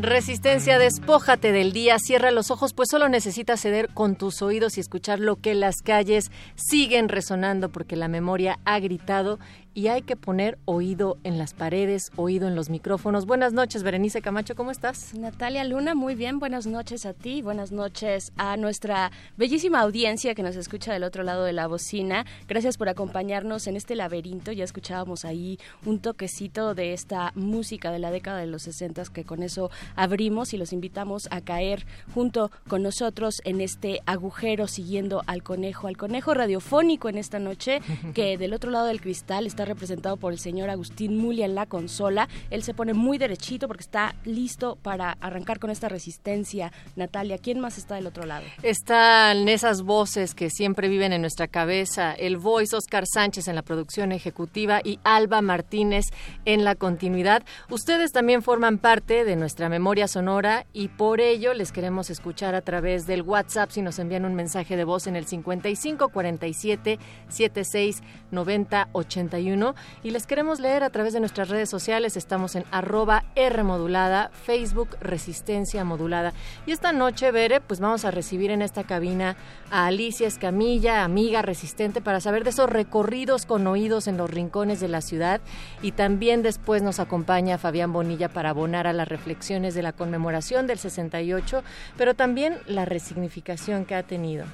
Resistencia, despójate del día, cierra los ojos, pues solo necesitas ceder con tus oídos y escuchar lo que las calles siguen resonando porque la memoria ha gritado y hay que poner oído en las paredes, oído en los micrófonos. Buenas noches, Berenice Camacho, ¿cómo estás? Natalia Luna, muy bien, buenas noches a ti, buenas noches a nuestra bellísima audiencia que nos escucha del otro lado de la bocina. Gracias por acompañarnos en este laberinto, ya escuchábamos ahí un toquecito de esta música de la década de los 60 que con eso abrimos y los invitamos a caer junto con nosotros en este agujero siguiendo al conejo, al conejo radiofónico en esta noche que del otro lado del cristal está representado por el señor Agustín Mulia en la consola. Él se pone muy derechito porque está listo para arrancar con esta resistencia. Natalia, ¿quién más está del otro lado? Están esas voces que siempre viven en nuestra cabeza. El voice Oscar Sánchez en la producción ejecutiva y Alba Martínez en la continuidad. Ustedes también forman parte de nuestra memoria sonora y por ello les queremos escuchar a través del WhatsApp si nos envían un mensaje de voz en el 55 47 76 90 81 y les queremos leer a través de nuestras redes sociales. Estamos en arroba R Facebook Resistencia Modulada. Y esta noche, Bere, pues vamos a recibir en esta cabina a Alicia Escamilla, amiga resistente, para saber de esos recorridos con oídos en los rincones de la ciudad. Y también después nos acompaña Fabián Bonilla para abonar a las reflexiones de la conmemoración del 68, pero también la resignificación que ha tenido.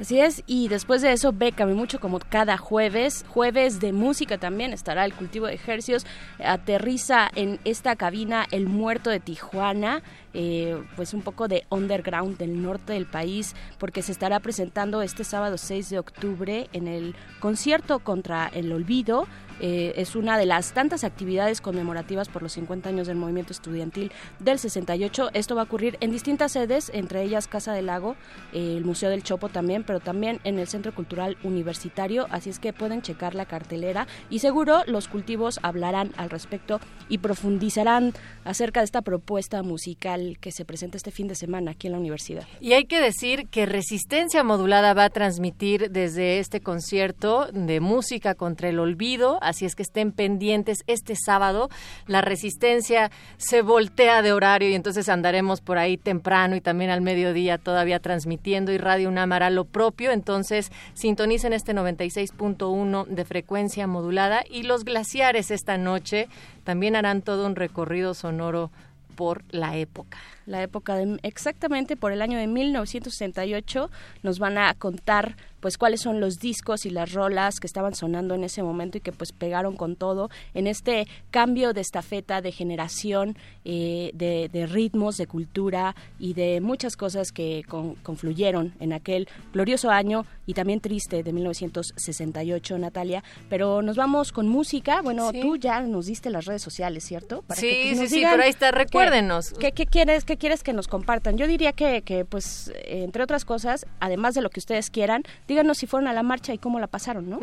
Así es, y después de eso, Bécame mucho como cada jueves, jueves de música también, estará el cultivo de ejercicios, aterriza en esta cabina El Muerto de Tijuana, eh, pues un poco de underground del norte del país, porque se estará presentando este sábado 6 de octubre en el concierto contra el olvido. Eh, es una de las tantas actividades conmemorativas por los 50 años del movimiento estudiantil del 68. Esto va a ocurrir en distintas sedes, entre ellas Casa del Lago, eh, el Museo del Chopo también, pero también en el Centro Cultural Universitario, así es que pueden checar la cartelera y seguro los cultivos hablarán al respecto y profundizarán acerca de esta propuesta musical que se presenta este fin de semana aquí en la universidad. Y hay que decir que Resistencia Modulada va a transmitir desde este concierto de música contra el olvido, así es que estén pendientes este sábado. La Resistencia se voltea de horario y entonces andaremos por ahí temprano y también al mediodía todavía transmitiendo y Radio UNAM lo propio, entonces sintonicen este 96.1 de frecuencia modulada y los glaciares esta noche también harán todo un recorrido sonoro por la época. La época de exactamente por el año de 1968 nos van a contar pues cuáles son los discos y las rolas que estaban sonando en ese momento y que pues pegaron con todo en este cambio de estafeta de generación, eh, de, ritmos, de cultura y de muchas cosas que confluyeron en aquel glorioso año y también triste de 1968, Natalia. Pero nos vamos con música. Bueno, tú ya nos diste las redes sociales, ¿cierto? sí, sí, sí, pero ahí está, recuérdenos. ¿Qué, qué quieres? ¿Qué quieres que nos compartan? Yo diría que, que, pues, entre otras cosas, además de lo que ustedes quieran, díganos si fueron a la marcha y cómo la pasaron, ¿no?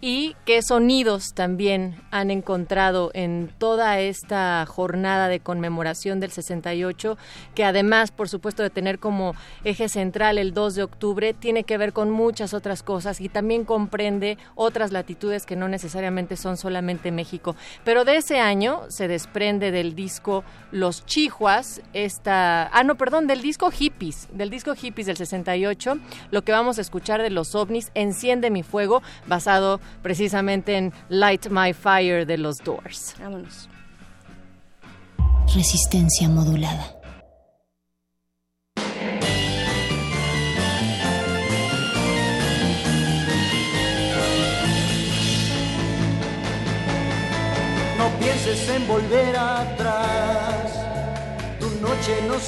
Y qué sonidos también han encontrado en toda esta jornada de conmemoración del 68, que además, por supuesto, de tener como eje central el 2 de octubre, tiene que ver con muchas otras cosas y también comprende otras latitudes que no necesariamente son solamente México. Pero de ese año se desprende del disco Los Chihuas, esta, ah no, perdón, del disco Hippies, del disco Hippies del 68, lo que vamos a escuchar de los ovnis, Enciende mi fuego, basado precisamente en Light My Fire de los Doors. Vámonos. Resistencia modulada.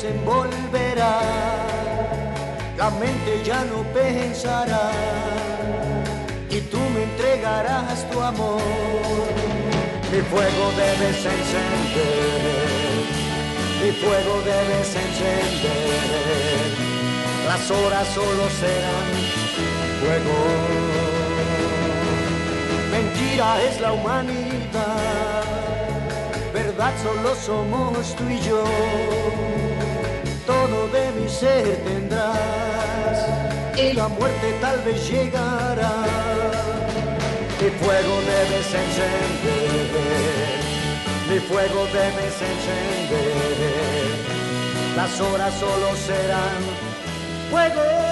Noche no se envolverá, la mente ya no pensará y tú me entregarás tu amor. Mi fuego debes encender, mi fuego debes encender, las horas solo serán fuego. Mentira es la humanidad, verdad solo somos tú y yo. Todo de mi ser tendrás y la muerte tal vez llegará. Mi fuego debes encender, mi fuego debes encender. Las horas solo serán fuego.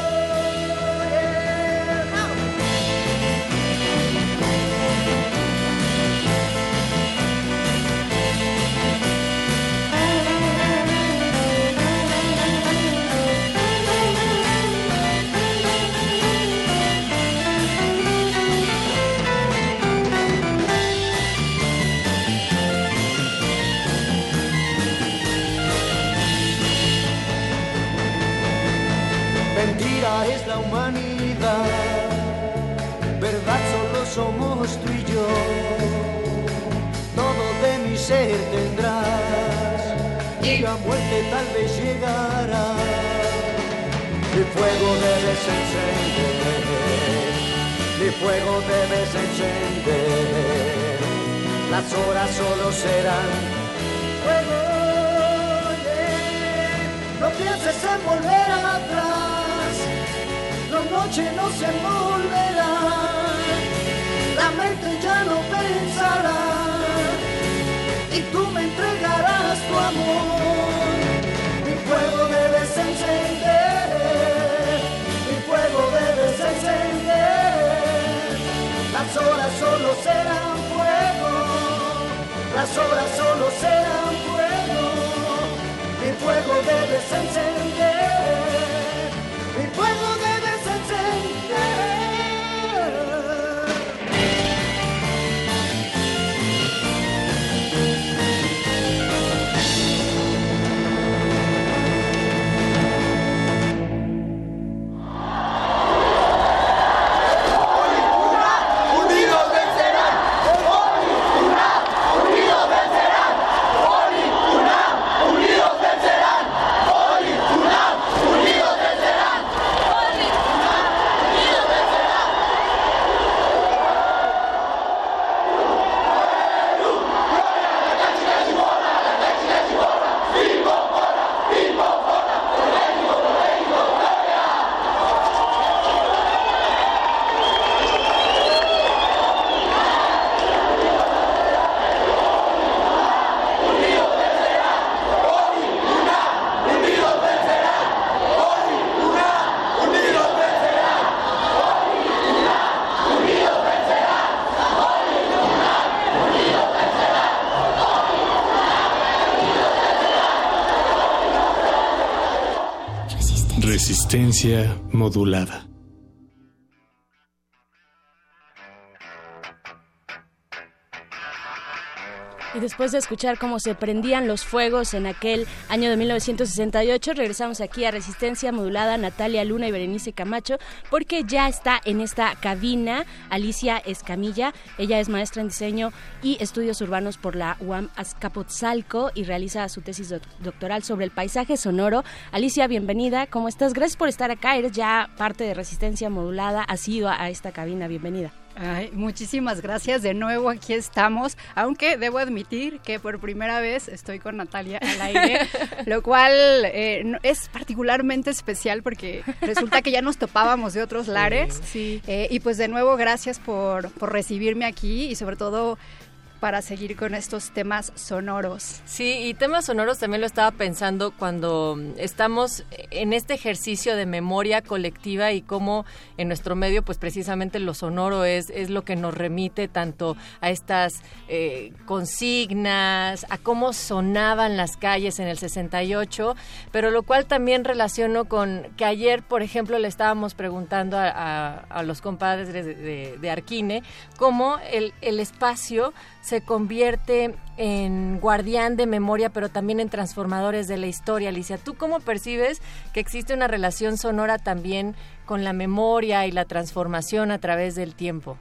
Todo de mi ser tendrás y la muerte tal vez llegará. Mi fuego debes encender, mi fuego debes encender. Las horas solo serán fuego. No pienses en volver atrás, la noche no se envolverá, la mente ya no pensará y tú me entregarás tu amor. Mi fuego debes encender, mi fuego debes encender. Las horas solo serán fuego, las horas solo serán fuego. Mi fuego debes encender, Resistencia modulada. Después de escuchar cómo se prendían los fuegos en aquel año de 1968, regresamos aquí a Resistencia Modulada, Natalia Luna y Berenice Camacho, porque ya está en esta cabina Alicia Escamilla. Ella es maestra en diseño y estudios urbanos por la UAM Azcapotzalco y realiza su tesis doctoral sobre el paisaje sonoro. Alicia, bienvenida. ¿Cómo estás? Gracias por estar acá. Eres ya parte de Resistencia Modulada. Has ido a esta cabina. Bienvenida. Ay, muchísimas gracias. De nuevo aquí estamos, aunque debo admitir que por primera vez estoy con Natalia al aire, lo cual eh, es particularmente especial porque resulta que ya nos topábamos de otros lares. Sí. Eh, y pues de nuevo gracias por, por recibirme aquí y sobre todo para seguir con estos temas sonoros. Sí, y temas sonoros también lo estaba pensando cuando estamos en este ejercicio de memoria colectiva y cómo en nuestro medio, pues precisamente lo sonoro es, es lo que nos remite tanto a estas eh, consignas, a cómo sonaban las calles en el 68, pero lo cual también relaciono con que ayer, por ejemplo, le estábamos preguntando a, los compadres de, Arquine cómo el espacio se convierte en guardián de memoria, pero también en transformadores de la historia. Alicia, ¿tú cómo percibes que existe una relación sonora también con la memoria y la transformación a través del tiempo?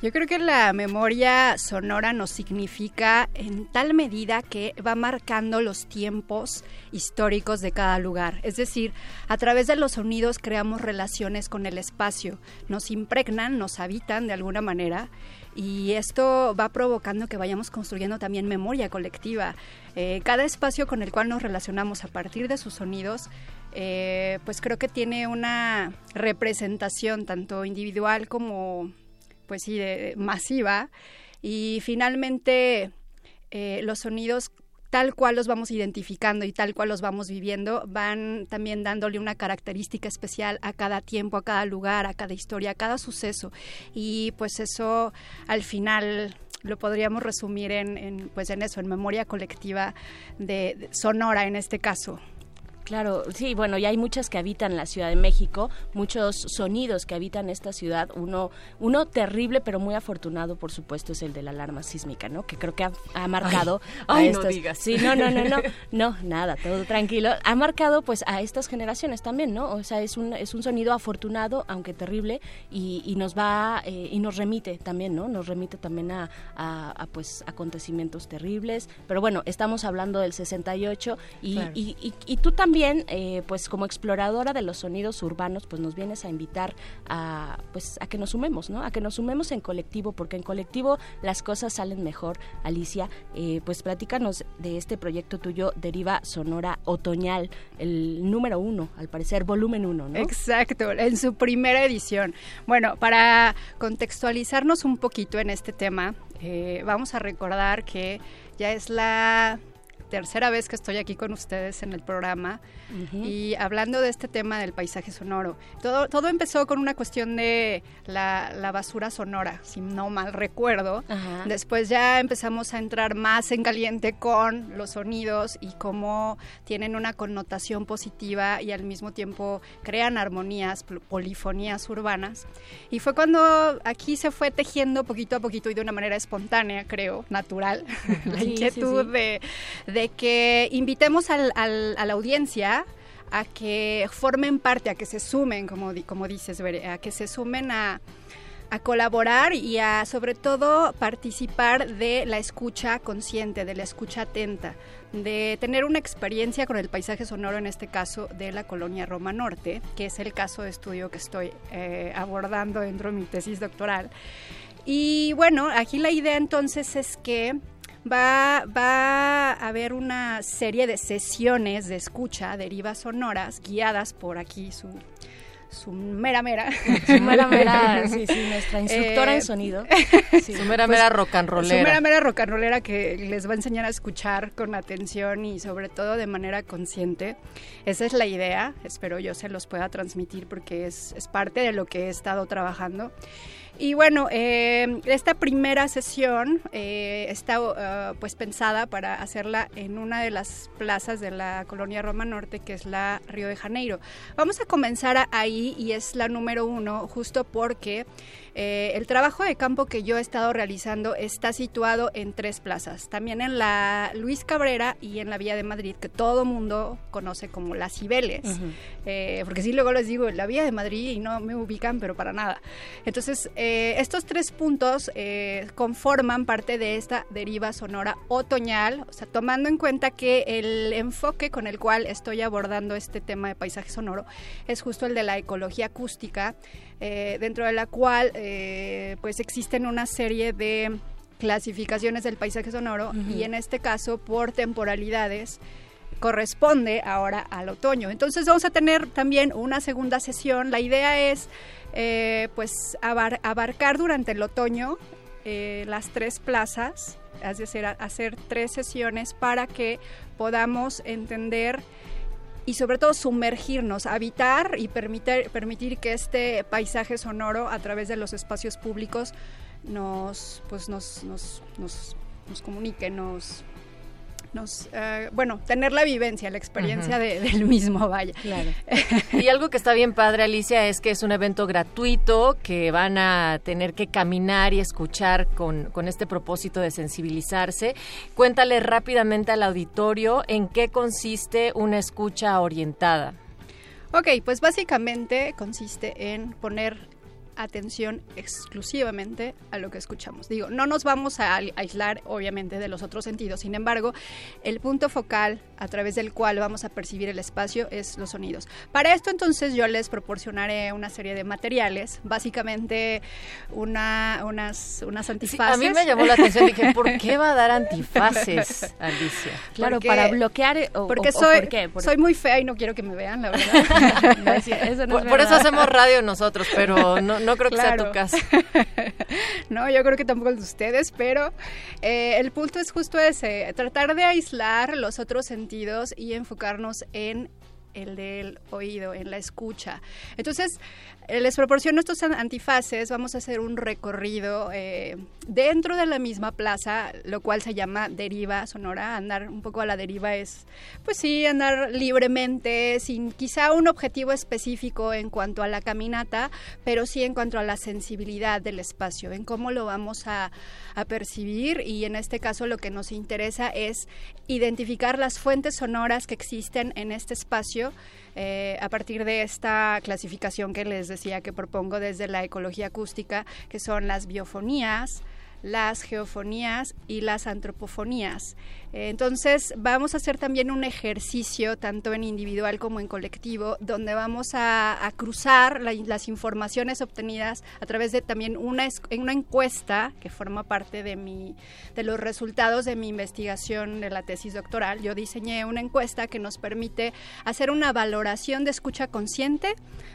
Yo creo que la memoria sonora nos significa en tal medida que va marcando los tiempos históricos de cada lugar. Es decir, a través de los sonidos creamos relaciones con el espacio, nos impregnan, nos habitan de alguna manera y esto va provocando que vayamos construyendo también memoria colectiva. Eh, cada espacio con el cual nos relacionamos a partir de sus sonidos, eh, pues creo que tiene una representación tanto individual como, pues sí, masiva. Y finalmente eh, los sonidos tal cual los vamos identificando y tal cual los vamos viviendo, van también dándole una característica especial a cada tiempo, a cada lugar, a cada historia, a cada suceso. Y pues eso al final lo podríamos resumir en, pues en eso, en memoria colectiva de sonora en este caso. Claro, sí, bueno, y hay muchas que habitan la Ciudad de México, muchos sonidos que habitan esta ciudad. Uno, uno terrible, pero muy afortunado, por supuesto, es el de la alarma sísmica, ¿no? Que creo que ha, marcado ay, no digas. Sí, no, no, no, no, no, nada, todo tranquilo. Ha marcado, pues, a estas generaciones también, ¿no? O sea, es un, es un sonido afortunado, aunque terrible, y, y nos va eh, y nos remite también, ¿no? Nos remite también a, a, pues, acontecimientos terribles. Pero bueno, estamos hablando del 68 y, y, y, y tú también eh, pues como exploradora de los sonidos urbanos, pues nos vienes a invitar a, pues a que nos sumemos, ¿no? A que nos sumemos en colectivo, porque en colectivo las cosas salen mejor. Alicia, eh, pues platícanos de este proyecto tuyo, Deriva Sonora Otoñal, el número uno, al parecer, volumen uno, ¿no? Exacto, en su primera edición. Bueno, para contextualizarnos un poquito en este tema, eh, vamos a recordar que ya es la tercera vez que estoy aquí con ustedes en el programa y hablando de este tema del paisaje sonoro. Todo, todo empezó con una cuestión de la, basura sonora, si no mal recuerdo. Después ya empezamos a entrar más en caliente con los sonidos y cómo tienen una connotación positiva y al mismo tiempo crean armonías, polifonías urbanas. Y fue cuando aquí se fue tejiendo poquito a poquito y de una manera espontánea, creo, natural, la inquietud de de que invitemos al, a la audiencia a que formen parte, a que se sumen, como, como dices, a que se sumen a, a colaborar y a sobre todo participar de la escucha consciente, de la escucha atenta, de tener una experiencia con el paisaje sonoro, en este caso de la colonia Roma Norte, que es el caso de estudio que estoy eh, abordando dentro de mi tesis doctoral. Y bueno, aquí la idea entonces es que va, va a haber una serie de sesiones de escucha, derivas sonoras, guiadas por aquí su, su mera mera. Su mera mera, sí, sí, nuestra instructora en eh, sonido. su mera pues, mera rock and rollera. Su mera mera rock and rollera que les va a enseñar a escuchar con atención y sobre todo de manera consciente. Esa es la idea, espero yo se los pueda transmitir porque es, es parte de lo que he estado trabajando. Y bueno, eh, esta primera sesión eh, está uh, pues pensada para hacerla en una de las plazas de la colonia Roma Norte, que es la Río de Janeiro. Vamos a comenzar ahí y es la número uno, justo porque Eh, el trabajo de campo que yo he estado realizando está situado en tres plazas, también en la Luis Cabrera y en la Vía de Madrid, que todo mundo conoce como las Cibeles, eh, porque sí luego les digo la Vía de Madrid y no me ubican, pero para nada. Entonces, eh, estos tres puntos conforman parte de esta deriva sonora otoñal, o sea, tomando en cuenta que el enfoque con el cual estoy abordando este tema de paisaje sonoro es justo el de la ecología acústica, dentro de la cual pues existen una serie de clasificaciones del paisaje sonoro y en este caso por temporalidades corresponde ahora al otoño. Entonces vamos a tener también una segunda sesión. La idea es eh, pues abarcar durante el otoño eh, las tres plazas, es decir, hacer tres sesiones para que podamos entender y sobre todo sumergirnos, habitar y permitir, permitir que este paisaje sonoro a través de los espacios públicos nos, pues nos, nos, nos, nos comunique, nos, nos, eh, bueno, tener la vivencia, la experiencia del mismo, vaya. Claro. y algo que está bien padre, Alicia, es que es un evento gratuito que van a tener que caminar y escuchar con, con este propósito de sensibilizarse. Cuéntale rápidamente al auditorio en qué consiste una escucha orientada. Ok, pues básicamente consiste en poner atención exclusivamente a lo que escuchamos. Digo, no nos vamos a aislar obviamente de los otros sentidos, sin embargo, el punto focal a través del cual vamos a percibir el espacio es los sonidos. Para esto entonces yo les proporcionaré una serie de materiales, básicamente una, unas, unas antifaces. a mí me llamó la atención, dije, ¿por qué va a dar antifaces, Alicia? Claro, para bloquear o, porque soy, soy muy fea y no quiero que me vean, la verdad. por, eso hacemos radio nosotros, pero no no creo que sea tu caso. no, yo creo que tampoco el de ustedes, pero eh, el punto es justo ese, tratar de aislar los otros sentidos y enfocarnos en el del oído, en la escucha. Entonces, eh, les proporciono estos antifaces, vamos a hacer un recorrido eh, dentro de la misma plaza, lo cual se llama deriva sonora, andar un poco a la deriva es, pues sí, andar libremente, sin quizá un objetivo específico en cuanto a la caminata, pero sí en cuanto a la sensibilidad del espacio, en cómo lo vamos a, a percibir. Y en este caso lo que nos interesa es identificar las fuentes sonoras que existen en este espacio eh, a partir de esta clasificación que les decía que propongo desde la ecología acústica, que son las biofonías, las geofonías y las antropofonías. Eh, entonces vamos a hacer también un ejercicio, tanto en individual como en colectivo, donde vamos a, cruzar las informaciones obtenidas a través de también una, una encuesta que forma parte de, mi, de los resultados de mi investigación de la tesis doctoral. Yo diseñé una encuesta que nos permite hacer una valoración de escucha consciente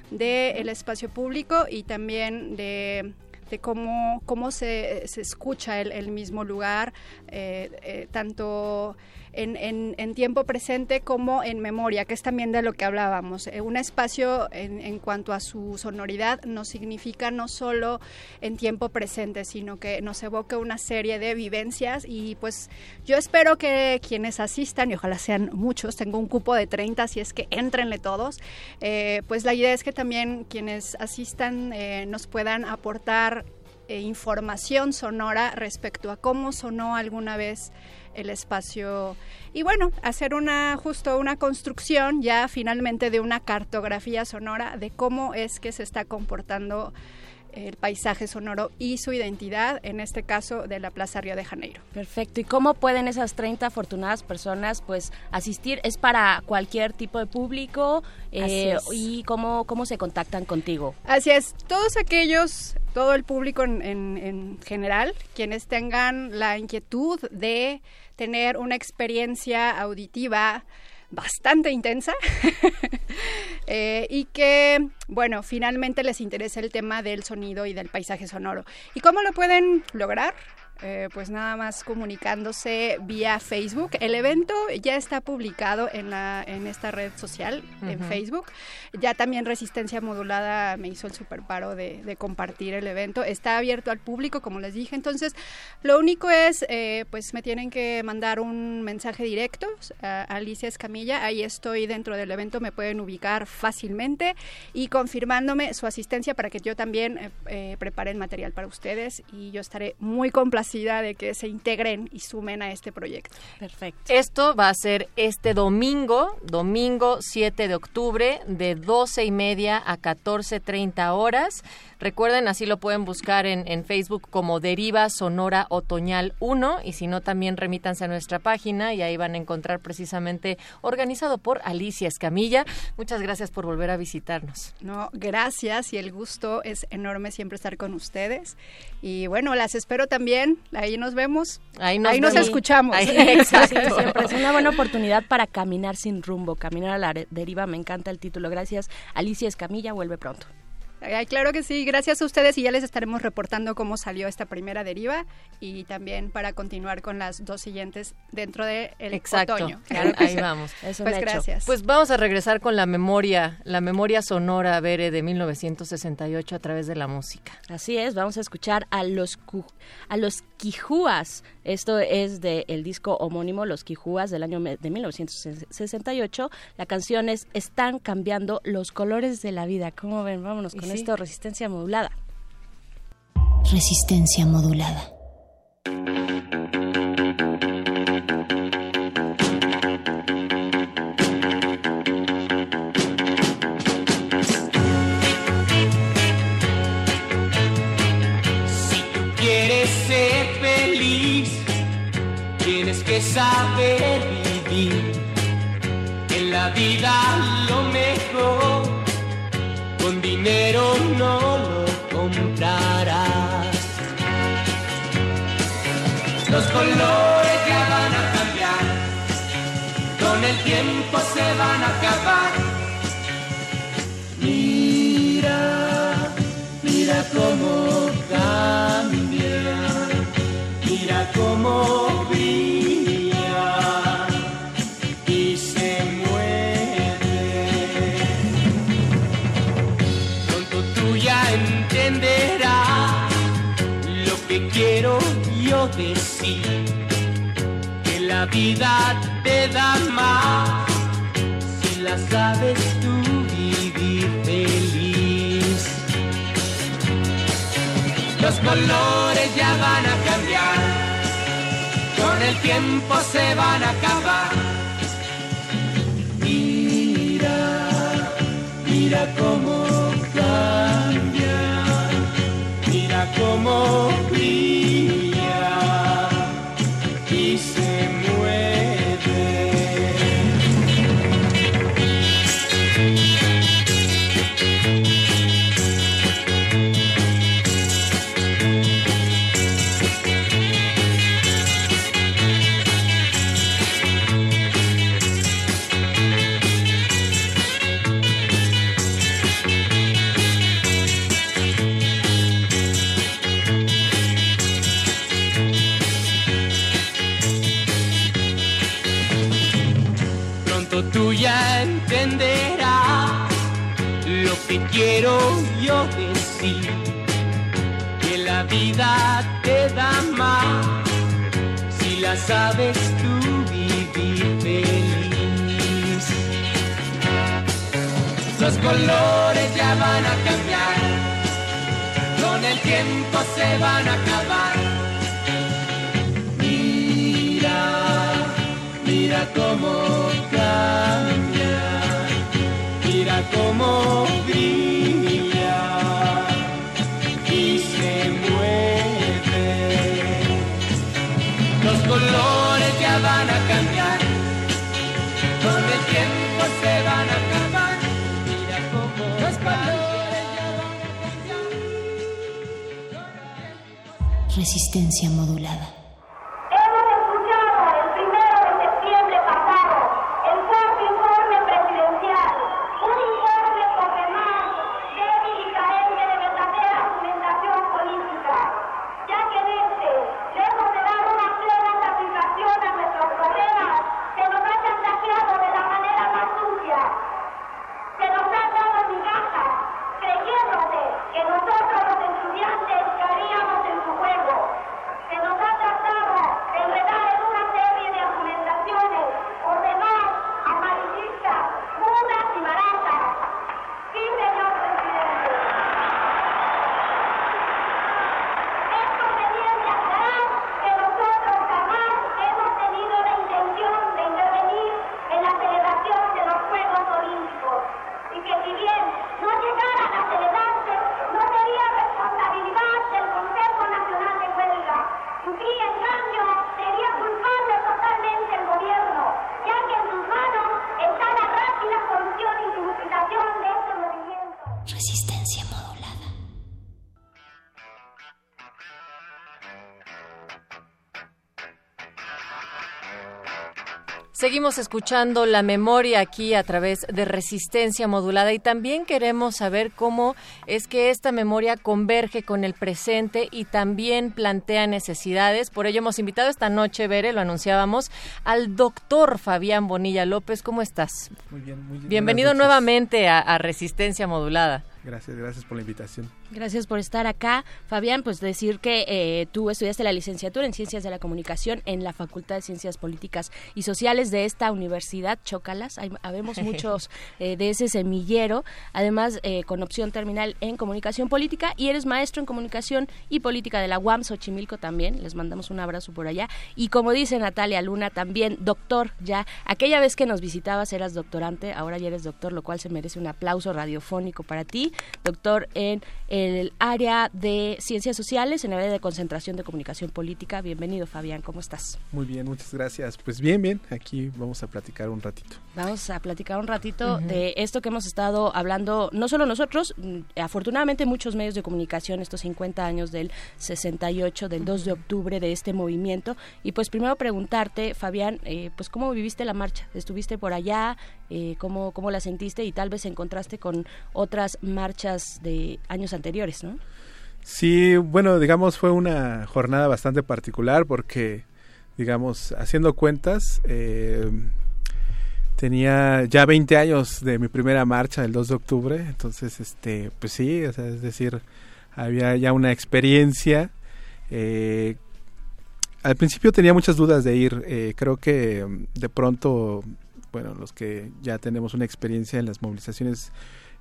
del espacio público y también de de cómo, cómo se, se escucha el, el, mismo lugar, eh, eh, tanto en, en, tiempo presente como en memoria, que es también de lo que hablábamos. Eh, un espacio en, en, cuanto a su sonoridad no significa no solo en tiempo presente, sino que nos evoca una serie de vivencias y pues yo espero que quienes asistan, y ojalá sean muchos, tengo un cupo de 30, si es que entrenle todos, eh, pues la idea es que también quienes asistan eh, nos puedan aportar información sonora respecto a cómo sonó alguna vez el espacio y bueno, hacer una justo una construcción ya finalmente de una cartografía sonora de cómo es que se está comportando el paisaje sonoro y su identidad, en este caso de la Plaza Río de Janeiro. Perfecto. ¿Y cómo pueden esas 30 afortunadas personas pues asistir? ¿Es para cualquier tipo de público? Eh, ¿Y cómo, cómo se contactan contigo? Así es. Todos aquellos, todo el público en, en general, quienes tengan la inquietud de tener una experiencia auditiva bastante intensa eh, y que, bueno, finalmente les interesa el tema del sonido y del paisaje sonoro. ¿Y cómo lo pueden lograr? Eh, pues nada más comunicándose vía Facebook. El evento ya está publicado en, la, en esta red social, en. Facebook. Ya también Resistencia Modulada me hizo el superparo de, de compartir el evento. Está abierto al público, como les dije. Entonces, lo único es, eh, pues me tienen que mandar un mensaje directo a Alicia Escamilla. Ahí estoy dentro del evento, me pueden ubicar fácilmente y confirmándome su asistencia para que yo también eh, eh, prepare el material para ustedes y yo estaré muy complacida de que se integren y sumen a este proyecto. Perfecto. Esto va a ser este domingo, domingo 7 de octubre, de 12 y media a 14.30 horas. Recuerden, así lo pueden buscar en, en Facebook como Deriva Sonora Otoñal 1 y si no, también remítanse a nuestra página y ahí van a encontrar precisamente organizado por Alicia Escamilla. Muchas gracias por volver a visitarnos. No, gracias y el gusto es enorme siempre estar con ustedes. Y bueno, las espero también. Ahí nos vemos. Ahí nos, escuchamos. Ahí- Sí, exacto. siempre es una buena oportunidad para caminar sin rumbo, caminar a la deriva. Me encanta el título. Gracias. Alicia Escamilla, vuelve pronto. Ay, claro que sí, gracias a ustedes y ya les estaremos reportando cómo salió esta primera deriva y también para continuar con las dos siguientes dentro del el Exacto. otoño. Ahí- ahí vamos. Es un Pues hecho. gracias. Pues vamos a regresar con la memoria, la memoria sonora, Bere, de 1968 a través de la música. Así es, vamos a escuchar a los a los Quijúas. Esto es del disco homónimo Los Quijúas del año de 1968. La canción es Están cambiando los colores de la vida. ¿Cómo ven? Vámonos con. Esto, resistencia modulada. Resistencia modulada. quieres ser feliz, tienes que saber vivir. En la vida dinero no lo comprarás. Los colores ya van a cambiar, con el tiempo se van a acabar. Mira, mira cómo vida te da más si la sabes tú vivir feliz. Los colores ya van a cambiar, con el tiempo se van a acabar. Mira, mira cómo que quiero yo decir, que la vida te da más si la sabes tú vivir feliz. Los colores ya van a cambiar, con el tiempo se van a acabar. Mira, mira cómo cómo brilla y se mueve. Los colores ya van a cambiar, con el tiempo se van a acabar. Mira cómo los colores ya van a cambiar. Resistencia modulada. Seguimos escuchando la memoria aquí a través de resistencia modulada y también queremos saber cómo es que esta memoria converge con el presente y también plantea necesidades. Por ello hemos invitado esta noche, Bere, lo anunciábamos, al doctor Fabián Bonilla López. ¿Cómo estás? Muy bien, muy bien. Bienvenido nuevamente a, a Resistencia Modulada. Gracias, gracias por la invitación. Gracias por estar acá. Fabián, pues decir que eh, tú estudiaste la licenciatura en Ciencias de la Comunicación en la Facultad de Ciencias Políticas y Sociales de esta universidad, Chócalas. Hay, habemos muchos eh, de ese semillero, además eh, con opción terminal en Comunicación Política y eres maestro en Comunicación y Política de la UAM Xochimilco también. Les mandamos un abrazo por allá. Y como dice Natalia Luna, también doctor ya. Aquella vez que nos visitabas eras doctorante, ahora ya eres doctor, lo cual se merece un aplauso radiofónico para ti. Doctor en el área de ciencias sociales, en el área de concentración de comunicación política. Bienvenido, Fabián, ¿cómo estás? Muy bien, muchas gracias. Pues bien, bien, aquí vamos a platicar un ratito. Vamos a platicar un ratito uh -huh. de esto que hemos estado hablando, no solo nosotros, afortunadamente muchos medios de comunicación, estos 50 años del 68, del 2 de octubre de este movimiento. Y pues primero preguntarte, Fabián, eh, pues cómo viviste la marcha, estuviste por allá, eh, cómo, cómo la sentiste y tal vez encontraste con otras marchas de años anteriores, ¿no? Sí, bueno, digamos fue una jornada bastante particular porque, digamos, haciendo cuentas, eh, tenía ya 20 años de mi primera marcha el 2 de octubre, entonces, este, pues sí, o sea, es decir, había ya una experiencia. Eh, al principio tenía muchas dudas de ir, eh, creo que de pronto, bueno, los que ya tenemos una experiencia en las movilizaciones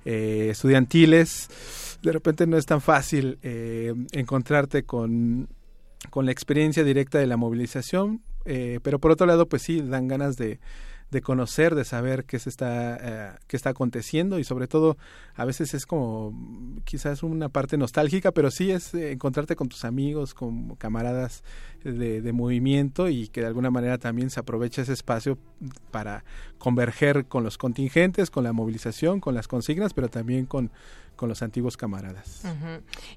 eh, estudiantiles, de repente no es tan fácil eh, encontrarte con, con, la experiencia directa de la movilización, eh, pero por otro lado, pues sí, dan ganas de, de conocer, de saber qué se está, eh, qué está aconteciendo y sobre todo a veces es como quizás una parte nostálgica, pero sí es encontrarte con tus amigos, con camaradas de, movimiento y que de alguna manera también se aprovecha ese espacio para converger con los contingentes, con la movilización, con las consignas, pero también con con los antiguos camaradas.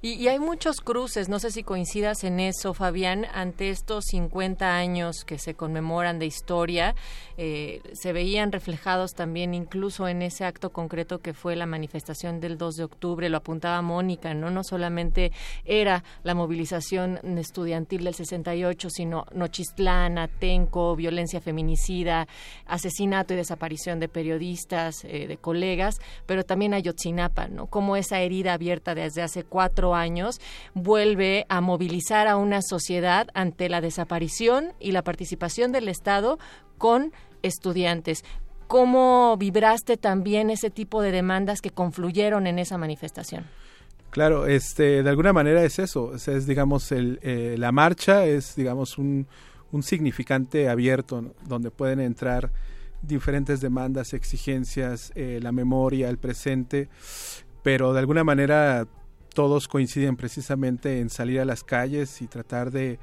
Y, hay muchos cruces, no sé si coincidas en eso, Fabián, ante estos 50 años que se conmemoran de historia, eh, se veían reflejados también incluso en ese acto concreto que fue la manifestación del 2 de octubre, lo apuntaba Mónica, ¿no? No solamente era la movilización estudiantil del 68, sino Nochistlán, Atenco, violencia feminicida, asesinato y desaparición de periodistas, eh, de colegas, pero también Ayotzinapa, ¿no? Como esa herida abierta desde hace cuatro años vuelve a movilizar a una sociedad ante la desaparición y la participación del Estado con estudiantes. ¿Cómo vibraste también ese tipo de demandas que confluyeron en esa manifestación? Claro, este, de alguna manera es eso, es, es digamos, el, eh, la marcha es, digamos, un, un significante abierto donde pueden entrar diferentes demandas, exigencias, eh, la memoria, el presente, pero de alguna manera todos coinciden precisamente en salir a las calles y tratar de,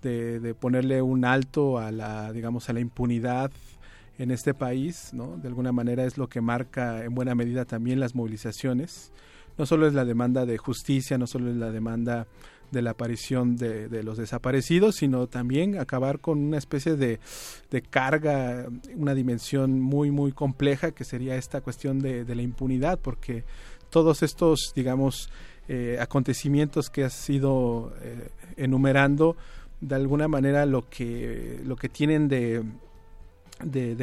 de, de, ponerle un alto a la, digamos, a la impunidad en este país, ¿no? De alguna manera es lo que marca en buena medida también las movilizaciones. No solo es la demanda de justicia, no solo es la demanda de la aparición de, de, los desaparecidos, sino también acabar con una especie de, de, carga, una dimensión muy, muy compleja que sería esta cuestión de, la impunidad, porque todos estos, digamos, eh, acontecimientos que has ido eh, enumerando, de alguna manera lo que, lo que tienen de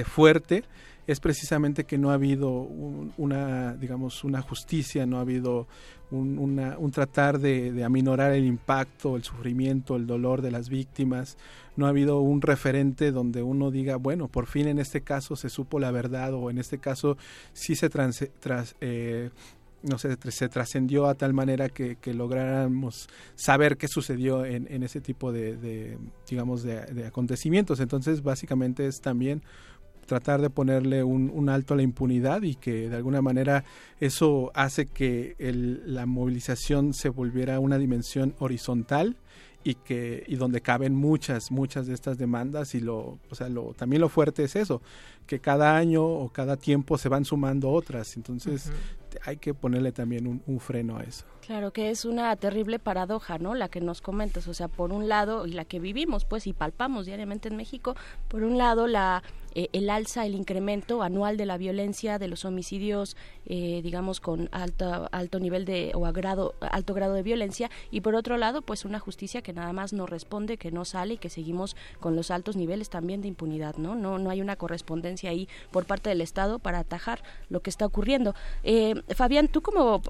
fuerte es precisamente que no ha habido un, una, digamos, una justicia, no ha habido un, tratar de, aminorar el impacto, el sufrimiento, el dolor de las víctimas, no ha habido un referente donde uno diga, bueno, por fin en este caso se supo la verdad o en este caso sí se trans, eh, no sé, se trascendió a tal manera que, lográramos saber qué sucedió en, ese tipo de, digamos, de, acontecimientos. Entonces, básicamente es también tratar de ponerle un, un, alto a la impunidad y que de alguna manera eso hace que el, la movilización se volviera una dimensión horizontal y que y donde caben muchas muchas de estas demandas y lo o sea lo también lo fuerte es eso que cada año o cada tiempo se van sumando otras entonces. Hay que ponerle también un, freno a eso. Claro que es una terrible paradoja, ¿no? La que nos comentas, o sea, por un lado, y la que vivimos, pues, y palpamos diariamente en México, por un lado, la eh, el alza, el incremento anual de la violencia, de los homicidios, eh, digamos, con alto, alto nivel de, o grado, alto grado de violencia, y por otro lado, pues una justicia que nada más no responde, que no sale y que seguimos con los altos niveles también de impunidad, ¿no? No, no hay una correspondencia ahí por parte del Estado para atajar lo que está ocurriendo. Eh, Fabián, tú como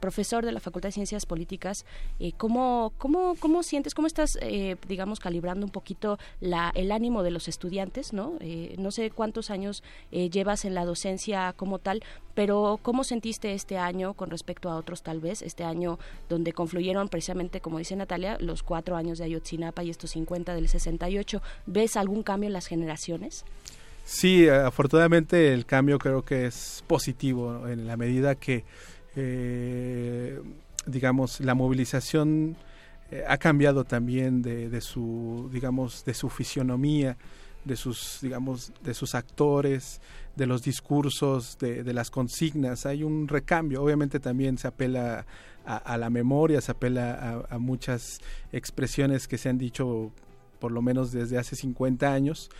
profesor de la Facultad de Ciencias Políticas, ¿cómo, cómo, ¿cómo sientes, cómo estás, digamos, calibrando un poquito la, el ánimo de los estudiantes, ¿no? Eh, no sé cuántos años eh, llevas en la docencia como tal, pero ¿cómo sentiste este año con respecto a otros tal vez? Este año donde confluyeron precisamente, como dice Natalia, los cuatro años de Ayotzinapa y estos 50 del 68. ¿Ves algún cambio en las generaciones? Sí, afortunadamente el cambio creo que es positivo en la medida que, eh, digamos, la movilización ha cambiado también de, su, digamos, de su fisionomía de sus, digamos, de sus actores, de los discursos, de, las consignas. Hay un recambio. Obviamente también se apela a, la memoria, se apela a, muchas expresiones que se han dicho por lo menos desde hace 50 años,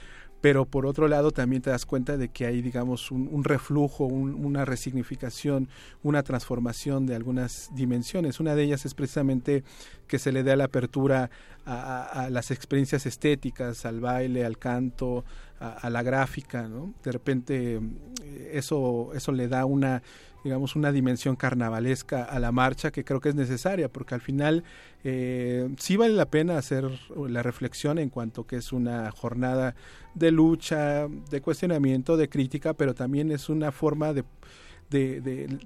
pero por otro lado también te das cuenta de que hay, digamos, un, reflujo, una resignificación, una transformación de algunas dimensiones. Una de ellas es precisamente que se le dé la apertura a, las experiencias estéticas, al baile, al canto, a, la gráfica, ¿no? De repente eh, eso, eso le da una digamos, una dimensión carnavalesca a la marcha que creo que es necesaria, porque al final eh, sí vale la pena hacer la reflexión en cuanto que es una jornada de lucha, de cuestionamiento, de crítica, pero también es una forma de,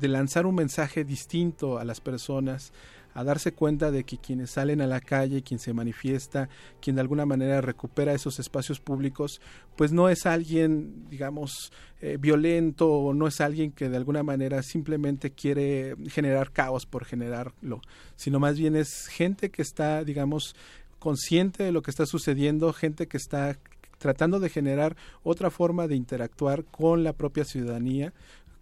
lanzar un mensaje distinto a las personas, a darse cuenta de que quienes salen a la calle, quien se manifiesta, quien de alguna manera recupera esos espacios públicos, pues no es alguien, digamos, eh, violento o no es alguien que de alguna manera simplemente quiere generar caos por generarlo, sino más bien es gente que está, digamos, consciente de lo que está sucediendo, gente que está tratando de generar otra forma de interactuar con la propia ciudadanía,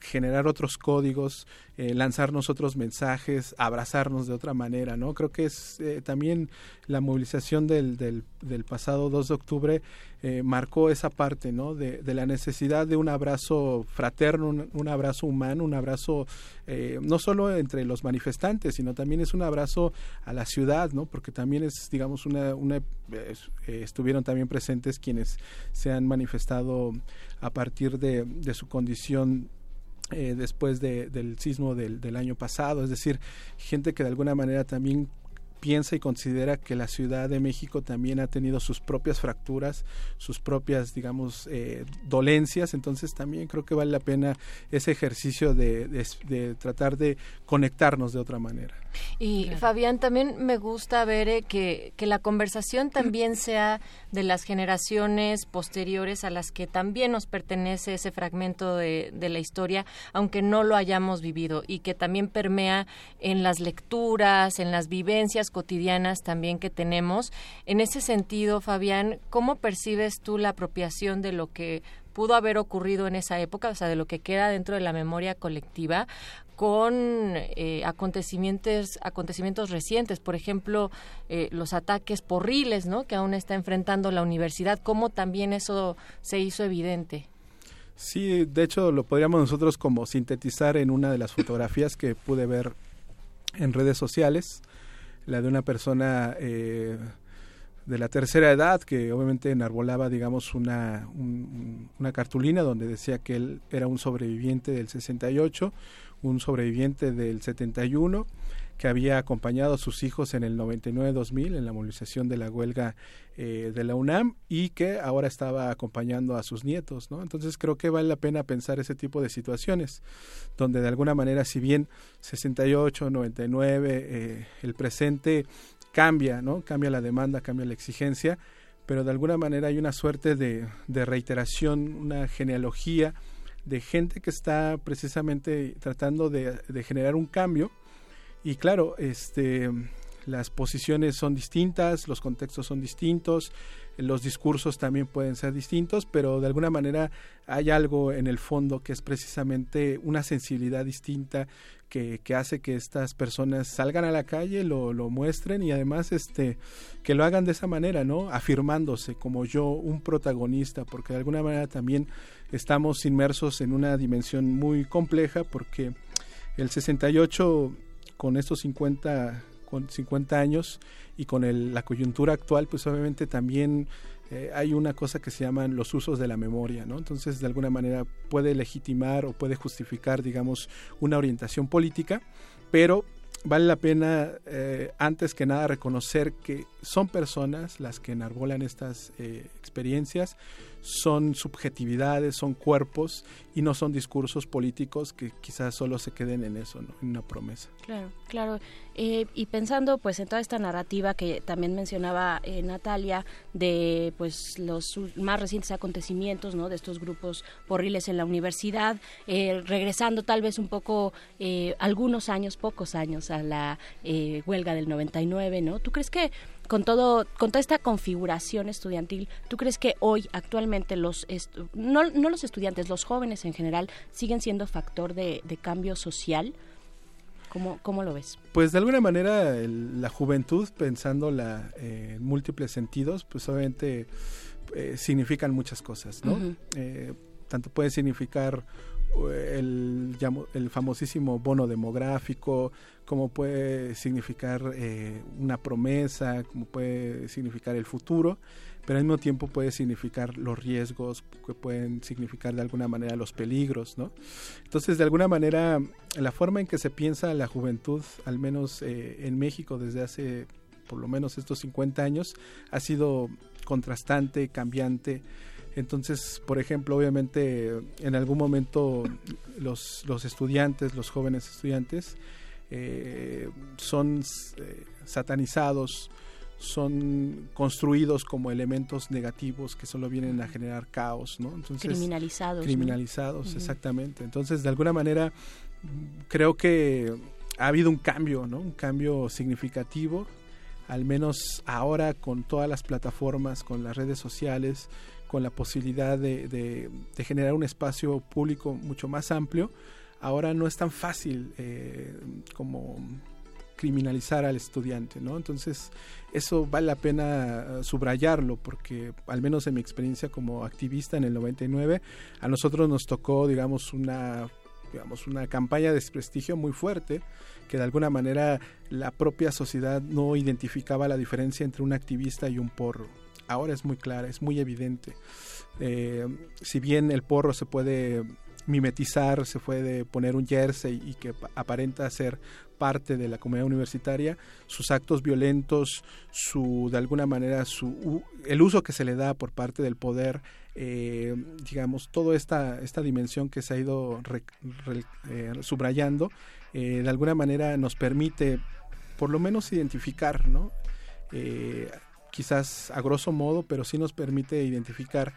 generar otros códigos, eh, lanzarnos otros mensajes, abrazarnos de otra manera, ¿no? Creo que es eh, también la movilización del, del, del, pasado 2 de octubre eh, marcó esa parte, ¿no? De, de, la necesidad de un abrazo fraterno, un, un abrazo humano, un abrazo no solo entre los manifestantes, sino también es un abrazo a la ciudad, ¿no? Porque también es, digamos, una, una estuvieron también presentes quienes se han manifestado a partir de, de su condición eh, después de, del sismo del, año pasado, es decir, gente que de alguna manera también piensa y considera que la Ciudad de México también ha tenido sus propias fracturas, sus propias, digamos, eh, dolencias, entonces también creo que vale la pena ese ejercicio de, de tratar de conectarnos de otra manera. Y Fabián, también me gusta ver eh, que, que la conversación también sea de las generaciones posteriores a las que también nos pertenece ese fragmento de, de la historia, aunque no lo hayamos vivido, y que también permea en las lecturas, en las vivencias cotidianas también que tenemos. En ese sentido, Fabián, ¿cómo percibes tú la apropiación de lo que pudo haber ocurrido en esa época, o sea, de lo que queda dentro de la memoria colectiva, con eh, acontecimientos, acontecimientos recientes, por ejemplo, eh, los ataques porriles, ¿no? Que aún está enfrentando la universidad, cómo también eso se hizo evidente. Sí, de hecho lo podríamos nosotros como sintetizar en una de las fotografías que pude ver en redes sociales, la de una persona eh, de la tercera edad que obviamente enarbolaba, digamos, una, un, una cartulina donde decía que él era un sobreviviente del 68, un sobreviviente del 71 que había acompañado a sus hijos en el 99-2000 en la movilización de la huelga eh, de la UNAM y que ahora estaba acompañando a sus nietos, ¿no? Entonces creo que vale la pena pensar ese tipo de situaciones donde de alguna manera, si bien 68, 99, eh, el presente cambia, ¿no? Cambia la demanda, cambia la exigencia, pero de alguna manera hay una suerte de, de reiteración, una genealogía de gente que está precisamente tratando de, de, generar un cambio y claro, este las posiciones son distintas, los contextos son distintos, los discursos también pueden ser distintos, pero de alguna manera hay algo en el fondo que es precisamente una sensibilidad distinta que, que hace que estas personas salgan a la calle, lo, lo, muestren y además este que lo hagan de esa manera, ¿no? Afirmándose como yo, un protagonista, porque de alguna manera también estamos inmersos en una dimensión muy compleja porque el 68 con estos 50 con 50 años y con el, la coyuntura actual, pues obviamente también eh, hay una cosa que se llaman los usos de la memoria, ¿no? Entonces, de alguna manera puede legitimar o puede justificar, digamos, una orientación política, pero vale la pena eh, antes que nada reconocer que son personas las que enarbolan estas eh, experiencias, son subjetividades, son cuerpos y no son discursos políticos que quizás solo se queden en eso, ¿no? en una promesa. Claro, claro. Eh, y pensando pues en toda esta narrativa que también mencionaba eh, Natalia de pues los más recientes acontecimientos, ¿no? De estos grupos porriles en la universidad, eh, regresando tal vez un poco algunos años, pocos años a la huelga del 99, ¿no? ¿Tú crees que con todo con toda esta configuración estudiantil, ¿tú crees que hoy actualmente los no, no, los estudiantes, los jóvenes en general siguen siendo factor de, de cambio social? ¿Cómo, ¿Cómo, lo ves? Pues de alguna manera el, la juventud, pensándola eh, en múltiples sentidos, pues obviamente eh, significan muchas cosas, ¿no? Uh -huh. eh, tanto puede significar el, el, famosísimo bono demográfico, como puede significar eh, una promesa, como puede significar el futuro, pero al mismo tiempo puede significar los riesgos, que pueden significar de alguna manera los peligros, ¿no? Entonces, de alguna manera, la forma en que se piensa la juventud, al menos eh, en México desde hace por lo menos estos 50 años, ha sido contrastante, cambiante, entonces, por ejemplo, obviamente en algún momento los, los estudiantes, los jóvenes estudiantes, eh, son eh, satanizados, son construidos como elementos negativos que solo vienen a generar caos, ¿no? Entonces, criminalizados. Criminalizados, ¿no? exactamente. Entonces, de alguna manera, creo que ha habido un cambio, ¿no? Un cambio significativo, al menos ahora con todas las plataformas, con las redes sociales, con la posibilidad de, generar un espacio público mucho más amplio, ahora no es tan fácil eh, como criminalizar al estudiante, ¿no? Entonces, eso vale la pena subrayarlo porque al menos en mi experiencia como activista en el 99, a nosotros nos tocó, digamos, una digamos una campaña de desprestigio muy fuerte que de alguna manera la propia sociedad no identificaba la diferencia entre un activista y un porro ahora es muy clara, es muy evidente. Eh, si bien el porro se puede mimetizar, se puede poner un jersey y que aparenta ser parte de la comunidad universitaria, sus actos violentos, su de alguna manera su el uso que se le da por parte del poder, eh, digamos, toda esta esta dimensión que se ha ido re, eh, subrayando, eh, de alguna manera nos permite por lo menos identificar, ¿no? Quizás a grosso modo, pero sí nos permite identificar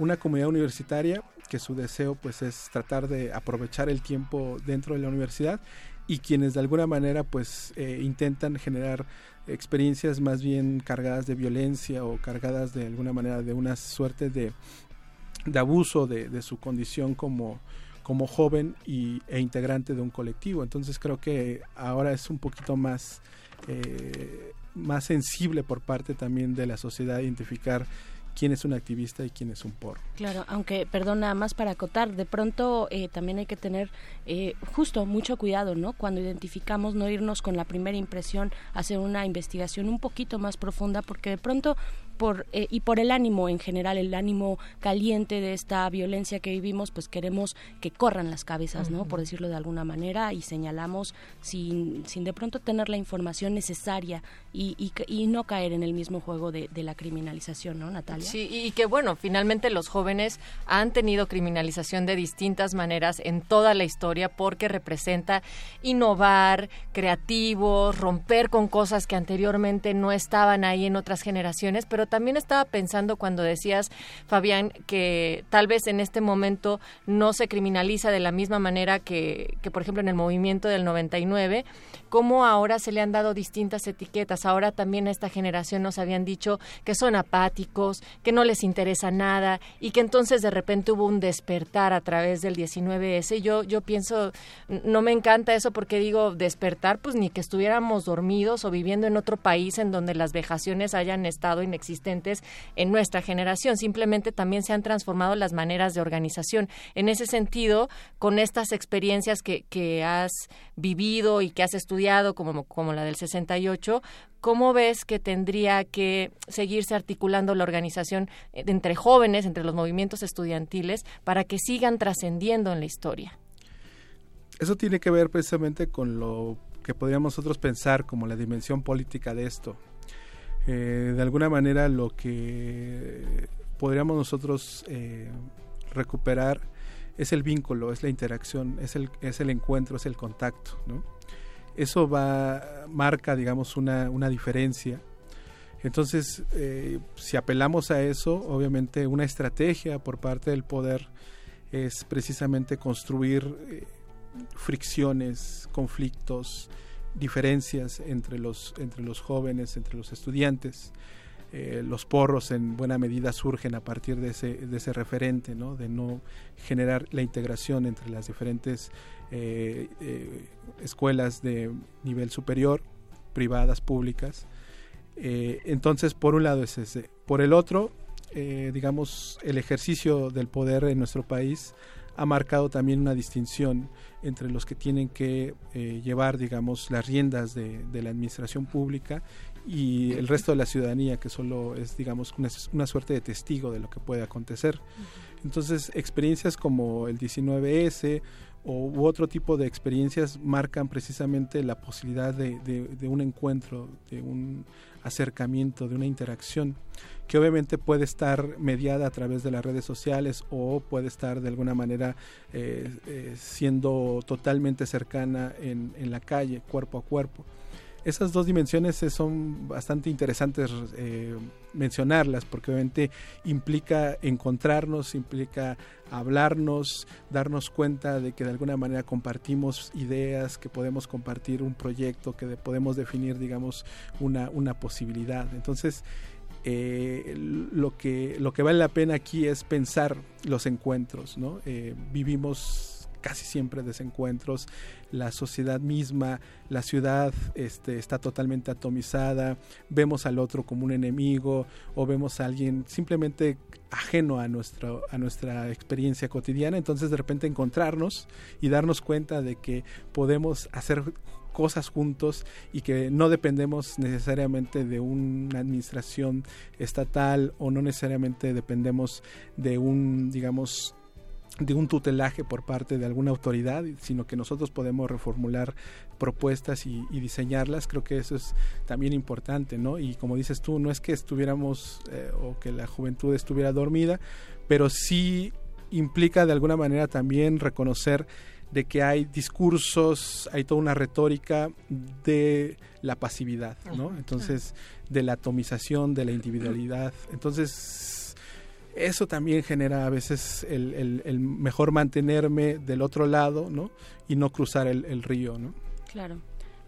una comunidad universitaria que su deseo pues es tratar de aprovechar el tiempo dentro de la universidad y quienes de alguna manera pues eh, intentan generar experiencias más bien cargadas de violencia o cargadas de alguna manera de una suerte de, abuso de, su condición como, como joven y, e integrante de un colectivo. Entonces creo que ahora es un poquito más eh, más sensible por parte también de la sociedad identificar quién es un activista y quién es un porro. Claro, aunque, perdón, nada más para acotar, de pronto eh, también hay que tener eh, justo mucho cuidado, ¿no? Cuando identificamos, no irnos con la primera impresión, hacer una investigación un poquito más profunda, porque de pronto por eh, y por el ánimo en general el ánimo caliente de esta violencia que vivimos pues queremos que corran las cabezas no por decirlo de alguna manera y señalamos sin, sin de pronto tener la información necesaria y, y, y no caer en el mismo juego de, de, la criminalización no Natalia Sí, y que bueno, finalmente los jóvenes han tenido criminalización de distintas maneras en toda la historia porque representa innovar, creativos, romper con cosas que anteriormente no estaban ahí en otras generaciones, pero también estaba pensando cuando decías, Fabián, que tal vez en este momento no se criminaliza de la misma manera que, que por ejemplo, en el movimiento del 99, cómo ahora se le han dado distintas etiquetas. Ahora también a esta generación nos habían dicho que son apáticos, que no les interesa nada y que entonces de repente hubo un despertar a través del 19S. Yo, yo pienso, no me encanta eso porque digo, despertar, pues ni que estuviéramos dormidos o viviendo en otro país en donde las vejaciones hayan estado inexistentes en nuestra generación. Simplemente también se han transformado las maneras de organización. En ese sentido, con estas experiencias que, que has vivido y que has estudiado, como, como la del 68, ¿cómo ves que tendría que seguirse articulando la organización eh, entre jóvenes, entre los movimientos estudiantiles, para que sigan trascendiendo en la historia? Eso tiene que ver precisamente con lo que podríamos nosotros pensar como la dimensión política de esto. Eh, de alguna manera lo que podríamos nosotros eh, recuperar es el vínculo, es la interacción, es el, es el encuentro, es el contacto. ¿no? Eso va, marca, digamos, una, una diferencia. Entonces, eh, si apelamos a eso, obviamente una estrategia por parte del poder es precisamente construir eh, fricciones, conflictos, diferencias entre los, entre los jóvenes, entre los estudiantes. Eh, los porros en buena medida surgen a partir de ese, de ese referente, ¿no? de no generar la integración entre las diferentes eh, eh, escuelas de nivel superior, privadas, públicas. Eh, entonces, por un lado es ese. Por el otro, digamos, el ejercicio del poder en nuestro país ha marcado también una distinción entre los que tienen que llevar, digamos, las riendas de, la administración pública y el resto de la ciudadanía, que solo es, digamos, una, suerte de testigo de lo que puede acontecer. Entonces, experiencias como el 19S o, u otro tipo de experiencias marcan precisamente la posibilidad de, de, un encuentro, de un acercamiento, de una interacción, que obviamente puede estar mediada a través de las redes sociales o puede estar de alguna manera eh, eh, siendo totalmente cercana en, en la calle, cuerpo a cuerpo esas dos dimensiones son bastante interesantes eh, mencionarlas porque obviamente implica encontrarnos, implica hablarnos, darnos cuenta de que de alguna manera compartimos ideas, que podemos compartir un proyecto, que podemos definir, digamos, una, una posibilidad. Entonces, eh, lo, que, lo que vale la pena aquí es pensar los encuentros, ¿no? Eh, vivimos casi siempre desencuentros, la sociedad misma, la ciudad este, está totalmente atomizada, vemos al otro como un enemigo o vemos a alguien simplemente ajeno a, nuestro, a nuestra experiencia cotidiana, entonces de repente encontrarnos y darnos cuenta de que podemos hacer cosas juntos y que no dependemos necesariamente de una administración estatal o no necesariamente dependemos de un, digamos, de un tutelaje por parte de alguna autoridad, sino que nosotros podemos reformular propuestas y, diseñarlas. Creo que eso es también importante, ¿no? Y como dices tú, no es que estuviéramos eh, o que la juventud estuviera dormida, pero sí implica de alguna manera también reconocer de que hay discursos, hay toda una retórica de la pasividad, ¿no? Entonces, de la atomización, de la individualidad. Entonces, eso también genera a veces el, el, mejor mantenerme del otro lado, ¿no? Y no cruzar el, río, ¿no? Claro.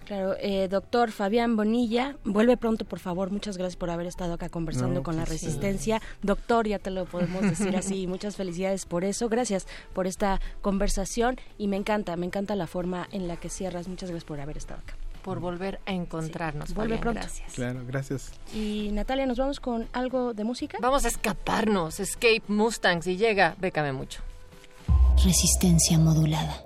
Claro, eh, doctor Fabián Bonilla, vuelve pronto, por favor. Muchas gracias por haber estado acá conversando con la pues, Resistencia. Doctor, ya te lo podemos decir así. Muchas felicidades por eso. Gracias por esta conversación y me encanta, me encanta la forma en la que cierras. Muchas gracias por haber estado acá por volver a encontrarnos. vuelve pronto. Gracias. Claro, gracias. Y Natalia, ¿nos vamos con algo de música? Vamos a escaparnos. Escape Mustangs y llega, bécame mucho. Resistencia modulada.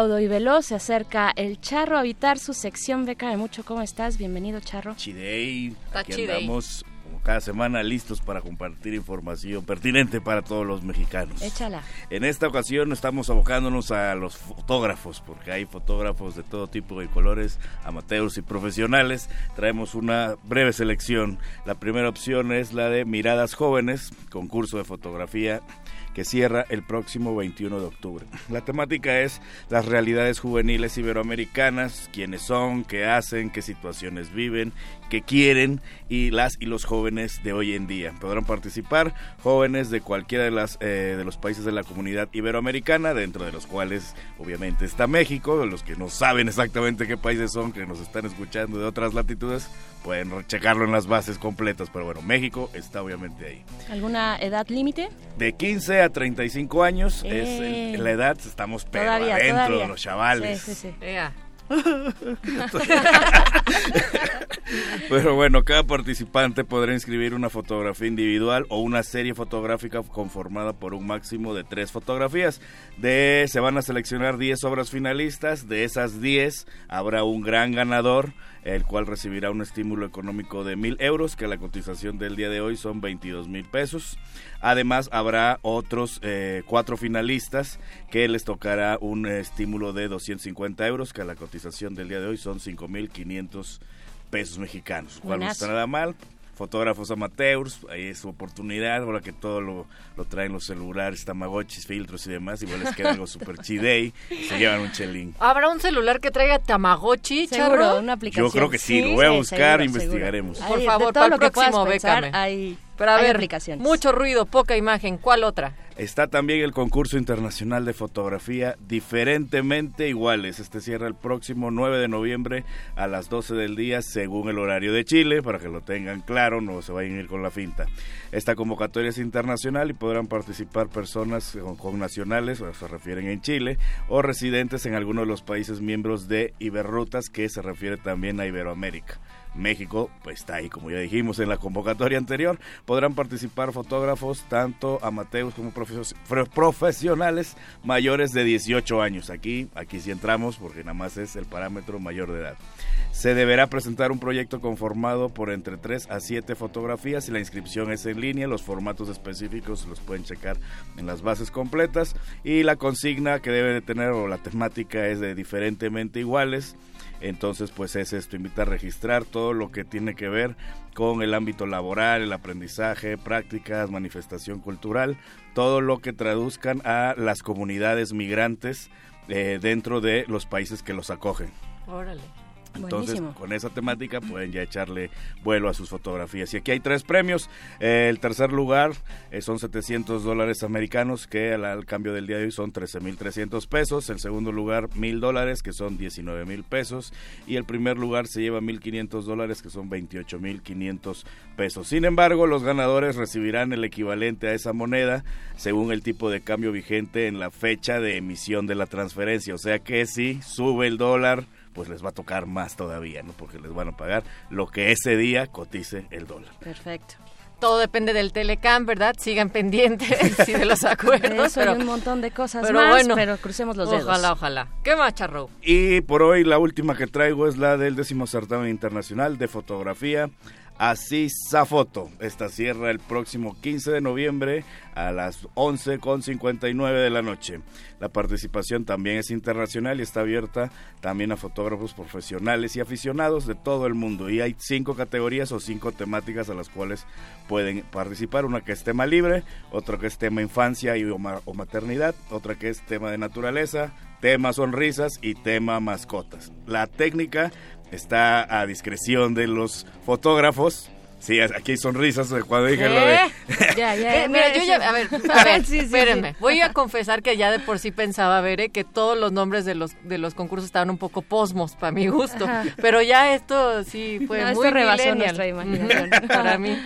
Y veloz se acerca el Charro a habitar su sección Beca de Mucho. ¿Cómo estás? Bienvenido, Charro. Chidey, Está aquí andamos como cada semana listos para compartir información pertinente para todos los mexicanos. Échala. En esta ocasión estamos abocándonos a los fotógrafos, porque hay fotógrafos de todo tipo y colores, amateurs y profesionales. Traemos una breve selección. La primera opción es la de Miradas Jóvenes, concurso de fotografía cierra el próximo 21 de octubre. La temática es las realidades juveniles iberoamericanas, quiénes son, qué hacen, qué situaciones viven, qué quieren y las y los jóvenes de hoy en día. Podrán participar jóvenes de cualquiera de las eh, de los países de la comunidad iberoamericana, dentro de los cuales obviamente está México, los que no saben exactamente qué países son, que nos están escuchando de otras latitudes, pueden checarlo en las bases completas, pero bueno, México está obviamente ahí. ¿Alguna edad límite? De 15 a 35 años es Eh. el- la edad, estamos pero Todavía, adentro todavía. de los chavales. Sí, sí, sí. Pero bueno, cada participante podrá inscribir una fotografía individual o una serie fotográfica conformada por un máximo de tres fotografías. De se van a seleccionar 10 obras finalistas, de esas 10 habrá un gran ganador, el cual recibirá un estímulo económico de mil euros, que la cotización del día de hoy son 22 mil pesos. Además, habrá otros eh, cuatro finalistas que les tocará un estímulo de 250 euros, que la cotización del día de hoy son 5.500 pesos mexicanos, cual no está nada mal. Fotógrafos amateurs, ahí es su oportunidad, ahora que todo lo, lo traen los celulares, tamagotchis, filtros y demás, igual les queda algo super chidey, y se llevan un chelín. ¿Habrá un celular que traiga Tamagotchi, Seguro, una aplicación. Yo creo que sí, lo voy a buscar, investigaremos. seguro. Por favor, para el lo que puedas próximo, pensar, bécame. hay, Pero a hay ver, aplicaciones. mucho ruido, poca imagen. ¿Cuál otra? Está también el concurso internacional de fotografía Diferentemente Iguales. Este cierra el próximo 9 de noviembre a las 12 del día según el horario de Chile, para que lo tengan claro, no se vayan a ir con la finta. Esta convocatoria es internacional y podrán participar personas con, nacionales, o se refieren en Chile, o residentes en alguno de los países miembros de Iberrutas, que se refiere también a Iberoamérica. México, pues está ahí, como ya dijimos en la convocatoria anterior. Podrán participar fotógrafos, tanto amateurs como profes- pro- profesionales mayores de 18 años. Aquí, aquí sí entramos porque nada más es el parámetro mayor de edad. Se deberá presentar un proyecto conformado por entre 3 a 7 fotografías y la inscripción es en línea. Los formatos específicos los pueden checar en las bases completas. Y la consigna que debe de tener o la temática es de diferentemente iguales. Entonces, pues es esto, invita a registrar todo lo que tiene que ver con el ámbito laboral, el aprendizaje, prácticas, manifestación cultural, todo lo que traduzcan a las comunidades migrantes eh, dentro de los países que los acogen. Órale. Entonces, Buenísimo. con esa temática pueden ya echarle vuelo a sus fotografías. Y aquí hay tres premios. Eh, el tercer lugar eh, son 700 dólares americanos, que al, al cambio del día de hoy son 13.300 pesos. El segundo lugar, 1.000 dólares, que son 19.000 pesos. Y el primer lugar se lleva 1.500 dólares, que son 28.500 pesos. Sin embargo, los ganadores recibirán el equivalente a esa moneda según el tipo de cambio vigente en la fecha de emisión de la transferencia. O sea que si sube el dólar pues les va a tocar más todavía, ¿no? Porque les van a pagar lo que ese día cotice el dólar. Perfecto. Todo depende del Telecam, ¿verdad? Sigan pendientes y de los acuerdos. Eso pero, un montón de cosas pero más, bueno, pero crucemos los dedos. Ojalá, ojalá. ¿Qué más, Charro? Y por hoy la última que traigo es la del décimo certamen internacional de fotografía. Así Foto. Esta cierra el próximo 15 de noviembre a las 11.59 de la noche. La participación también es internacional y está abierta también a fotógrafos profesionales y aficionados de todo el mundo. Y hay cinco categorías o cinco temáticas a las cuales pueden participar. Una que es tema libre, otra que es tema infancia y o maternidad, otra que es tema de naturaleza, tema sonrisas y tema mascotas. La técnica está a discreción de los fotógrafos Sí, aquí hay sonrisas cuando dije ¿Eh? lo de... Ya, ya, Eh, mira, yo ya, a ver, a ver, Sí, sí, sí. espérenme. Voy a confesar que ya de por sí pensaba, Bere, que todos los nombres de los de los concursos estaban un poco posmos para mi gusto. Ajá. Pero ya esto sí fue No, esto muy rebasó millennial. nuestra imaginación. para mí.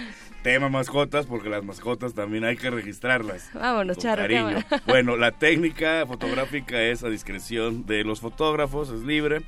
Tema mascotas, porque las mascotas también hay que registrarlas. Vámonos, con Charro, cariño. Bueno, la técnica fotográfica es a discreción de los fotógrafos, es libre.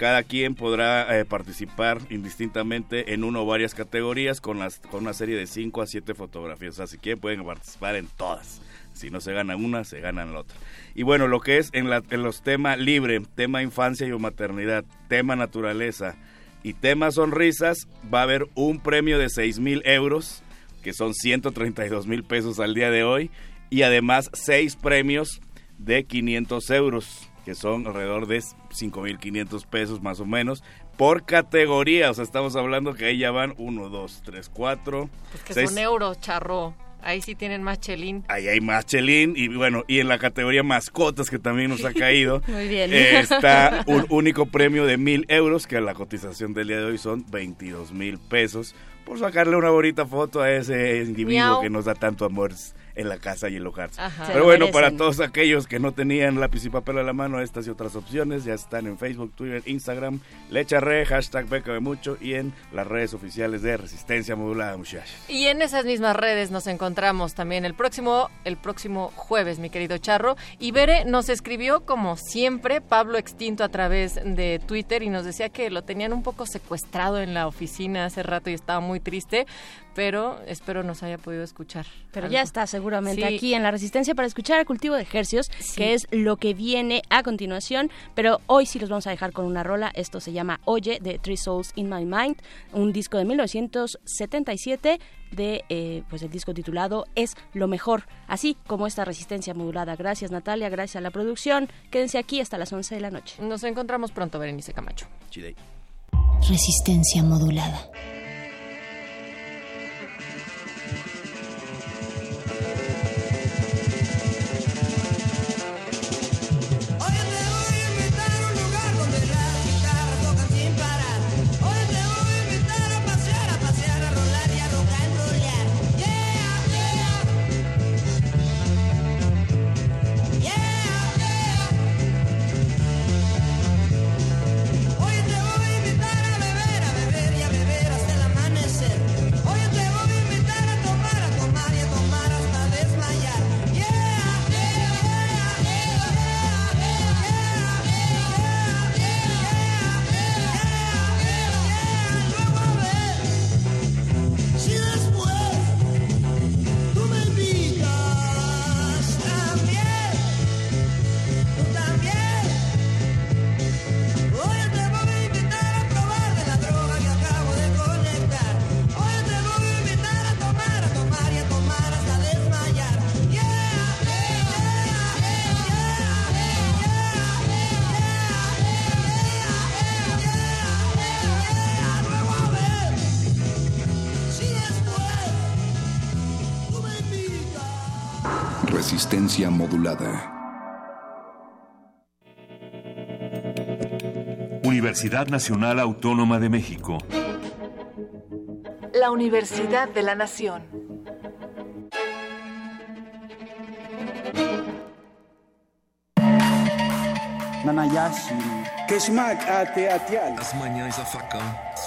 Cada quien podrá eh, participar indistintamente en una o varias categorías con, las, con una serie de 5 a 7 fotografías. Si quieren pueden participar en todas. Si no se gana una, se ganan la otra. Y bueno, lo que es en, la- en los temas libre, tema infancia y maternidad, tema naturaleza y tema sonrisas, va a haber un premio de 6 mil euros, que son 132 mil pesos al día de hoy, y además seis premios de 500 euros, que son alrededor de 5.500 pesos más o menos, por categoría. O sea, estamos hablando que ahí ya van 1, 2, 3, 4, Pues que 6. son euros, charro. Ahí sí tienen más chelín. Ahí hay más chelín y bueno, y en la categoría mascotas que también nos ha caído, Muy bien. eh, está un único premio de mil euros que a la cotización del día de hoy son 22 mil pesos por sacarle una bonita foto a ese individuo Miau. que nos da tanto amor en la casa y el hogar. Ajá. Se Pero bueno, para todos aquellos que no tenían lápiz y papel a la mano, estas y otras opciones ya están en Facebook, Twitter, Instagram, Lecharre, hashtag Beca de Mucho y en las redes oficiales de Resistencia Modulada, muchachos. Y en esas mismas redes nos encontramos también el próximo, el próximo jueves, mi querido Charro. Y Bere nos escribió, como siempre, Pablo Extinto a través de Twitter y nos decía que lo tenían un poco secuestrado en la oficina hace rato y estaba muy triste, pero espero nos haya podido escuchar. Pero algo. ya está seguramente Sí. aquí en la Resistencia para escuchar el cultivo de ejercios, que es lo que viene a continuación. Pero hoy sí los vamos a dejar con una rola. Esto se llama Oye de Three Souls in My Mind, un disco de 1977 de eh, pues el disco titulado Es lo mejor, así como esta resistencia modulada. Gracias Natalia, gracias a la producción. Quédense aquí hasta las 11 de la noche. Nos encontramos pronto, Berenice Camacho. Chidey. Resistencia modulada. Modulada. Universidad Nacional Autónoma de México. La Universidad de la Nación. Nanayashi. Keshmak ate atial. As manhãs da facão.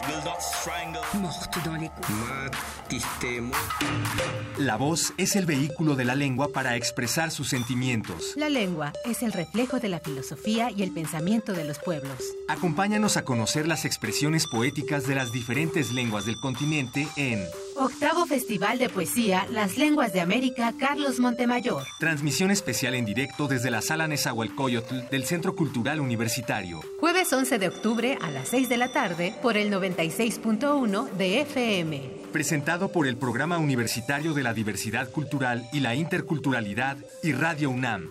Will not strangle. Morto dans les Matistemo. La voz es el vehículo de la lengua para expresar sus sentimientos. La lengua es el reflejo de la filosofía y el pensamiento de los pueblos. Acompáñanos a conocer las expresiones poéticas de las diferentes lenguas del continente en Octavo Festival de Poesía Las Lenguas de América Carlos Montemayor. transmisión especial en directo desde la Sala Nezahualcóyotl del Centro Cultural Universitario. Jueves 11 de octubre a las 6 de la tarde por el 96.1 de FM. Presentado por el Programa Universitario de la Diversidad Cultural y la Interculturalidad y Radio UNAM.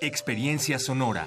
Experiencia Sonora.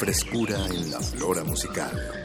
Frescura en la flora musical.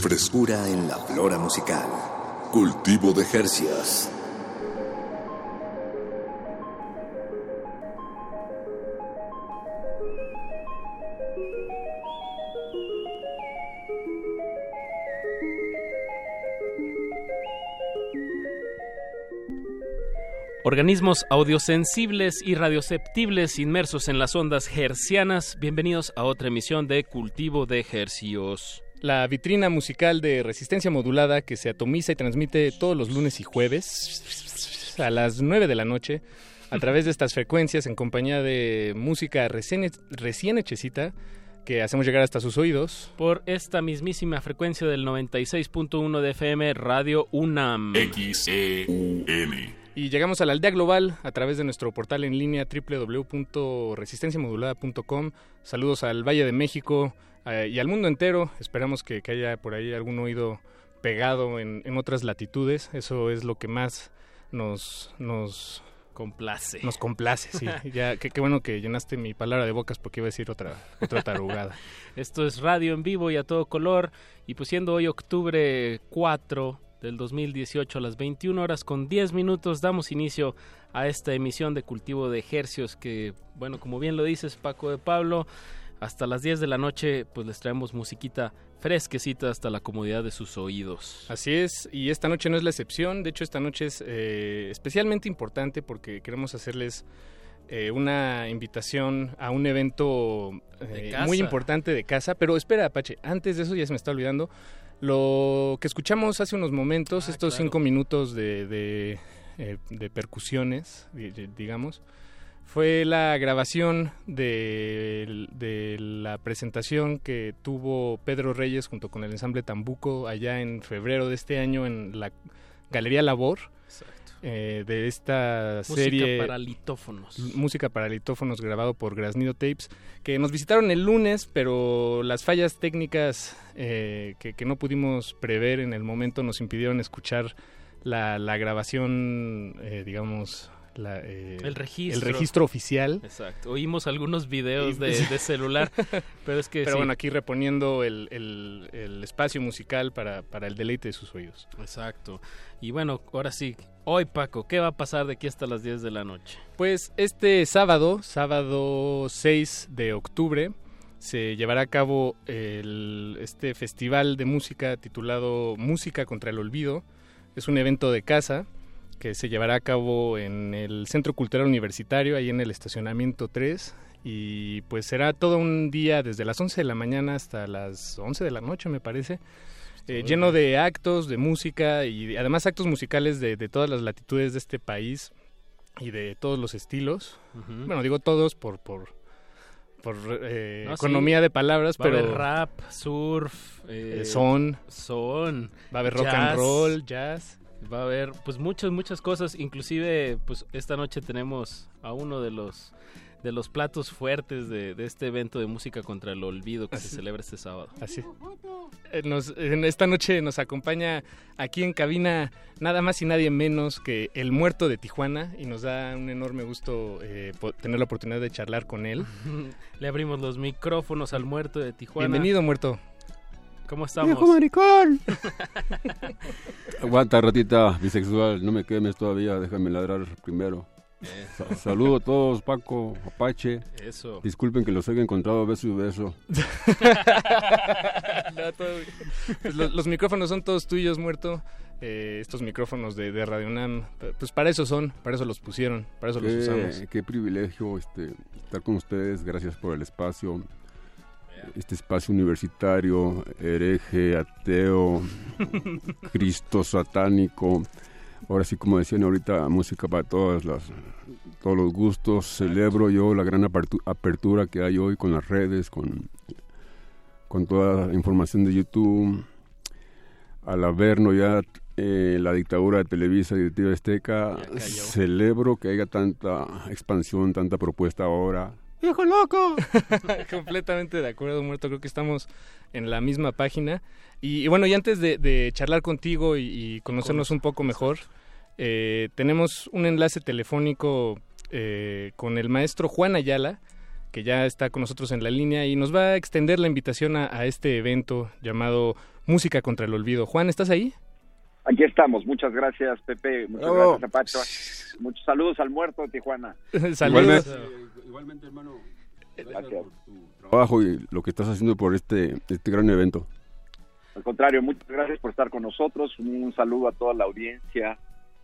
Frescura en la flora musical. Cultivo de Jercias. Organismos audiosensibles y radioceptibles inmersos en las ondas hercianas, bienvenidos a otra emisión de Cultivo de Hercios. La vitrina musical de resistencia modulada que se atomiza y transmite todos los lunes y jueves a las 9 de la noche a través de estas frecuencias en compañía de música recién, recién hechecita que hacemos llegar hasta sus oídos. Por esta mismísima frecuencia del 96.1 de FM Radio UNAM. XEUN. Y llegamos a la aldea global a través de nuestro portal en línea www.resistenciamodulada.com. Saludos al Valle de México eh, y al mundo entero. Esperamos que, que haya por ahí algún oído pegado en, en otras latitudes. Eso es lo que más nos, nos Complace. Nos complace, sí. ya, qué, qué bueno que llenaste mi palabra de bocas porque iba a decir otra, otra tarugada. Esto es radio en vivo y a todo color. Y pues siendo hoy octubre 4 del 2018 a las 21 horas con 10 minutos damos inicio a esta emisión de cultivo de ejercios que, bueno, como bien lo dices Paco de Pablo, hasta las 10 de la noche pues les traemos musiquita fresquecita hasta la comodidad de sus oídos. Así es, y esta noche no es la excepción, de hecho esta noche es eh, especialmente importante porque queremos hacerles eh, una invitación a un evento eh, muy importante de casa, pero espera Apache, antes de eso ya se me está olvidando, lo que escuchamos hace unos momentos, Ah, estos claro. cinco minutos de, de, eh, de percusiones, di- di- digamos, fue la grabación de, de la presentación que tuvo Pedro Reyes junto con el ensamble Tambuco allá en febrero de este año en la Galería Labor. eh, de esta Música serie para litófonos. música para litófonos grabado por Grasnido Tapes que nos visitaron el lunes pero las fallas técnicas eh, que, que no pudimos prever en el momento nos impidieron escuchar la, la grabación eh, digamos la, eh, El registro. el registro oficial Exacto. Oímos algunos videos de, de celular, pero es que pero sí. bueno aquí reponiendo el, el- el espacio musical para, para el deleite de sus oídos Exacto. Y bueno, ahora sí, hoy Paco, ¿qué va a pasar de aquí hasta las 10 de la noche? Pues este sábado, sábado 6 de octubre, se llevará a cabo el- este festival de música titulado Música contra el Olvido. Es un evento de casa que se llevará a cabo en el Centro Cultural Universitario, ahí en el estacionamiento 3. Y pues será todo un día desde las 11 de la mañana hasta las 11 de la noche, me parece. Eh, lleno de actos, de música y además actos musicales de, de todas las latitudes de este país y de todos los estilos. Bueno, digo todos por por, por eh, No, economía sí. de palabras, Va a haber rap, surf, eh, Eh, son. son, Va a haber rock and roll, jazz. Va a haber pues muchas muchas cosas, inclusive pues esta noche tenemos a uno de los de los platos fuertes de, de este evento de música contra el olvido que se celebra este sábado. Así. Eh, nos- en esta noche nos acompaña aquí en cabina nada más y nadie menos que el muerto de Tijuana y nos da un enorme gusto eh, tener la oportunidad de charlar con él. Le abrimos los micrófonos al muerto de Tijuana. Bienvenido, muerto. ¿Cómo estamos? maricón! Aguanta, ratita bisexual, no me quemes todavía, déjame ladrar primero. Eso. Sa- Saludo a todos, Paco, Apache. Eso. Disculpen que los haya encontrado beso y beso. No, todo bien. Pues los, los micrófonos son todos tuyos, muerto. Eh, estos micrófonos de, de Radio UNAM, pues para eso son, para eso los pusieron, para eso los usamos. Qué, qué privilegio este, estar con ustedes, gracias por el espacio. Este espacio universitario, hereje, ateo, Cristo satánico. Ahora sí, como decían ahorita, música para todas las, todos los gustos. Celebro yo la gran apertu- apertura que hay hoy con las redes, con, con toda la información de YouTube. Al habernos ya eh, la dictadura de Televisa y de TV Azteca, celebro que haya tanta expansión, tanta propuesta ahora. ¡Hijo loco! Completamente de acuerdo, muerto. Creo que estamos en la misma página. Y, y bueno, y antes de, de charlar contigo y, y conocernos un poco mejor, eh, tenemos un enlace telefónico eh, con el maestro Juan Ayala, que ya está con nosotros en la línea y nos va a extender la invitación a, a este evento llamado Música contra el Olvido. Juan, ¿estás ahí? Aquí estamos, muchas gracias Pepe, muchas gracias Apacho. Muchos saludos al muerto de Tijuana. Saludos. Igualmente, hermano. Gracias. Trabajo y lo que estás haciendo por este, este gran evento. Al contrario, muchas gracias por estar con nosotros. Un saludo a toda la audiencia.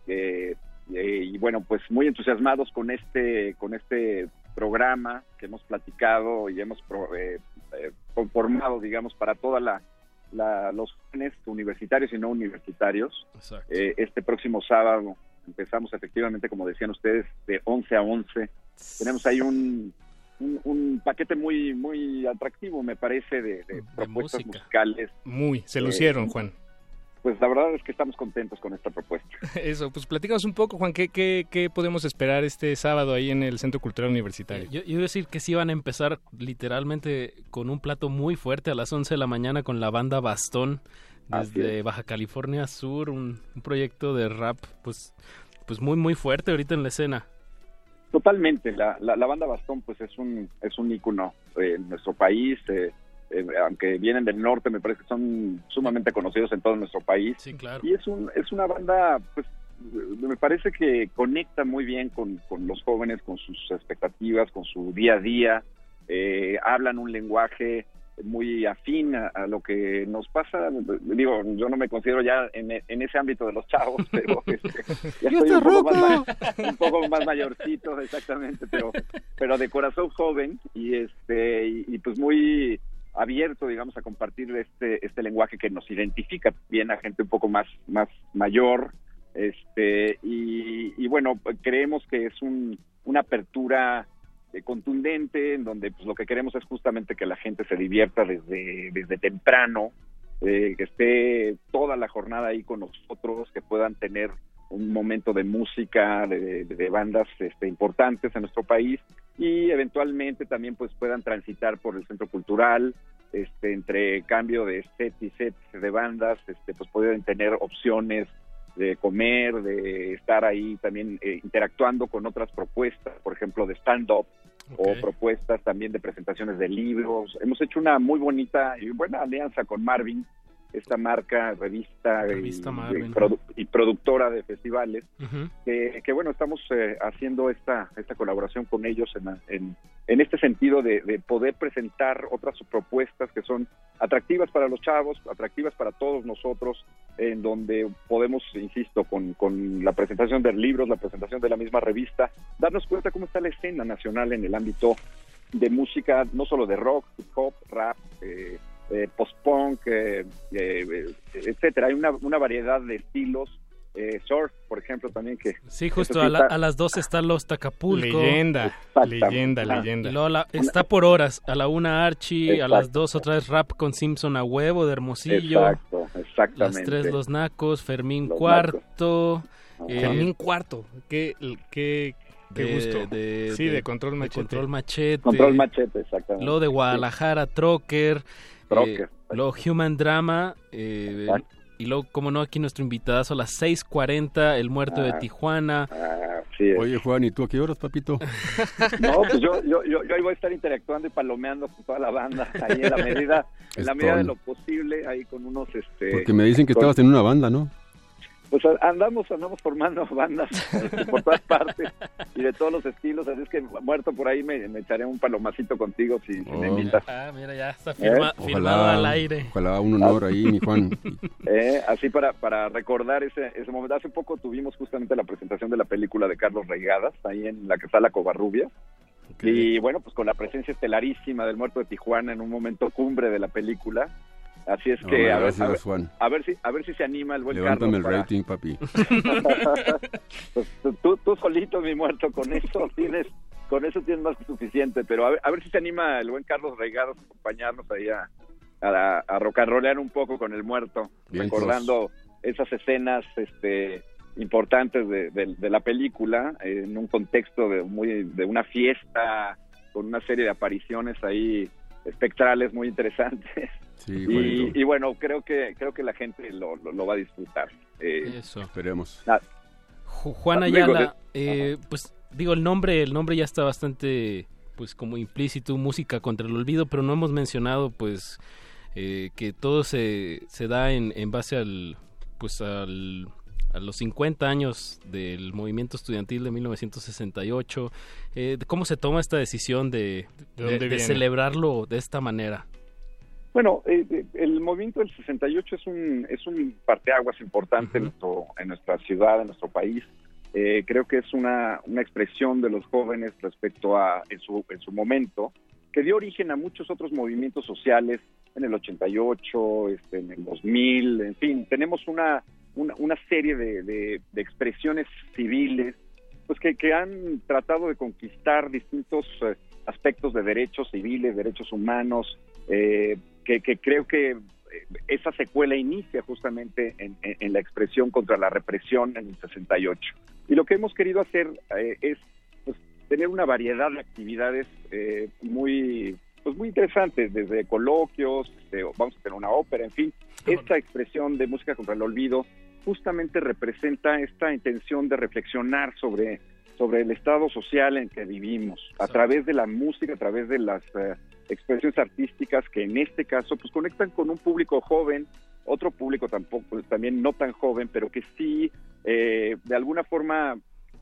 eh, eh, y bueno, pues muy entusiasmados con este, con este programa que hemos platicado y hemos pro- eh, eh, conformado, digamos, para toda la, la- los jóvenes universitarios y no universitarios. Eh, este próximo sábado empezamos efectivamente, como decían ustedes, de 11 a 11. Tenemos ahí un, un, un paquete muy muy atractivo, me parece, de, de propuestas musicales. Muy, se Eh, lucieron, Juan. Pues la verdad es que estamos contentos con esta propuesta. Eso, pues platícanos un poco, Juan, ¿qué, qué, qué podemos esperar este sábado ahí en el Centro Cultural Universitario? Yo, yo iba a decir que sí van a empezar literalmente con un plato muy fuerte a las 11 de la mañana con la banda Bastón desde Baja California Sur, un, un proyecto de rap pues pues muy muy fuerte ahorita en la escena. Totalmente, la, la, la banda Bastón pues es un es un ícono eh, en nuestro país, eh, eh, aunque vienen del norte, me parece que son sumamente conocidos en todo nuestro país. Sí, claro. Y es un es una banda pues me parece que conecta muy bien con, con los jóvenes, con sus expectativas, con su día a día, eh, hablan un lenguaje muy afín a, a lo que nos pasa. Digo, yo no me considero ya en, en ese ámbito de los chavos, pero este, ya ¡Ya estoy un poco, más, un poco más mayorcito, exactamente, pero, pero de corazón joven y este y, y pues muy abierto, digamos, a compartir este este lenguaje que nos identifica bien a gente un poco más más mayor, este y, y bueno, creemos que es un, una apertura eh, contundente en donde pues lo que queremos es justamente que la gente se divierta desde desde temprano eh, que esté toda la jornada ahí con nosotros que puedan tener un momento de música de, bandas este, importantes en nuestro país y eventualmente también pues puedan transitar por el centro cultural este entre cambio de set y set de bandas este pues pueden tener opciones de comer, de estar ahí también eh, interactuando con otras propuestas, por ejemplo, de o propuestas también de presentaciones de libros. Hemos hecho una muy bonita y buena alianza con Marvin, esta marca, revista, y- Revista y, Marvin. produ- y productora de festivales, que, que, bueno, estamos eh, haciendo esta, esta colaboración con ellos en, en, en este sentido de, de poder presentar otras propuestas que son atractivas para los chavos, atractivas para todos nosotros, en donde podemos, insisto, con, con la presentación de libros, la presentación de la misma revista, darnos cuenta cómo está la escena nacional en el ámbito de música, no solo de rock, hip hop, rap, eh, eh, post-punk, eh, etcétera. Hay una, una variedad de estilos. Eh, surf, por ejemplo, también que... Sí, justo sí a, la- está- a las 12 está Los Tacapulco. Leyenda, leyenda, Ah. leyenda. Y luego la- está por horas, a la una Archie, a las Exacto. dos otra vez Rap con Simpson a huevo de Hermosillo. Exacto, exactamente. Las tres Los Nacos, Fermín Los Cuarto. eh, Fermín Cuarto, qué, qué, qué de- gusto. de- sí, de- de, Control de Machete. Control Machete. Control Machete, exactamente. Luego de Guadalajara, Trocker. Trocker, eh, luego Human Drama. eh, y luego, como no, aquí nuestro invitadazo a las 6.40, El Muerto de Ah. Tijuana. Oye, Juan, ¿y tú a qué horas, papito? No, pues yo, yo, yo, yo ahí voy a estar interactuando y palomeando con toda la banda, ahí en la medida, en la medida de lo posible, ahí con unos, este... Porque me dicen que con- estabas en una banda, ¿no? Pues andamos, andamos formando bandas este, por todas partes y de todos los estilos, así es que muerto por ahí me, me echaré un palomacito contigo si, si me Oh. invitas. Ah, mira, ya está firma- ¿Eh? firmado al aire. Ojalá un honor ahí, mi Juan. Eh, así para, para recordar ese, ese momento. Hace poco tuvimos justamente la presentación de la película de Carlos Reigadas, ahí en la que está la Covarrubia. Y bueno, pues con la presencia estelarísima del muerto de Tijuana en un momento cumbre de la película. Así es No, que a, ver, a, ver, Juan. a ver si a ver si se anima el buen Levántame el Carlos. rating, papi. Pues, tú, tú solito, mi muerto, con eso tienes con eso tienes más que suficiente. Pero a ver, a ver si se anima el buen Carlos Reigadas a acompañarnos ahí a, a, a rollear un poco con el muerto, Bien, recordando esas escenas este importantes de, de- de la película eh, en un contexto de muy de una fiesta con una serie de apariciones ahí espectrales muy interesantes Sí, y, bueno creo que creo que la gente lo, lo- lo va a disfrutar Eh, Eso. Esperemos. ah, Ju- Juan Ayala, eh, pues digo, el nombre, el nombre ya está bastante pues como implícito música contra el olvido, pero no hemos mencionado pues eh, que todo se, se da en, en base al pues al a los 50 años del movimiento estudiantil de 1968. Eh, ¿Cómo se toma esta decisión de, ¿De celebrarlo de esta manera? Bueno, eh, eh, el movimiento del 68 es un es un parteaguas importante en, nuestro, en nuestra ciudad, en nuestro país. Eh, creo que es una, una expresión de los jóvenes respecto a en su, en su momento, que dio origen a muchos otros movimientos sociales en el 88, este, en el 2000, en fin, tenemos una, una, una serie de, de- de expresiones civiles pues que, que han tratado de conquistar distintos eh, aspectos de derechos civiles, derechos humanos, eh, que, que creo que eh, esa secuela inicia justamente en, en- en la expresión contra la represión en el 68. Y lo que hemos querido hacer eh, es pues, tener una variedad de actividades eh, muy pues muy interesantes, desde coloquios, este, vamos a tener una ópera, en fin, esta expresión de música contra el olvido justamente representa esta intención de reflexionar sobre, sobre el estado social en que vivimos, a través de la música, a través de las eh, expresiones artísticas que en este caso pues conectan con un público joven, otro público tampoco, también no tan joven, pero que sí eh, de alguna forma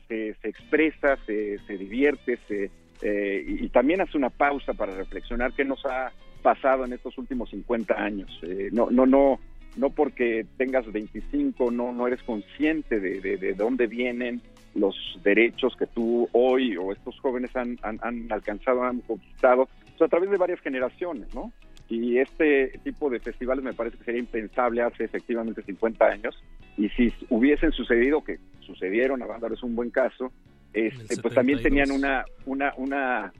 se, se expresa, se, se divierte, se, eh, y, también hace una pausa para reflexionar qué nos ha pasado en estos últimos 50 años. Eh, no, no, no, no porque tengas 25, no, no eres consciente de, de, de dónde vienen los derechos que tú hoy o estos jóvenes han, han alcanzado, han conquistado, pues, a través de varias generaciones, ¿no? Y este tipo de festivales me parece que sería impensable hace efectivamente 50 años. Y si hubiesen sucedido, que sucedieron, Avándaro es un buen caso, este, pues también 72. tenían una, una, una,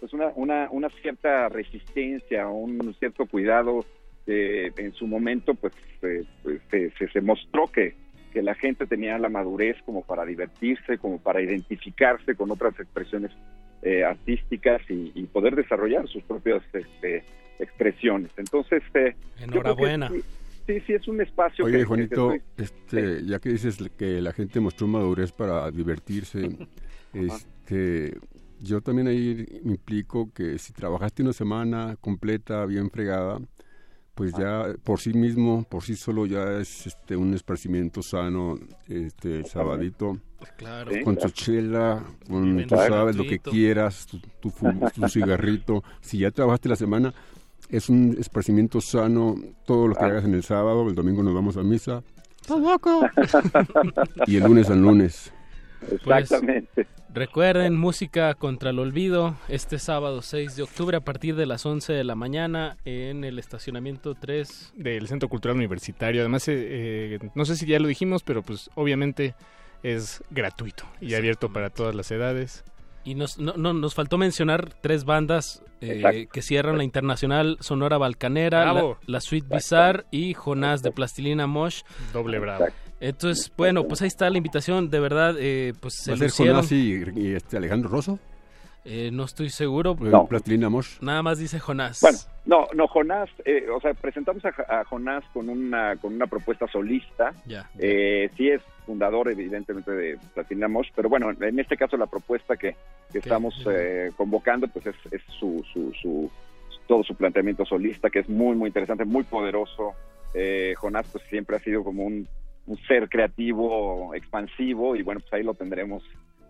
pues una, una, una cierta resistencia, un cierto cuidado que en su momento pues, eh, pues, se, se, se mostró que, que la gente tenía la madurez como para divertirse, como para identificarse con otras expresiones eh, artísticas y, y poder desarrollar sus propias este, expresiones. Entonces, eh, Enhorabuena. sí, sí, sí, es un espacio que- Oye, que- Juanito, que estoy- este, ya que dices que la gente mostró madurez para divertirse, este, yo también ahí me implico que si trabajaste una semana completa, bien fregada, pues ya por sí mismo, por sí solo ya es este un esparcimiento sano, este sabadito, Claro. con tu chela, con Bien tú sabes lo que quieras, tu, tu cigarrito. Si ya trabajaste la semana, es un esparcimiento sano, todo lo que hagas en el sábado, el domingo nos vamos a misa. Y el lunes al lunes. Pues, recuerden, música contra el olvido, este sábado 6 de octubre a partir de las 11 de la mañana en el estacionamiento 3. del Centro Cultural Universitario. Además, eh, eh, no sé si ya lo dijimos, pero pues obviamente es gratuito y abierto para todas las edades. Y nos, no, no, nos faltó mencionar tres bandas eh, que cierran la internacional Sonora Balcanera, la, la Suite Bizarre y Jonás de Plastilina Mosh. Doble bravo. Entonces, bueno, pues ahí está la invitación, de verdad, eh, pues se ¿Va a ser. Jonás y, y este Alejandro Rosso? Eh, no estoy seguro. No. Nada más dice Jonás. Bueno, no, no, Jonás, eh, o sea, presentamos a, a Jonás con una, con una propuesta solista. Ya. Eh, sí es fundador, evidentemente, de Platina Mosh, pero bueno, en este caso la propuesta que, que estamos eh, convocando, pues es, es su, su, su, todo su planteamiento solista, que es muy, muy interesante, muy poderoso. Eh, Jonás, pues siempre ha sido como un, un ser creativo, expansivo, y bueno, pues ahí lo tendremos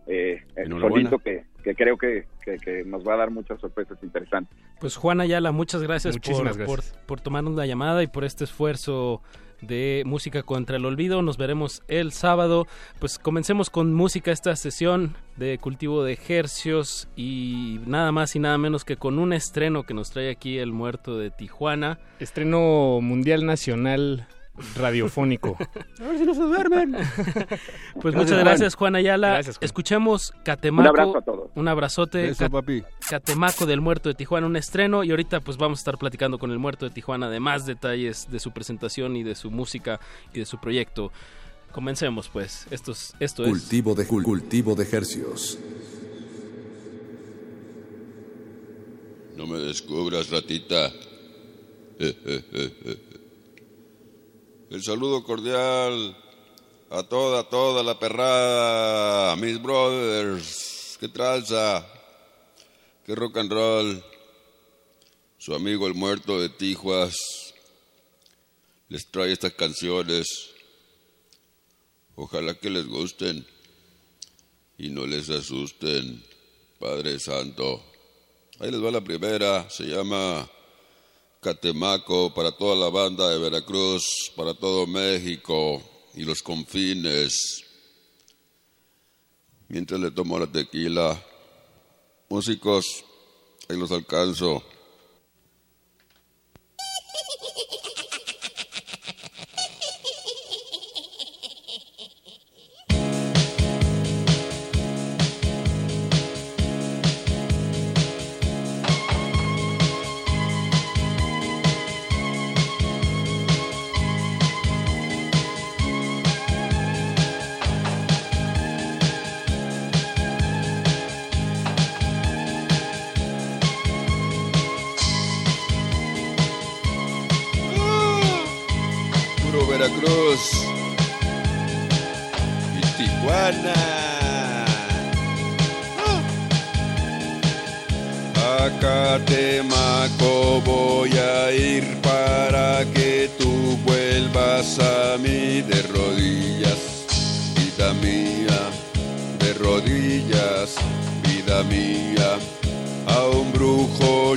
eh, Enhorabuena. solito, que, que creo que, que, que nos va a dar muchas sorpresas interesantes. Pues Juan Ayala, muchas gracias, por, Muchísimas gracias. Por, por tomarnos la llamada y por este esfuerzo de música contra el olvido. Nos veremos el sábado. Pues comencemos con música esta sesión de cultivo de ejercios y nada más y nada menos que con un estreno que nos trae aquí el muerto de Tijuana. Estreno mundial nacional radiofónico. A ver si no se duermen. Pues muchas gracias Juan Ayala. Gracias, Juan. Escuchemos Catemaco. Un abrazo a todos. Un abrazote. Eso, Cat- papi. Catemaco del Muerto de Tijuana, un estreno y ahorita pues vamos a estar platicando con el Muerto de Tijuana de más detalles de su presentación y de su música y de su proyecto. Comencemos pues, esto es, esto es Cultivo de cul- cultivo de hercios. No me descubras, ratita. El saludo cordial a toda, toda la perrada, mis brothers. ¿Qué tranza? ¿Qué rock and roll. Su amigo el muerto de Tijuas les trae estas canciones. Ojalá que les gusten y no les asusten, Padre Santo. Ahí les va la primera, se llama Catemaco para toda la banda de Veracruz, para todo México y los confines. Mientras le tomo la tequila, músicos, ahí los alcanzo.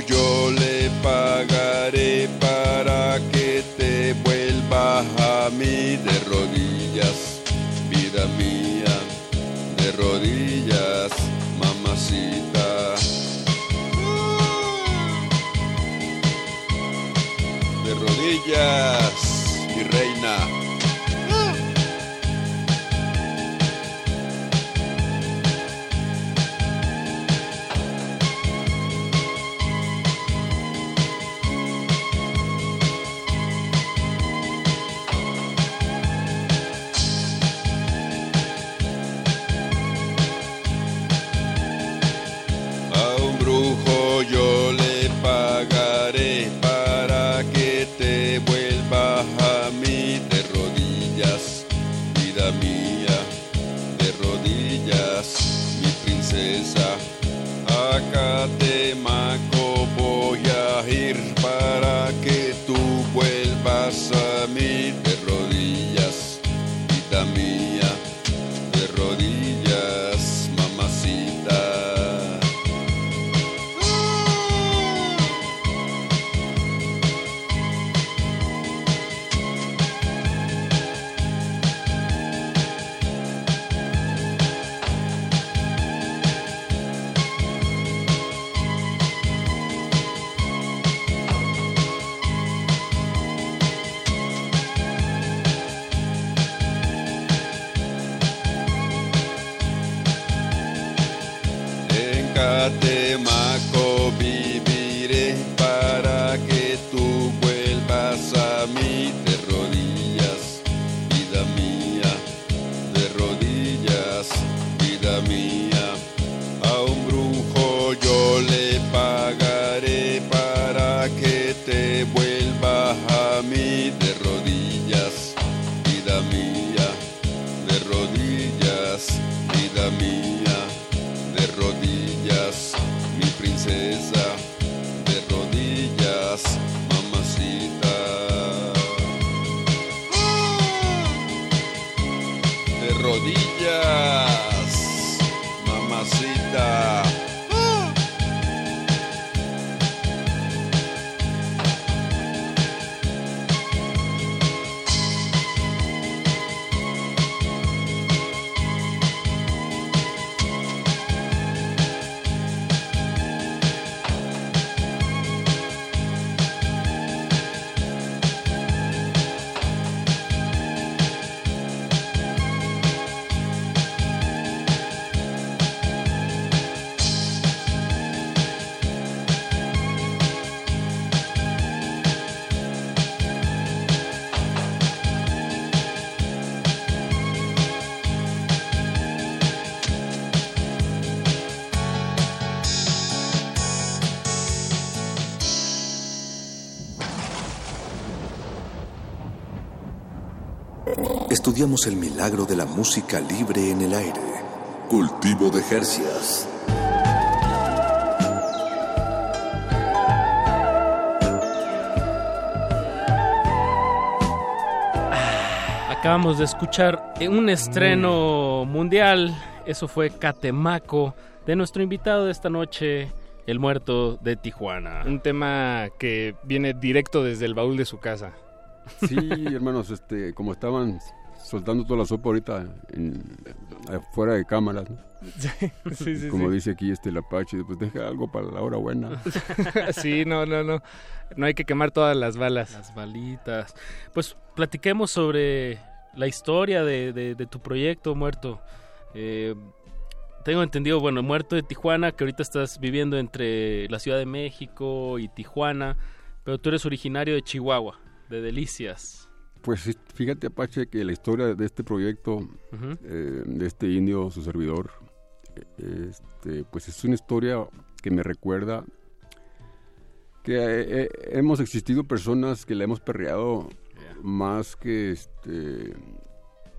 Yo le pagaré para que te vuelva a mí de rodillas, vida mía, de rodillas, mamacita. De rodillas, mi reina. Rodillas, mi princesa, el milagro de la música libre en el aire. Cultivo de Jercias. Ah, acabamos de escuchar un estreno mundial, eso fue Catemaco, de nuestro invitado de esta noche, el muerto de Tijuana. Un tema que viene directo desde el baúl de su casa. Sí, hermanos, este, como estaban soltando toda la sopa ahorita en, afuera de cámaras, ¿no? Sí, sí, como sí. dice aquí este el Apache, pues deja algo para la hora buena. sí, no, no, no. No hay que quemar todas las balas. Las balitas. Pues platiquemos sobre la historia de, de- de tu proyecto, Muerto. Eh, tengo entendido, bueno, Muerto de Tijuana, que ahorita estás viviendo entre la Ciudad de México y Tijuana, pero tú eres originario de Chihuahua, de Delicias. Pues fíjate Apache que la historia de este proyecto, eh, de este indio, su servidor, este, pues es una historia que me recuerda que eh, eh, hemos existido personas que la hemos perreado más que este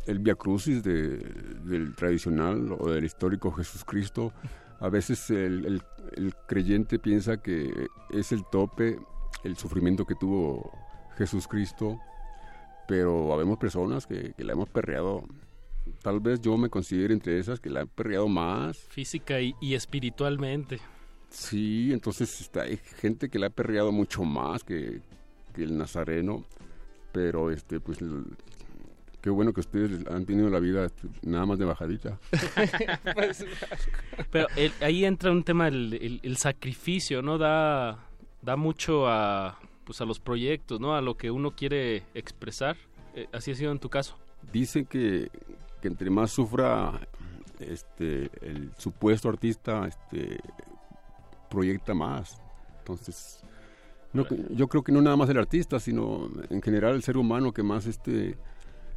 el Via Crucis de- del tradicional o del histórico Jesús Cristo. A veces el, el- el creyente piensa que es el tope, el sufrimiento que tuvo Jesús Cristo, pero habemos personas que, que la hemos perreado. Tal vez yo me considero entre esas que la han perreado más. Física y, y espiritualmente. Sí, entonces está, hay gente que la ha perreado mucho más que, que el nazareno, pero este, pues l- qué bueno que ustedes han tenido la vida este, nada más de bajadita. Pero el- ahí entra un tema, el, el- el sacrificio, ¿no? Da, da mucho a, pues a los proyectos, ¿no? A lo que uno quiere expresar. Eh, así ha sido en tu caso. Dicen que, que entre más sufra este, el supuesto artista, este, proyecta más. Entonces, no, yo creo que no nada más el artista, sino en general el ser humano que más este,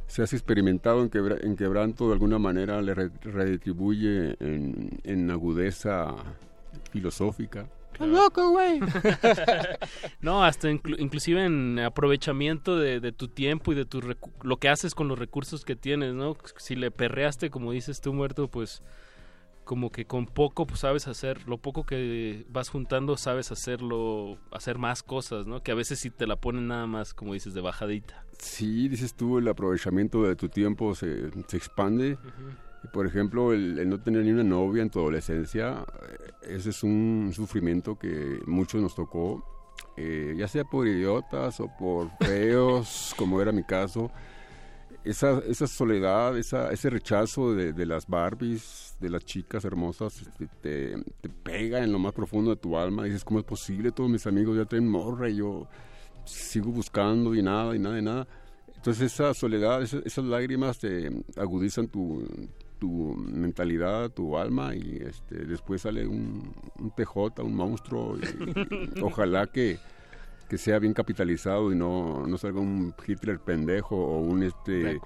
se hace experimentado en, quebra- en quebranto de alguna manera le re- redistribuye en, en agudeza filosófica. Loco, güey! no, hasta inclu- inclusive en aprovechamiento de, de tu tiempo y de tu recu- lo que haces con los recursos que tienes, ¿no? Si le perreaste, como dices tú, muerto, pues como que con poco pues sabes hacer, lo poco que vas juntando sabes hacerlo, hacer más cosas, ¿no? Que a veces sí te la ponen nada más, como dices, de bajadita. Sí, dices tú, el aprovechamiento de tu tiempo se, se expande. Por ejemplo, el, el no tener ni una novia en tu adolescencia, eh, ese es un sufrimiento que muchos nos tocó, eh, ya sea por idiotas o por feos, como era mi caso. Esa, esa soledad, esa, ese rechazo de, de las Barbies, de las chicas hermosas, este, te, te pega en lo más profundo de tu alma. Dices, ¿cómo es posible? Todos mis amigos ya tienen morra y yo sigo buscando y nada, y nada, y nada. Entonces esa soledad, esa- esas lágrimas te agudizan tu, tu mentalidad, tu alma y este, después sale un, un TJ, un monstruo. y- y ojalá que, que sea bien capitalizado y no, no salga un Hitler pendejo o un este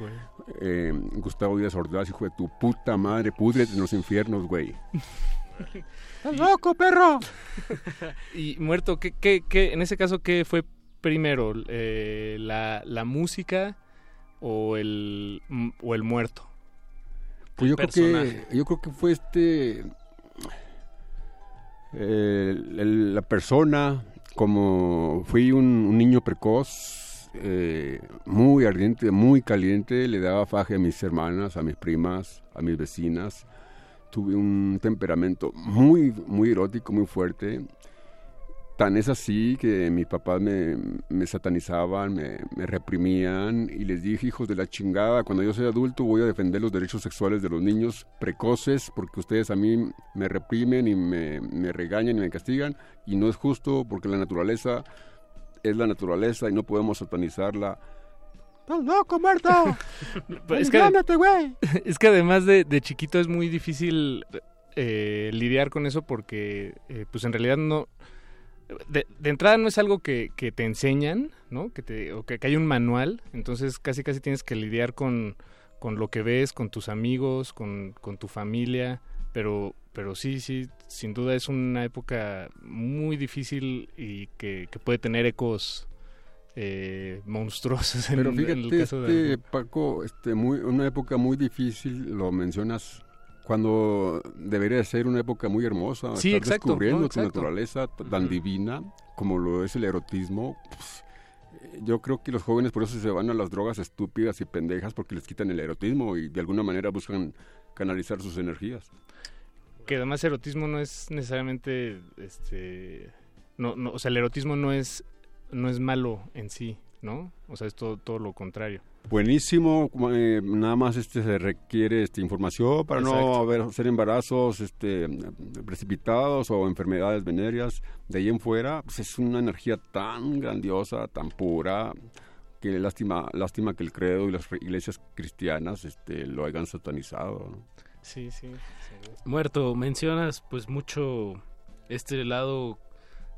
eh, Gustavo Díaz Ordaz, hijo de tu puta madre, púdrete en los infiernos, güey. loco, perro! y muerto, ¿qué, qué, qué- en ese caso, ¿qué fue primero? Eh, la, ¿La música o el, o el muerto? Pues yo creo, que, yo creo que fue este. eh, el- la persona, como fui un, un niño precoz, eh, muy ardiente, muy caliente, le daba faje a mis hermanas, a mis primas, a mis vecinas. Tuve un temperamento muy, muy erótico, muy fuerte. Tan es así que mis papás me, me satanizaban, me, me reprimían y les dije, hijos de la chingada, cuando yo sea adulto voy a defender los derechos sexuales de los niños precoces porque ustedes a mí me reprimen y me, me regañan y me castigan y no es justo porque la naturaleza es la naturaleza y no podemos satanizarla. ¡Estás loco, muerto! es, que, güey! es que además de, de chiquito es muy difícil eh, lidiar con eso porque, eh, pues en realidad no... De, de entrada no es algo que, que te enseñan, ¿no? Que te, o que, que hay un manual, entonces casi casi tienes que lidiar con, con lo que ves, con tus amigos, con, con tu familia, pero, pero sí, sí, sin duda es una época muy difícil y que, que puede tener ecos eh, monstruosos en, Pero en fíjate, el caso de... este, Paco, este, muy, una época muy difícil, lo mencionas, cuando debería de ser una época muy hermosa. Sí, Estás exacto, descubriendo no, tu naturaleza tan divina como lo es el erotismo. pues, Yo creo que los jóvenes por eso se van a las drogas estúpidas y pendejas porque les quitan el erotismo y de alguna manera buscan canalizar sus energías. Que además erotismo no es necesariamente, este, no, no, o sea, el erotismo no es, no es malo en sí, ¿no? O sea, es todo, todo lo contrario. Buenísimo, eh, nada más este se requiere este, información para no haber, hacer embarazos este, precipitados o enfermedades venéreas. De ahí en fuera, pues es una energía tan grandiosa, tan pura, que lástima, lástima que el credo y las iglesias cristianas este, lo hayan satanizado. ¿no? Sí, sí. Muerto, mencionas pues mucho este lado,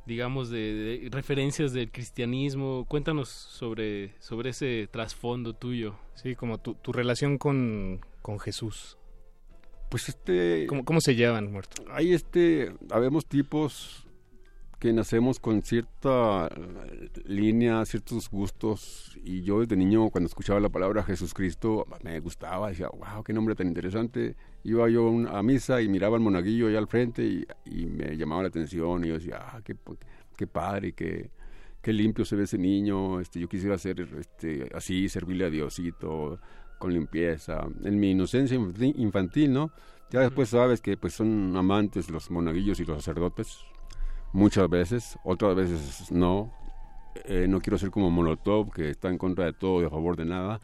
digamos, de, de referencias del cristianismo. Cuéntanos sobre, sobre ese trasfondo tuyo. Sí, como tu, tu relación con, con Jesús. Pues este... ¿Cómo, cómo se llevan, muerto? Hay este, habemos tipos que nacemos con cierta línea, ciertos gustos, y yo desde niño cuando escuchaba la palabra Jesús Cristo me gustaba, decía, wow, qué nombre tan interesante. Iba yo a un- a misa y miraba al monaguillo ahí al frente y, y me llamaba la atención y yo decía, ah, qué, qué padre, qué, qué limpio se ve ese niño, este, yo quisiera ser este, así, servirle a Diosito con limpieza, en mi inocencia infantil, infantil, ¿no? Ya después sabes que pues son amantes los monaguillos y los sacerdotes, muchas veces, otras veces no. Eh, no quiero ser como Molotov, que está en contra de todo y a favor de nada.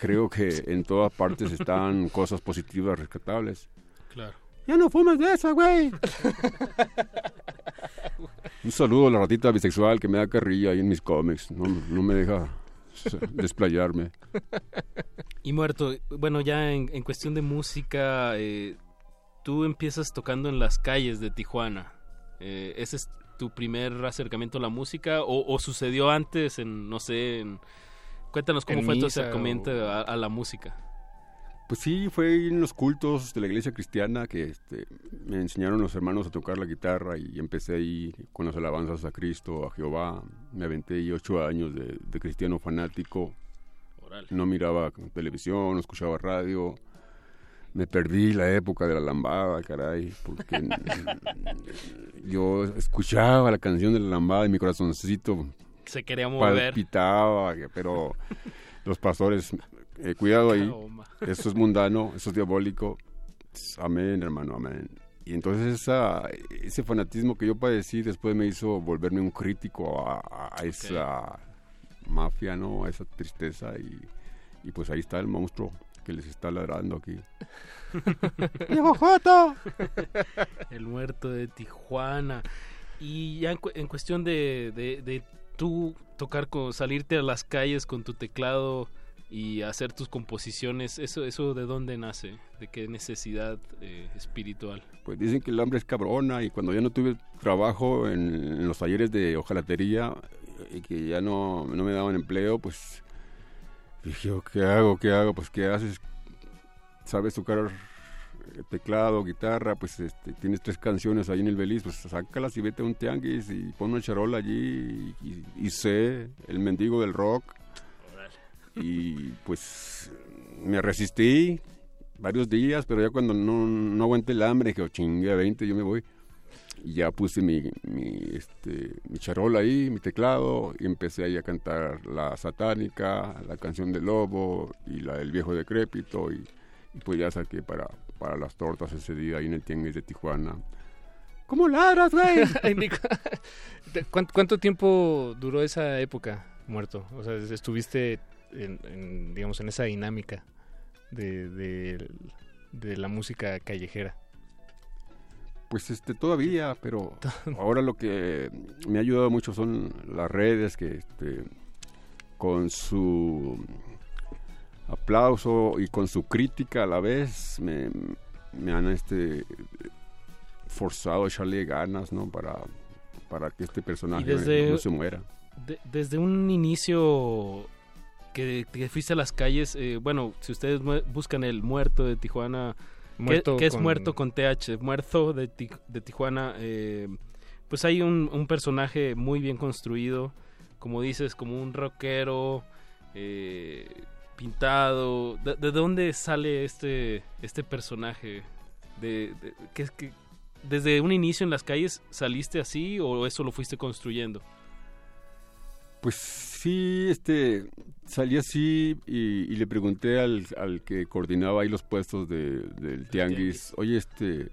Creo que en todas partes están cosas positivas, rescatables. Claro. Ya no fumes de esa, güey. Un saludo a la ratita bisexual que me da carrilla ahí en mis cómics. No, no me deja desplayarme. Y muerto, bueno, ya en, en cuestión de música, eh, tú empiezas tocando en las calles de Tijuana. Eh, ¿Ese es tu primer acercamiento a la música o, o sucedió antes en, no sé, en... cuéntanos cómo fue tu acercamiento a, a la música? Pues sí, fue en los cultos de la iglesia cristiana que este, me enseñaron los hermanos a tocar la guitarra y empecé ahí con las alabanzas a Cristo, a Jehová. Me aventé ahí ocho años de, de cristiano fanático. No miraba televisión, no escuchaba radio. Me perdí la época de la lambada, caray, porque yo escuchaba la canción de la lambada y mi corazoncito Se quería mover. palpitaba, pero los pastores, eh, cuidado ahí, esto es mundano, esto es diabólico, amén hermano, amén. Y entonces esa, ese fanatismo que yo padecí después me hizo volverme un crítico a, a esa mafia, ¿no? A esa tristeza y, y pues ahí está el monstruo que les está ladrando aquí. ¡Viejo Joto! El muerto de Tijuana. Y ya en, cu- en cuestión de, de, de tú tocar, con, salirte a las calles con tu teclado y hacer tus composiciones, ¿eso, eso de dónde nace? ¿De qué necesidad eh, espiritual? Pues dicen que el hambre es cabrona y cuando ya no tuve trabajo en, en los talleres de hojalatería y que ya no, no me daban empleo, pues dije, ¿qué hago? ¿Qué hago? Pues ¿qué haces? ¿Sabes tocar teclado, guitarra? Pues este, tienes tres canciones ahí en el Beliz, pues sácalas y vete a un tianguis y pon una charola allí y, y- y sé, el mendigo del rock. Y pues me resistí varios días, pero ya cuando no, no aguanté el hambre, que chingue a 20, yo me voy. Y ya puse mi, mi, este, mi charola ahí, mi teclado, y empecé ahí a cantar la satánica, la canción del lobo y la del viejo decrépito. Y, y pues ya saqué para, para las tortas ese día ahí en el tianguis de Tijuana. ¿Cómo ladras, güey? Ay, Nico, ¿de ¿Cuánto, cuánto tiempo duró esa época muerto? O sea, estuviste en, en, digamos, en esa dinámica de, de, de la música callejera. Pues este todavía, pero ahora lo que me ha ayudado mucho son las redes que este con su aplauso y con su crítica a la vez me, me han este forzado a echarle ganas, ¿no? Para para que este personaje desde- no se muera. de- desde un inicio que, que fuiste a las calles, eh, bueno, si ustedes buscan el muerto de Tijuana, que- Muerto que, es con- muerto con TH, muerto de, Ti- de Tijuana, eh, pues hay un, un personaje muy bien construido, como dices, como un rockero, eh, pintado. ¿De, de dónde sale este, este personaje? De, de- que, que- ¿Desde un inicio en las calles saliste así o eso lo fuiste construyendo? Pues sí, este, salí así y, y le pregunté al, al que coordinaba ahí los puestos de, del tianguis, oye, este,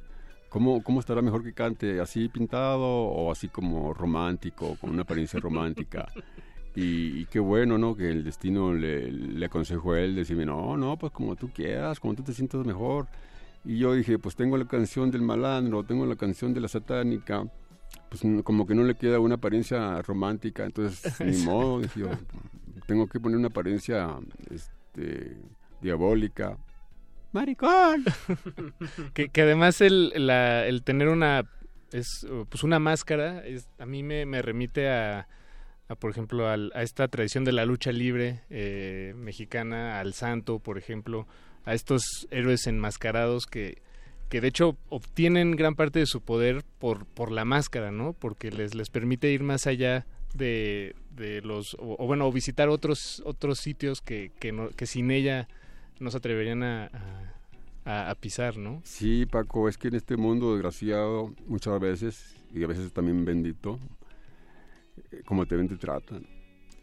¿cómo, ¿cómo estará mejor que cante? ¿Así pintado o así como romántico, con una apariencia romántica? Y, y qué bueno, ¿no? Que el destino le, le aconsejó a él decirme, no, no, pues como tú quieras, como tú te sientas mejor. Y yo dije, pues tengo la canción del malandro, tengo la canción de la satánica, pues como que no le queda una apariencia romántica, entonces ni modo, dije yo, tengo que poner una apariencia este, diabólica. ¡Maricón! que, que además el, la- el tener una es pues una máscara es, a mí me, me remite a, a, por ejemplo al- a esta tradición de la lucha libre eh, mexicana al santo por ejemplo a estos héroes enmascarados que que de hecho obtienen gran parte de su poder por por la máscara no porque les les permite ir más allá de, de los o, bueno visitar otros otros sitios que que, no- que sin ella no se atreverían a, pisar, ¿no? Sí, Paco, es que en este mundo desgraciado muchas veces, y a veces también bendito, como te ven te tratan.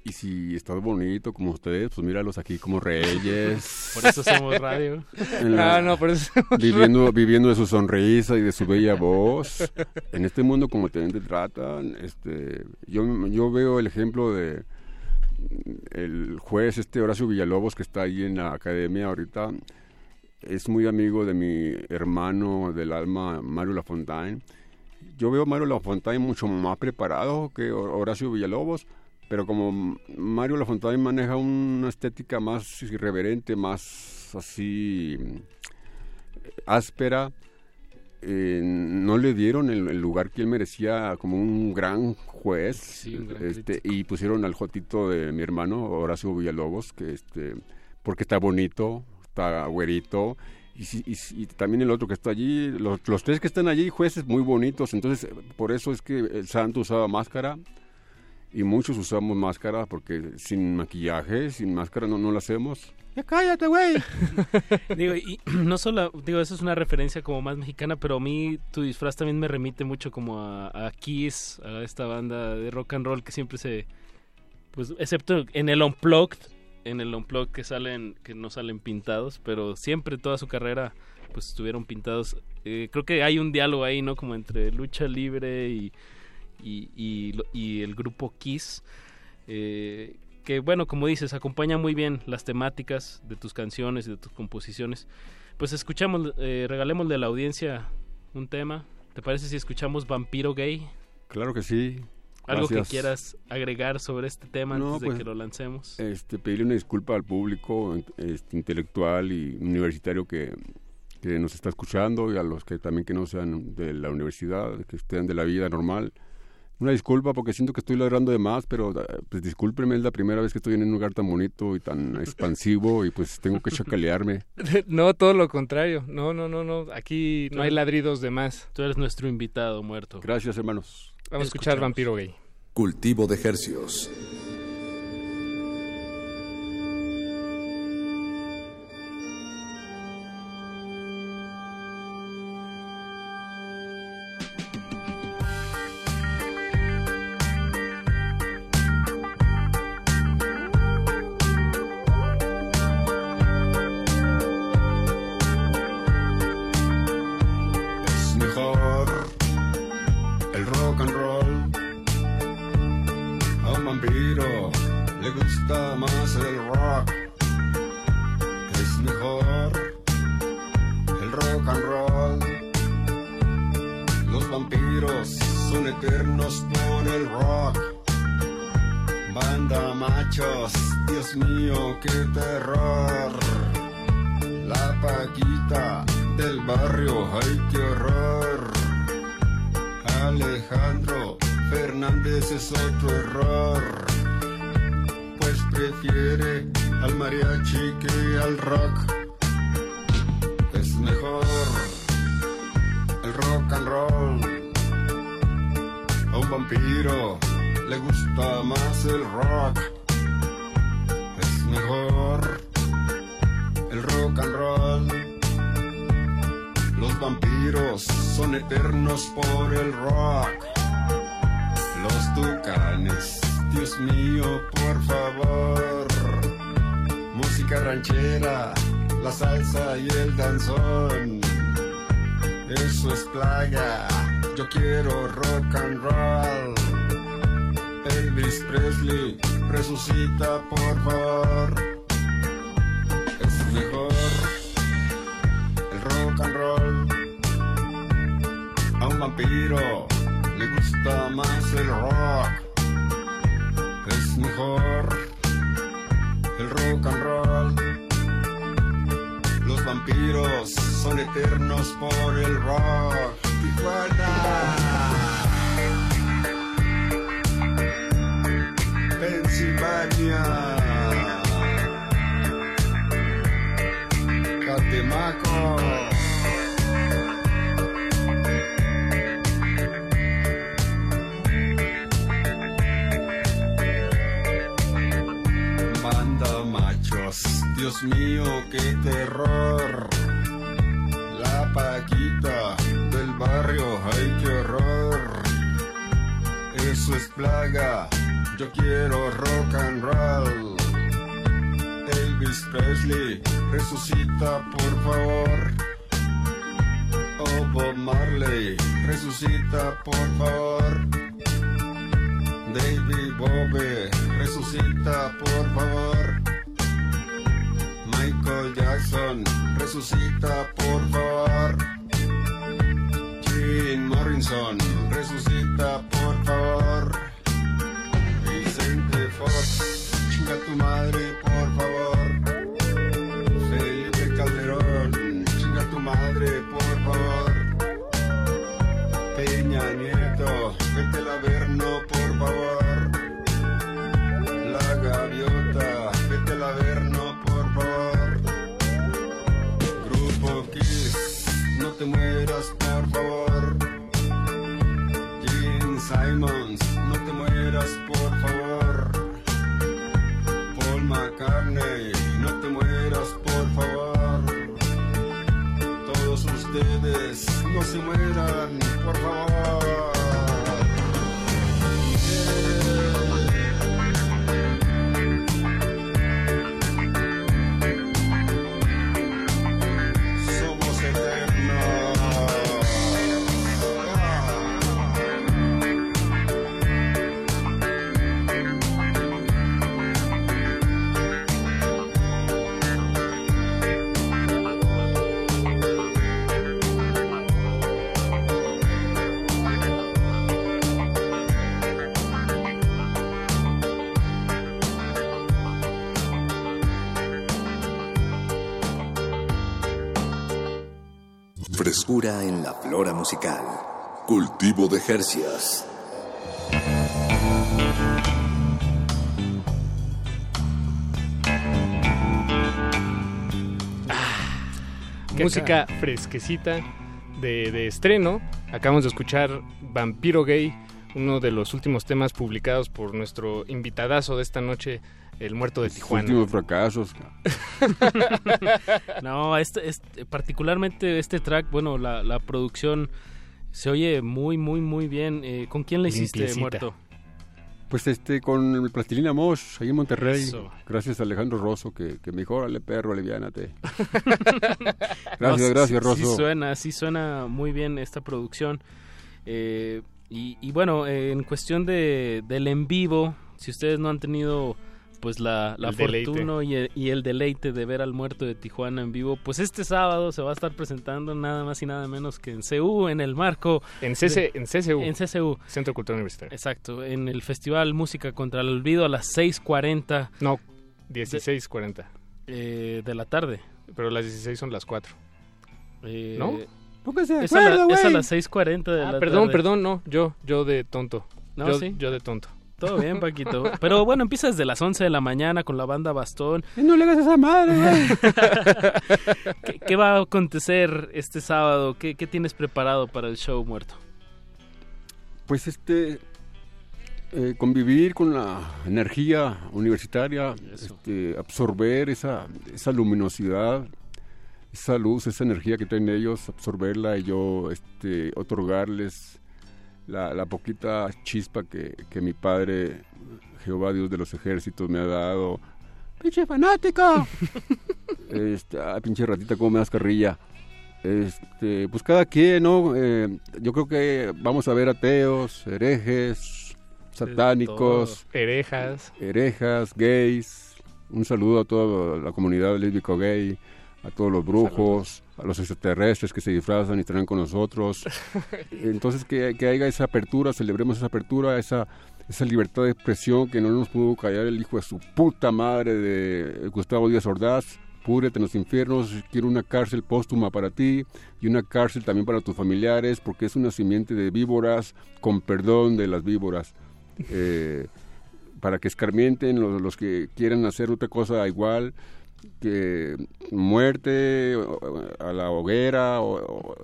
Y si estás bonito como ustedes, pues míralos aquí como reyes. Por eso somos radio. La- Ah, no, por eso somos viviendo, viviendo de su sonrisa y de su bella voz. En este mundo como te ven te tratan. Este, yo, yo veo el ejemplo de el juez este Horacio Villalobos que está ahí en la academia ahorita es muy amigo de mi hermano del alma Mario Lafontaine. Yo veo a Mario Lafontaine mucho más preparado que Hor- Horacio Villalobos, pero como Mario Lafontaine maneja una estética más irreverente, más así áspera, eh, no le dieron el, el lugar que él merecía como un gran juez un gran este, y pusieron al jotito de mi hermano Horacio Villalobos que este porque está bonito está güerito y, si- y y también el otro que está allí los, los tres que están allí jueces muy bonitos entonces por eso es que el santo usaba máscara y muchos usamos máscara porque sin maquillaje sin máscara no, no lo hacemos ¡Ya cállate, güey! digo, y no solo, digo, eso es una referencia como más mexicana, pero a mí tu disfraz también me remite mucho como a, a Kiss, a esta banda de rock and roll que siempre se, pues, excepto en el Unplugged, en el Unplugged que salen, que no salen pintados, pero siempre toda su carrera, pues, estuvieron pintados. Eh, creo que hay un diálogo ahí, ¿no? Como entre lucha libre y, y el grupo Kiss. Eh, que bueno, como dices, acompaña muy bien las temáticas de tus canciones y de tus composiciones. Pues escuchamos, eh, regalémosle a la audiencia un tema. ¿Te parece si escuchamos Vampiro Gay? claro que sí Algo Gracias. que quieras agregar sobre este tema No, antes de pues, que lo lancemos. este, pedirle una disculpa al público este, intelectual y universitario que, que nos está escuchando y a los que también que no sean de la universidad, que estén de la vida normal. Una disculpa porque siento que estoy ladrando de más, pero eh, pues discúlpenme, es la primera vez que estoy en un lugar tan bonito y tan expansivo y pues tengo que chacalearme. No, todo lo contrario. No, no, no, no. Aquí no hay ladridos de más. Tú eres nuestro invitado muerto. Gracias, hermanos. Vamos a escuchar. Vampiro Gay. Cultivo de hercios. Mío, por favor. Música ranchera, la salsa y el danzón. Eso es plaga, yo quiero rock and roll. Elvis Presley, resucita por favor. Es mejor el rock and roll. A un vampiro le gusta más el rock. Es mejor el rock and roll. Los vampiros son eternos por el rock. Tijuana. Pensilvania. Catemaco. Dios mío, qué terror. La paquita del barrio, ay, qué horror. Eso es plaga, yo quiero rock and roll. Elvis Presley, resucita por favor. Oh, Bob Marley, resucita por favor. David Bowie, resucita por favor. Michael Jackson, resucita por favor. Jim Morrison, resucita por favor. Vicente Fox, chinga tu madre Frescura en la flora musical. Cultivo de Jercias. Música fresquecita de, de estreno. Acabamos de escuchar Vampiro Gay, uno de los últimos temas publicados por nuestro invitadazo de esta noche, El Muerto de Tijuana. Últimos fracasos. No, este, este- particularmente este track, bueno, la, la producción se oye muy, muy, muy bien. Eh, ¿Con quién le hiciste, Limpiecita. muerto? Pues este, con el Plastilina Mosh, ahí en Monterrey. Eso. Gracias a Alejandro Rosso, que, que me dijo, órale, perro, aliviánate. No, gracias, sí- gracias, sí- Rosso. Sí suena, sí suena muy bien esta producción. Eh, y, y bueno, eh, en cuestión de, del en vivo, si ustedes no han tenido pues la, la El fortuna y el, y el deleite de ver al muerto de Tijuana en vivo, pues este sábado se va a estar presentando nada más y nada menos que en CU, en el marco... En, CC, de- en CCU. En CCU. Centro Cultural Universitario. Exacto, en el Festival Música contra el Olvido a las 6.40. No, 16.40. Eh, de la tarde. Pero las 16 son las 4. Eh, ¿No? Póngase de es, a la- es a las 6.40 de Ah, la perdón, tarde. perdón, no. Yo, yo de tonto. No, yo, sí. yo de tonto. Todo bien, Paquito. Pero bueno, empieza desde las 11 de la mañana con la banda Bastón. No le hagas esa madre, güey. ¿Qué, qué va a acontecer este sábado? ¿Qué, qué tienes preparado para el show muerto? Pues este eh, convivir con la energía universitaria, este, absorber esa, esa luminosidad, esa luz, esa energía que tienen ellos, absorberla y yo este, otorgarles la, la poquita chispa que, que mi padre, Jehová Dios de los ejércitos, me ha dado. ¡Pinche fanático! este, ah, pinche ratita, cómo me das carrilla. Este, pues cada quien, ¿no? Eh, yo creo que vamos a ver ateos, herejes, satánicos, Herejas. herejas, gays. Un saludo a toda la comunidad lésbico gay, a todos los brujos, a los extraterrestres que se disfrazan y estarán con nosotros. Entonces que, que haya esa apertura, celebremos esa apertura, esa, esa libertad de expresión que no nos pudo callar el hijo de su puta madre de Gustavo Díaz Ordaz. Púrete en los infiernos, quiero una cárcel póstuma para ti y una cárcel también para tus familiares, porque es una simiente de víboras, con perdón de las víboras. Eh, para que escarmienten los, los que quieran hacer otra cosa igual, que muerte a la hoguera o, o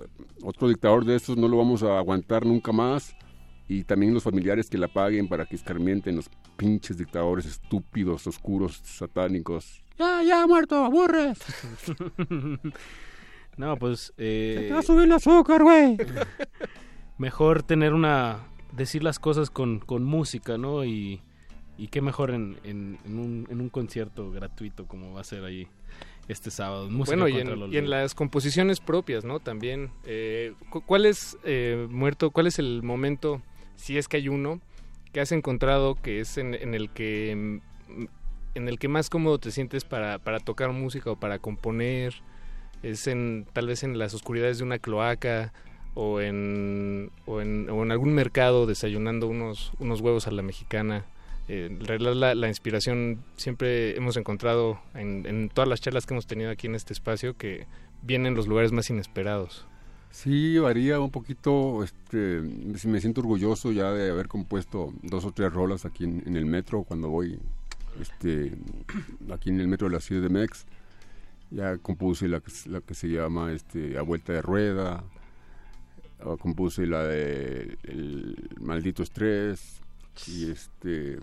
otro dictador de estos no lo vamos a aguantar nunca más y también los familiares que la paguen para que escarmienten los pinches dictadores estúpidos, oscuros, satánicos. Ya, ya, muerto, aburres. no, pues... Eh, te va a subir el azúcar, güey. Mejor tener una... Decir las cosas con, con música, ¿no? Y, y qué mejor en, en, en un, en un concierto gratuito como va a ser ahí este sábado. Música bueno, y en, y en las composiciones propias, ¿no? También. eh, cu- ¿Cuál es, eh, Muerto, cuál es el momento, si es que hay uno, que has encontrado que es en, en el que mm, en el que más cómodo te sientes para, para tocar música o para componer? ¿Es en tal vez en las oscuridades de una cloaca o en, o en, o en algún mercado desayunando unos, unos huevos a la mexicana? Eh, en realidad la, la inspiración siempre hemos encontrado en, en todas las charlas que hemos tenido aquí en este espacio que vienen en los lugares más inesperados. Sí, varía un poquito. Este, me siento orgulloso ya de haber compuesto dos o tres rolas aquí en, en el metro cuando voy, este, aquí en el metro de la Ciudad de Mex. Ya compuse la, la que se llama este, A Vuelta de Rueda. Compuse la de El Maldito Estrés. Y este.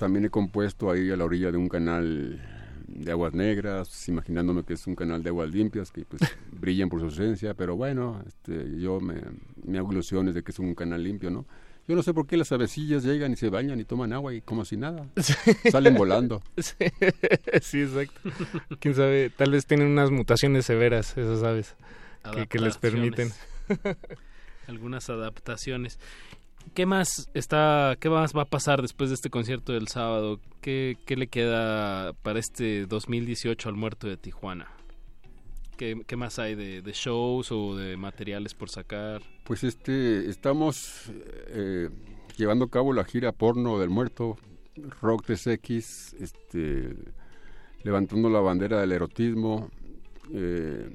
También he compuesto ahí a la orilla de un canal de aguas negras, imaginándome que es un canal de aguas limpias que pues brillan por su ausencia, pero bueno, este, yo me, me hago ilusiones de que es un canal limpio, ¿no? Yo no sé por qué las avecillas llegan y se bañan y toman agua y como si nada. Salen volando. Sí, sí, exacto. Quién sabe, tal vez tienen unas mutaciones severas, esas aves, que, que les permiten. Algunas adaptaciones. ¿Qué más está, qué más va a pasar después de este concierto del sábado? ¿Qué, le queda para este 2018 al muerto de Tijuana? ¿Qué, más hay de, shows o de materiales por sacar? Pues este, estamos eh, llevando a cabo la gira porno del muerto, Rock 3X, este, levantando la bandera del erotismo. Eh,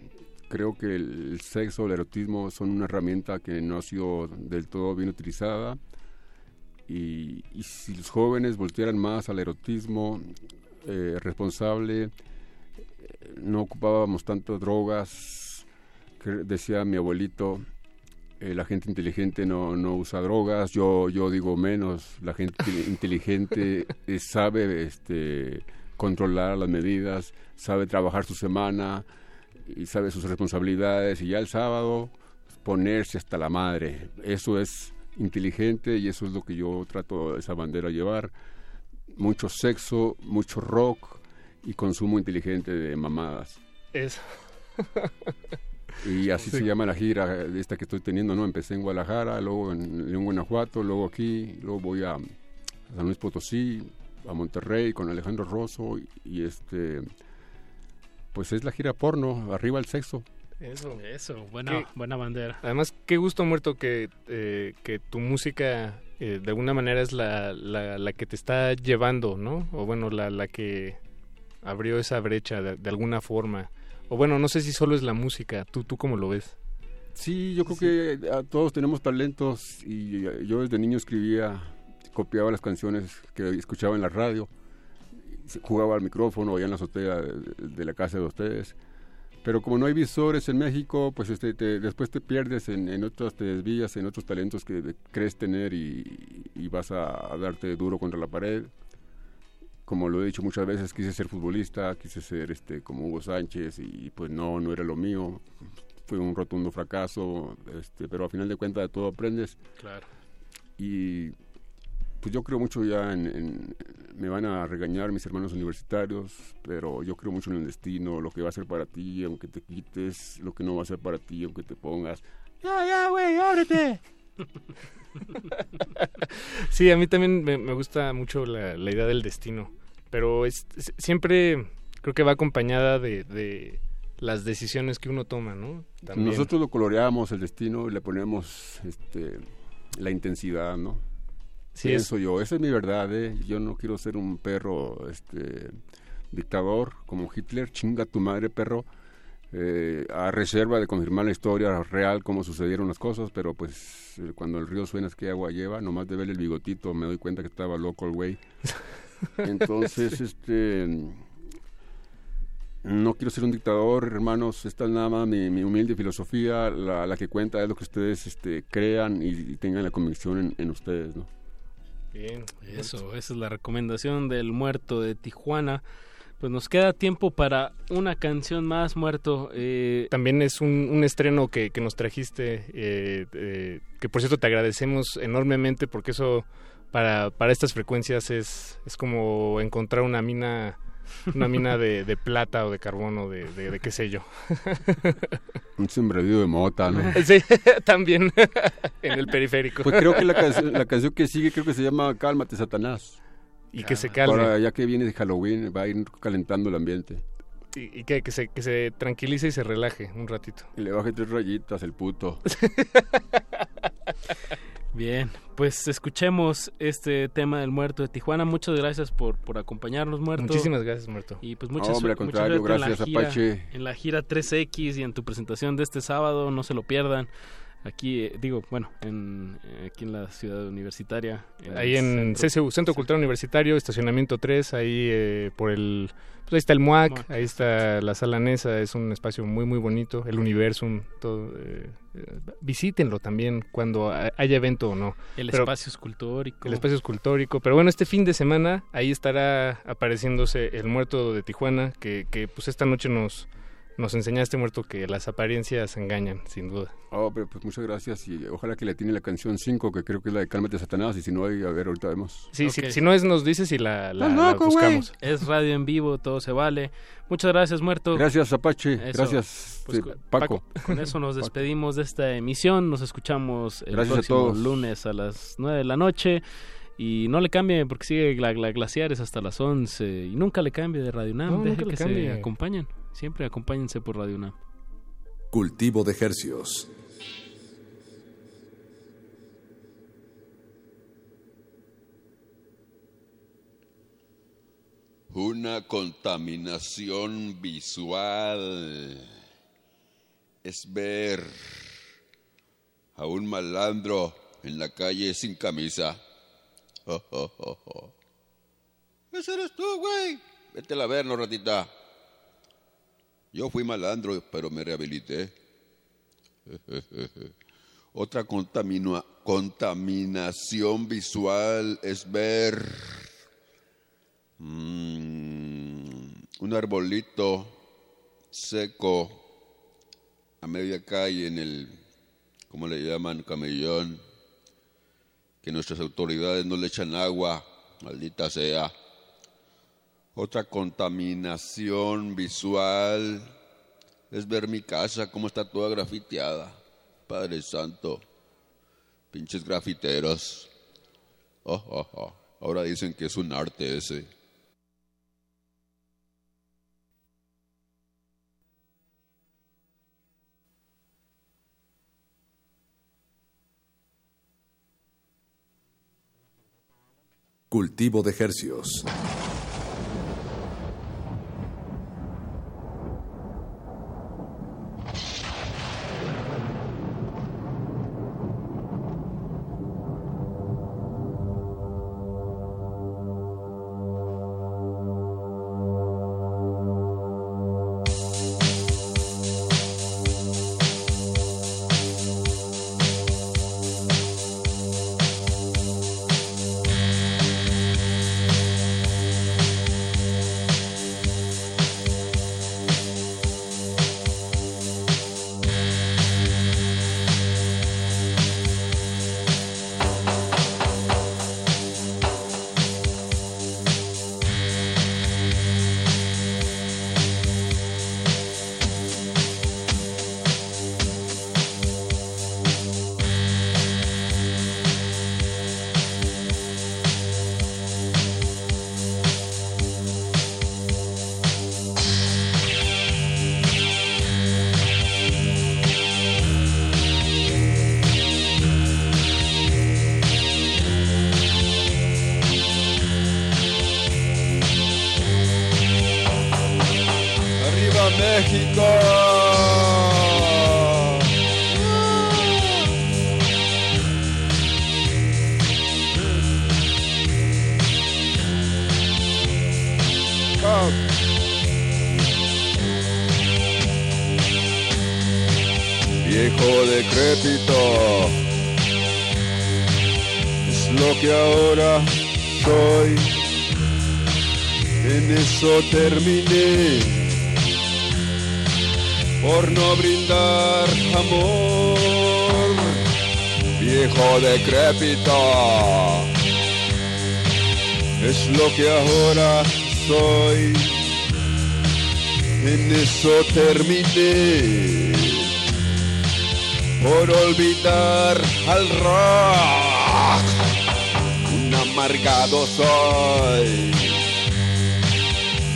creo que el, sexo, el erotismo son una herramienta que no ha sido del todo bien utilizada. Y, y si los jóvenes voltearan más al erotismo eh, responsable, eh, no ocupábamos tantas drogas, que decía mi abuelito, eh, la gente inteligente no, no usa drogas, yo, yo digo menos, la gente inteligente eh, sabe este, controlar las medidas, sabe trabajar su semana y sabe sus responsabilidades y ya el sábado ponerse hasta la madre. Eso es inteligente y eso es lo que yo trato esa bandera llevar. Mucho sexo, mucho rock y consumo inteligente de mamadas. Eso. Y así Sí. se llama la gira esta que estoy teniendo, ¿no? Empecé en Guadalajara, luego en León, Guanajuato, luego aquí, luego voy a San Luis Potosí, a Monterrey con Alejandro Rosso y, y este pues es la gira porno, arriba el sexo. Eso. Eso, buena, ¿Qué? buena bandera. Además, qué gusto muerto que, eh, que tu música eh, de alguna manera es la, la, la que te está llevando, ¿no? O bueno, la, la que abrió esa brecha de, de alguna forma. O bueno, no sé si solo es la música, ¿tú, tú cómo lo ves? Sí, yo creo que a todos tenemos talentos y eh, yo desde niño escribía, copiaba las canciones que escuchaba en la radio, jugaba al micrófono allá en la azotea de, la casa de ustedes. Pero como no hay visores en México, pues este, te- después te pierdes en, en otras, te desvías en otros talentos que crees tener y, y vas a, a darte duro contra la pared. Como lo he dicho muchas veces, quise ser futbolista, quise ser este como Hugo Sánchez y pues no, no era lo mío. fue un rotundo fracaso, este, pero a final de cuentas de todo aprendes. Claro. Y pues yo creo mucho ya en, en- me van a regañar mis hermanos universitarios, pero yo creo mucho en el destino, lo que va a ser para ti, aunque te quites, lo que no va a ser para ti, aunque te pongas. Ya, ya, güey, ábrete. sí, a mí también me, me gusta mucho la, la idea del destino, pero es, es- siempre creo que va acompañada de, de las decisiones que uno toma, ¿no? También. Nosotros lo coloreamos el destino y le ponemos este, la intensidad, ¿no? Sí, Pienso yo, esa es mi verdad, ¿eh? Yo no quiero ser un perro este, dictador como Hitler, chinga tu madre, perro. eh, a reserva de confirmar la historia real, cómo sucedieron las cosas, pero pues eh, cuando el río suena es que agua lleva, nomás de ver el bigotito me doy cuenta que estaba loco el güey. Entonces, este no quiero ser un dictador, hermanos. Esta es nada más mi, mi humilde filosofía. La, la que cuenta es lo que ustedes este, crean y, y tengan la convicción en, en ustedes, ¿no? Bien, eso, esa es la recomendación del muerto de Tijuana. Pues nos queda tiempo para una canción más, muerto. Eh, También es un, un estreno que, que nos trajiste, eh, eh, que por cierto te agradecemos enormemente porque eso para, para estas frecuencias es, es como encontrar una mina una mina de, de plata o de carbón o de, de, de qué sé yo. Un sembradío de mota, ¿no? Sí, también en el periférico. Pues creo que la, canción- la canción que sigue creo que se llama Cálmate, Satanás. Y que se calme. Ahora, ya que viene de Halloween, va a ir calentando el ambiente. Y, y que, que, se, que se tranquilice y se relaje un ratito. Y le baje tres rayitas el puto. Bien, pues escuchemos este tema del muerto de Tijuana. Muchas gracias por, por acompañarnos, muerto. Muchísimas gracias, muerto. Y pues muchas Hombre, al mucha contrario, suerte en la gracias, gira- Apache. En la gira 3X y en tu presentación de este sábado, no se lo pierdan. Aquí, eh, digo, bueno, en, eh, aquí en la ciudad universitaria. Ahí en centro. CCU, Centro Cultural Universitario, estacionamiento 3, ahí eh, por el... Pues ahí está el MUAC, MUAC. ahí está la Sala Nesa, es un espacio muy, muy bonito, el Universum, todo... eh, eh, visítenlo también cuando ha- haya evento o no. El Pero- espacio escultórico. El espacio escultórico. Pero bueno, este fin de semana ahí estará apareciéndose el muerto de Tijuana, que, que pues esta noche nos, nos enseñaste, muerto, que las apariencias engañan, sin duda. Oh, pero pues muchas gracias y ojalá que le tiene la canción 5, que creo que es la de Cálmate, Satanás. Y si no hay, a ver, ahorita vemos. Sí, Ok. si, si no es, nos dices y la, la- ¡Estás la loco, buscamos. Es radio en vivo, todo se vale. Muchas gracias, muerto. Gracias, Apache. Eso. Gracias, Pues con- Paco. Con eso nos despedimos de esta emisión. Nos escuchamos el Gracias a próximo todos. lunes a las 9 de la noche. Y no le cambie porque sigue la, la Glaciares hasta las 11. Y nunca le cambie de Radio UNAM. No, Deje nunca le que se cambie. acompañen. Siempre acompáñense por Radio UNAM. Cultivo de hercios. Una contaminación visual es ver a un malandro en la calle sin camisa. Oh, oh, oh, oh. Ese eres tú, güey. Vete a ver, no ratita. Yo fui malandro, pero me rehabilité. Otra contamina- contaminación visual es ver mm, un arbolito seco a media calle en el, ¿cómo le llaman? Camellón. Que nuestras autoridades no le echan agua, maldita sea. Otra contaminación visual es ver mi casa, cómo está toda grafiteada. Padre Santo, pinches grafiteros. Oh, oh, oh. Ahora dicen que es un arte ese. Cultivo de hercios. Es lo que ahora soy. En eso terminé por olvidar al rock. Un amargado soy,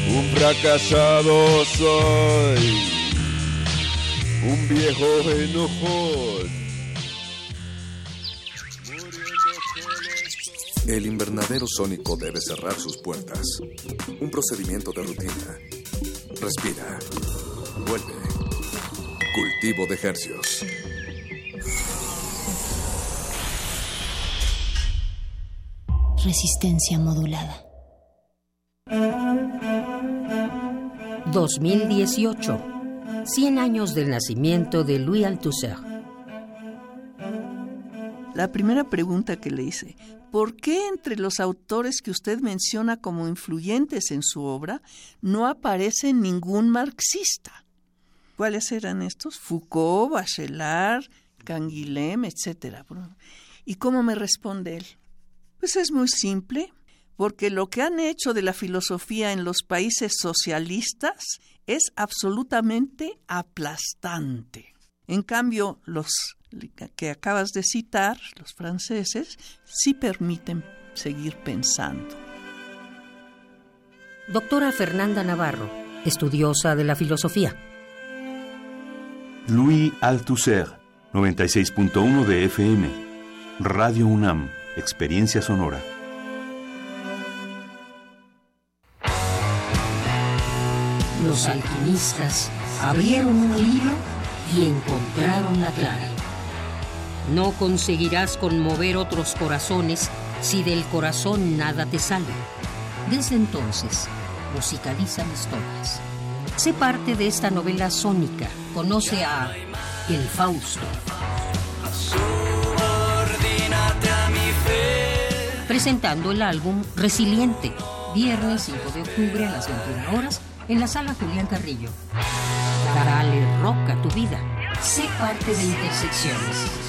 un fracasado soy, un viejo enojón. El invernadero sónico debe cerrar sus puertas. Un procedimiento de rutina. Respira. Vuelve. Cultivo de hercios. Resistencia modulada. 2018. 100 años del nacimiento de Louis Althusser. La primera pregunta que le hice, ¿por qué entre los autores que usted menciona como influyentes en su obra no aparece ningún marxista? ¿Cuáles eran estos? Foucault, Bachelard, Canguilhem, etc. ¿Y cómo me responde él? Pues es muy simple, porque lo que han hecho de la filosofía en los países socialistas es absolutamente aplastante. En cambio, los que acabas de citar, los franceses, sí permiten seguir pensando. Doctora Fernanda Navarro, estudiosa de la filosofía. Louis Althusser, 96.1 de FM. Radio UNAM, Experiencia Sonora. Los alquimistas abrieron un libro y encontraron la clave. No conseguirás conmover otros corazones si del corazón nada te sale. Desde entonces, musicalizan historias. Sé parte de esta novela sónica. Conoce a El Fausto. Presentando el álbum Resiliente, viernes 5 de octubre a las 21 horas en la sala Julián Carrillo. Dale rock a tu vida. Sé parte de Intersecciones.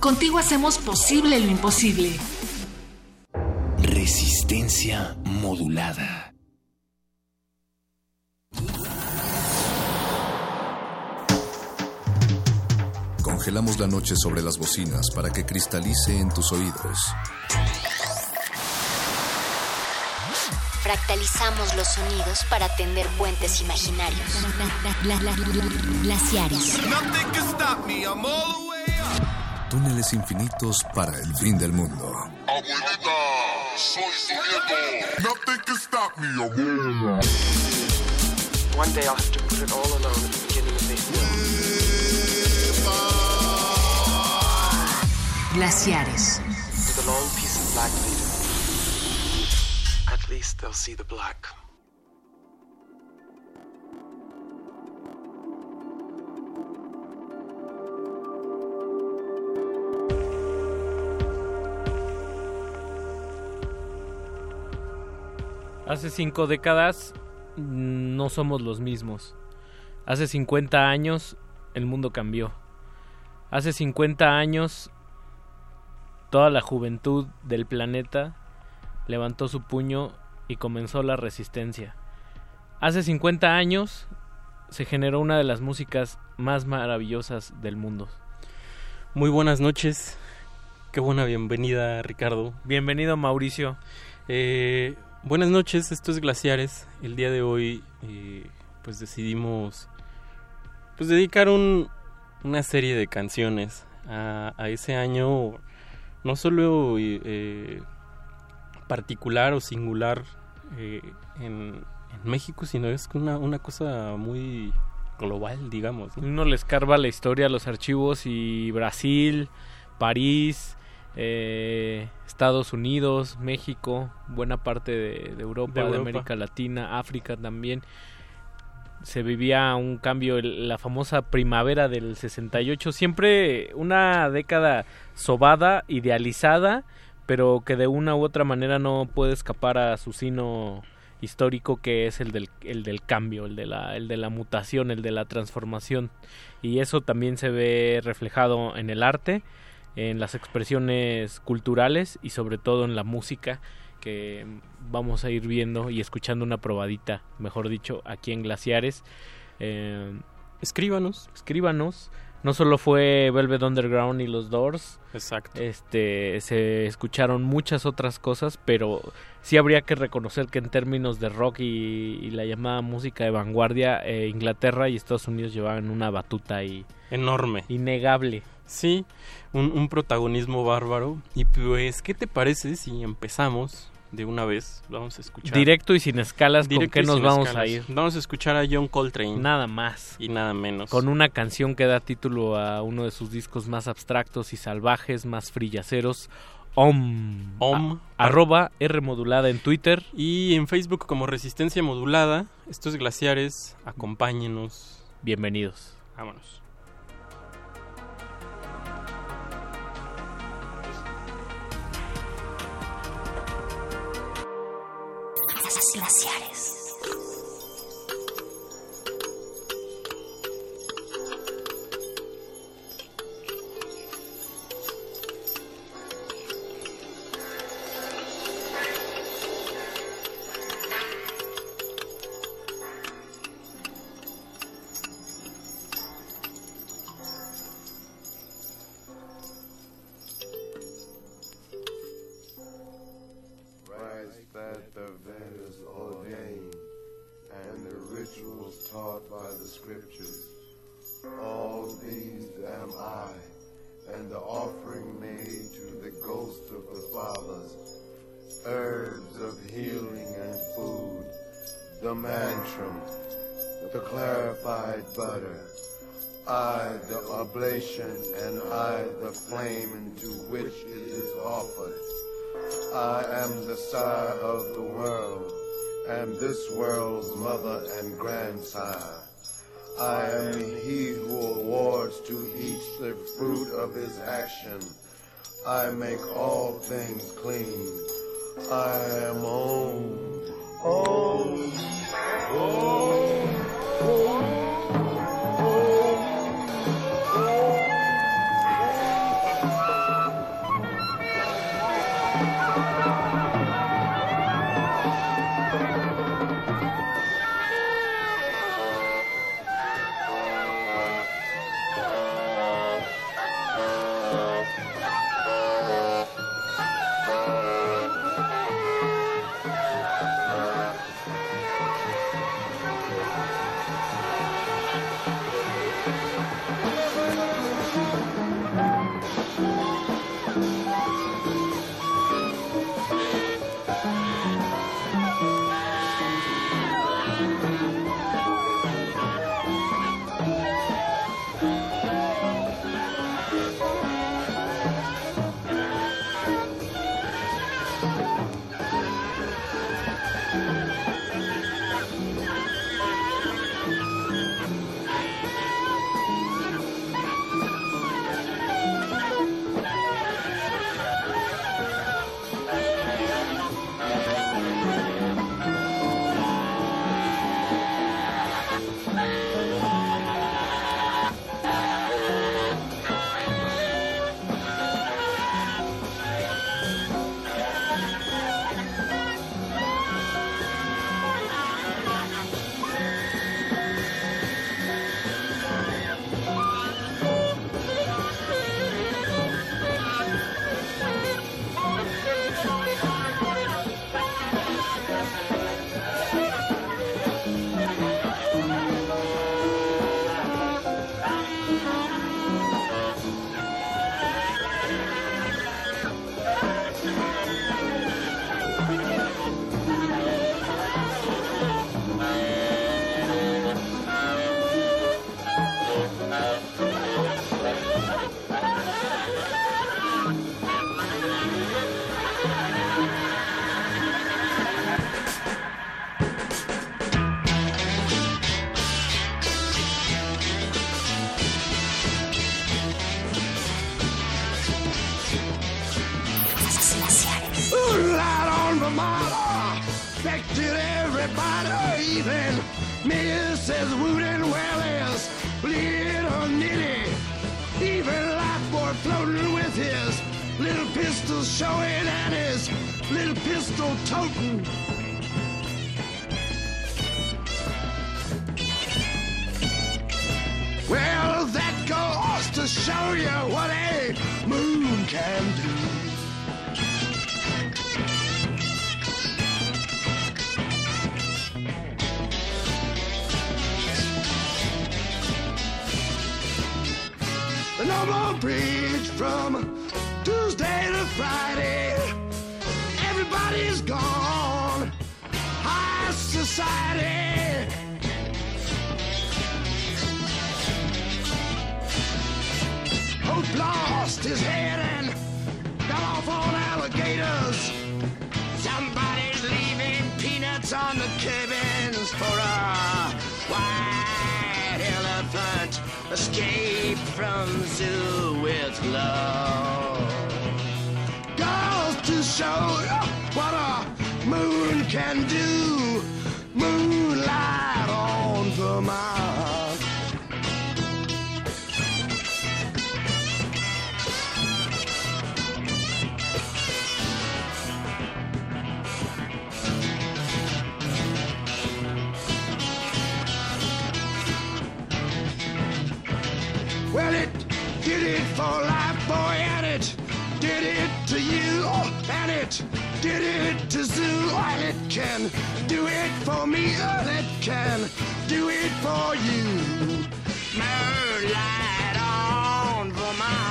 Contigo hacemos posible lo imposible. Resistencia modulada. Congelamos la noche sobre las bocinas para que cristalice en tus oídos. Fractalizamos los sonidos para tender puentes imaginarios. Glaciares. Túneles infinitos para el fin del mundo. Abuelita, soy su nieto. Nothing can stop me, abuela. One day I'll have to put it all alone at the beginning of this film. Glaciares. With a long piece of black leader. At least they'll see the black. Hace cinco décadas no somos los mismos. Hace 50 años el mundo cambió. Hace 50 años toda la juventud del planeta levantó su puño y comenzó la resistencia. Hace 50 años se generó una de las músicas más maravillosas del mundo. Muy buenas noches. Qué buena bienvenida, Ricardo. Bienvenido, Mauricio. Eh, buenas noches, esto es Glaciares. El día de hoy, eh, pues decidimos pues dedicar un, una serie de canciones a, ese año, no solo eh, particular o singular eh, en, en México, sino es una, una cosa muy global, digamos. ¿no? Uno le escarba la historia, los archivos y Brasil, París, eh, Estados Unidos, México, buena parte de, de Europa, De. América Latina, África también. Se vivía un cambio, el- la famosa primavera del 68, siempre una década sobada, idealizada, pero que de una u otra manera no puede escapar a su sino histórico que es el del, el del cambio, el de, la, el de la mutación, el de la transformación. Y eso también se ve reflejado en el arte, en las expresiones culturales y sobre todo en la música que vamos a ir viendo y escuchando una probadita, mejor dicho, aquí en Glaciares. Eh, escríbanos. Escríbanos. No solo fue Velvet Underground y los Doors. Exacto. Este, se escucharon muchas otras cosas, pero sí habría que reconocer que en términos de rock y, y la llamada música de vanguardia, eh, Inglaterra y Estados Unidos llevaban una batuta y enorme, innegable. Sí, un, un protagonismo bárbaro. Y pues, ¿qué te parece si empezamos de una vez? Vamos a escuchar. Directo y sin escalas, Directo ¿con y qué nos vamos escalas. a ir? Vamos a escuchar a John Coltrane. Nada más. Y nada menos. Con una canción que da título a uno de sus discos más abstractos y salvajes, más frillaceros, Om. Om. A- arroba R modulada en Twitter. Y en Facebook como Resistencia Modulada. Estos glaciares, acompáñenos. Bienvenidos. Vámonos. Glaciares. And grandsire. I am he who awards to each the fruit of his action. I make all things clean. I am Om. Om. Om. everybody The normal bridge from Tuesday to Friday. Everybody's gone. High society. Hope lost his head and got off on alligators. Somebody's leaving peanuts on the cabins for a white elephant. Escape from the zoo with love. Goes to show what a moon can do. It did it to Zoo, and it can do it for me, and it can do it for you. Moonlight on Vermont.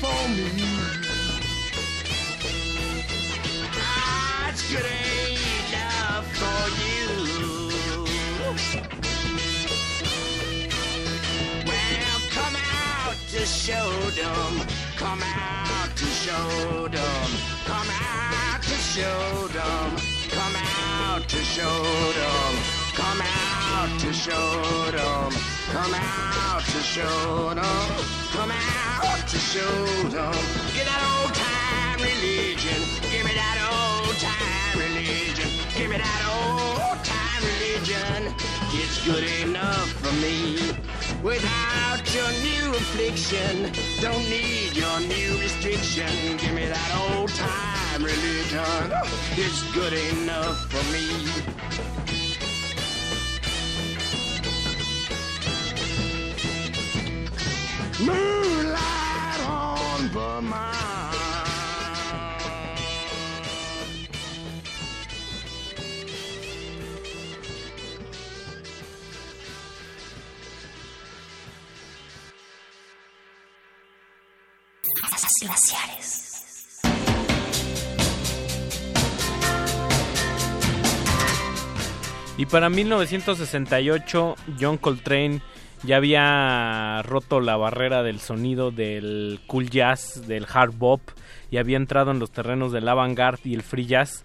For me. It's good enough for you. Well, come out to show them. Come out to show them. Come out to show them. Come out to show them. Come out to show them. Come out to show them. Come out to show them. Get that old time religion. Give me that old time religion. Give me that old time religion. It's good enough for me. Without your new affliction, don't need your new restriction. Give me that old time religion. It's good enough for me. Moonlight on Vermont. glaciares. Y para 1968, John Coltrane ya había roto la barrera del sonido del cool jazz, del hard bop, y había entrado en los terrenos del avant-garde y el free jazz.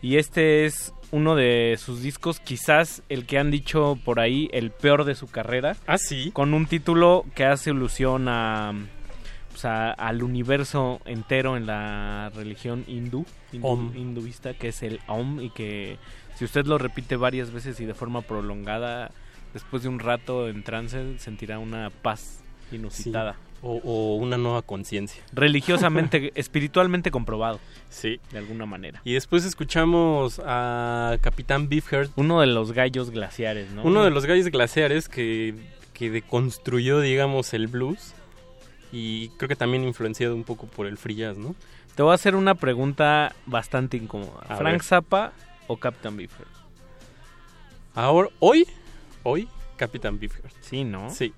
Y este es uno de sus discos, quizás el que han dicho por ahí, el peor de su carrera. Ah, sí. Con un título que hace alusión a, pues, a- al universo entero en la religión hindú, hindú- Om. hinduista, que es el Om, y que si usted lo repite varias veces y de forma prolongada, después de un rato en trance sentirá una paz inusitada. O, o una nueva conciencia. Religiosamente, espiritualmente comprobado. Sí. De alguna manera. Y después escuchamos a Capitán Beefheart. Uno de los gallos glaciares, ¿no? Uno de los gallos glaciares que, que deconstruyó, digamos, el blues. Y creo que también influenciado un poco por el free jazz, ¿no? Te voy a hacer una pregunta bastante incómoda. A ¿Frank ver. Zappa o Captain Beefheart? Ahora, hoy, hoy, Capitán Beefheart. Sí, ¿no? Sí.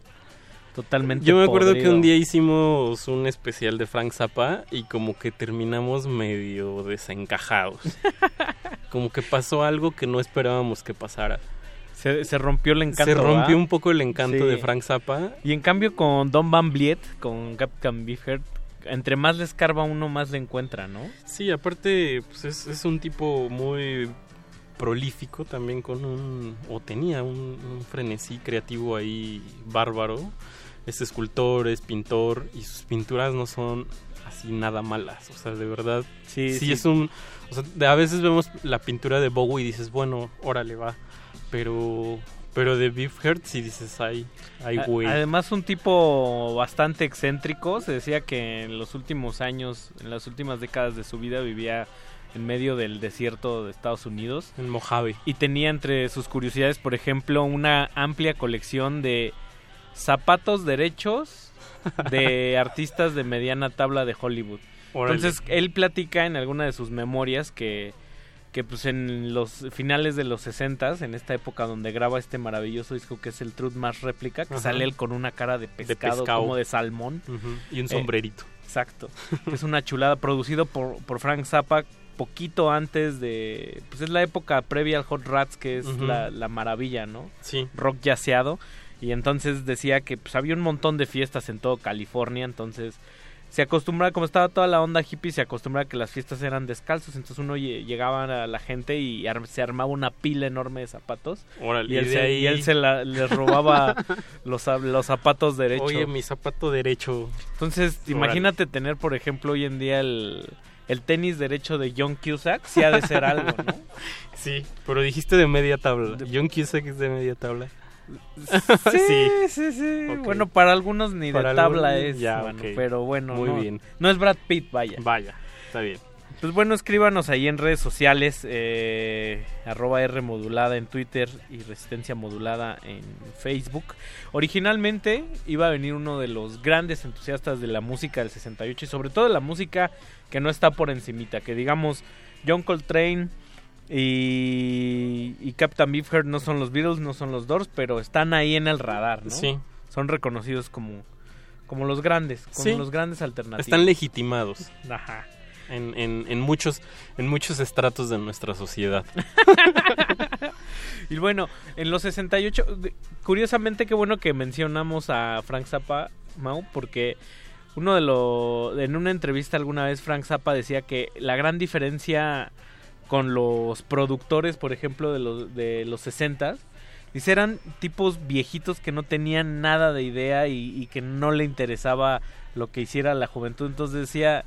Totalmente Yo me acuerdo que un día hicimos un especial de Frank Zappa y como que terminamos medio desencajados. como que pasó algo que no esperábamos que pasara. Se, se rompió el encanto. Se rompió ¿verdad? un poco el encanto Sí. de Frank Zappa. Y en cambio con Don Van Vliet, con Captain Beefheart, entre más le escarba uno, más le encuentra, ¿no? Sí, aparte pues es, es un tipo muy prolífico también con un o tenía un, un frenesí creativo ahí bárbaro. Es escultor, es pintor y sus pinturas no son así nada malas, o sea, de verdad Sí, sí, sí. es un o sea, de- a veces vemos la pintura de Bowie y dices, bueno, órale va, pero pero de Beefheart sí dices, ay, ay güey. Además, un tipo bastante excéntrico. Se decía que en los últimos años, en las últimas décadas de su vida, vivía en medio del desierto de Estados Unidos. En Mojave. Y tenía entre sus curiosidades, por ejemplo, una amplia colección de zapatos derechos de artistas de mediana tabla de Hollywood. Órale. Entonces, él platica en alguna de sus memorias que que pues en los finales de los 60 en esta época donde graba este maravilloso disco que es el Truth Más Réplica, que Ajá. sale él con una cara de pescado, pescado. como de salmón. Y un Eh, sombrerito. exacto. que es una chulada, producido por, por Frank Zappa poquito antes de... Pues es la época previa al Hot Rats, que es la, la maravilla, ¿no? Sí. Rock yaceado. Y entonces decía que pues, había un montón de fiestas en todo California, entonces se acostumbraba, como estaba toda la onda hippie, se acostumbraba a que las fiestas eran descalzos, entonces uno lle- llegaba a la gente y ar- se armaba una pila enorme de zapatos. Órale, y, él y de se, ahí- y él se la- les robaba los, los zapatos derechos. Oye, mi zapato derecho. Entonces, Órale. imagínate tener, por ejemplo, hoy en día el, el tenis derecho de John Cusack, sí ha de ser algo, ¿no? Sí, pero dijiste de media tabla. John Cusack es de media tabla. Sí, sí, sí. Ok. Bueno, para algunos ni Para de tabla algunos, es, ya, mano, ok. pero bueno, Muy no, bien. no es Brad Pitt, vaya. Vaya, está bien. Pues bueno, escríbanos ahí en redes sociales, eh, arroba R modulada en Twitter y Resistencia modulada en Facebook. Originalmente iba a venir uno de los grandes entusiastas de la música del 68 y sobre todo de la música que no está por encimita, que digamos John Coltrane y, y Captain Beefheart no son los Beatles, no son los Doors, pero están ahí en el radar, ¿no? Sí. Son reconocidos como, como los grandes, como Sí. los grandes alternativos. Están legitimados. Ajá. En, muchos en muchos estratos de nuestra sociedad. Y bueno, en los 68, de- curiosamente qué bueno que mencionamos a Frank Zappa, Mau, porque uno de los en una entrevista alguna vez Frank Zappa decía que la gran diferencia con los productores, por ejemplo, de los de los 60 dice eran tipos viejitos que no tenían nada de idea y que no le interesaba lo que hiciera la juventud, entonces decía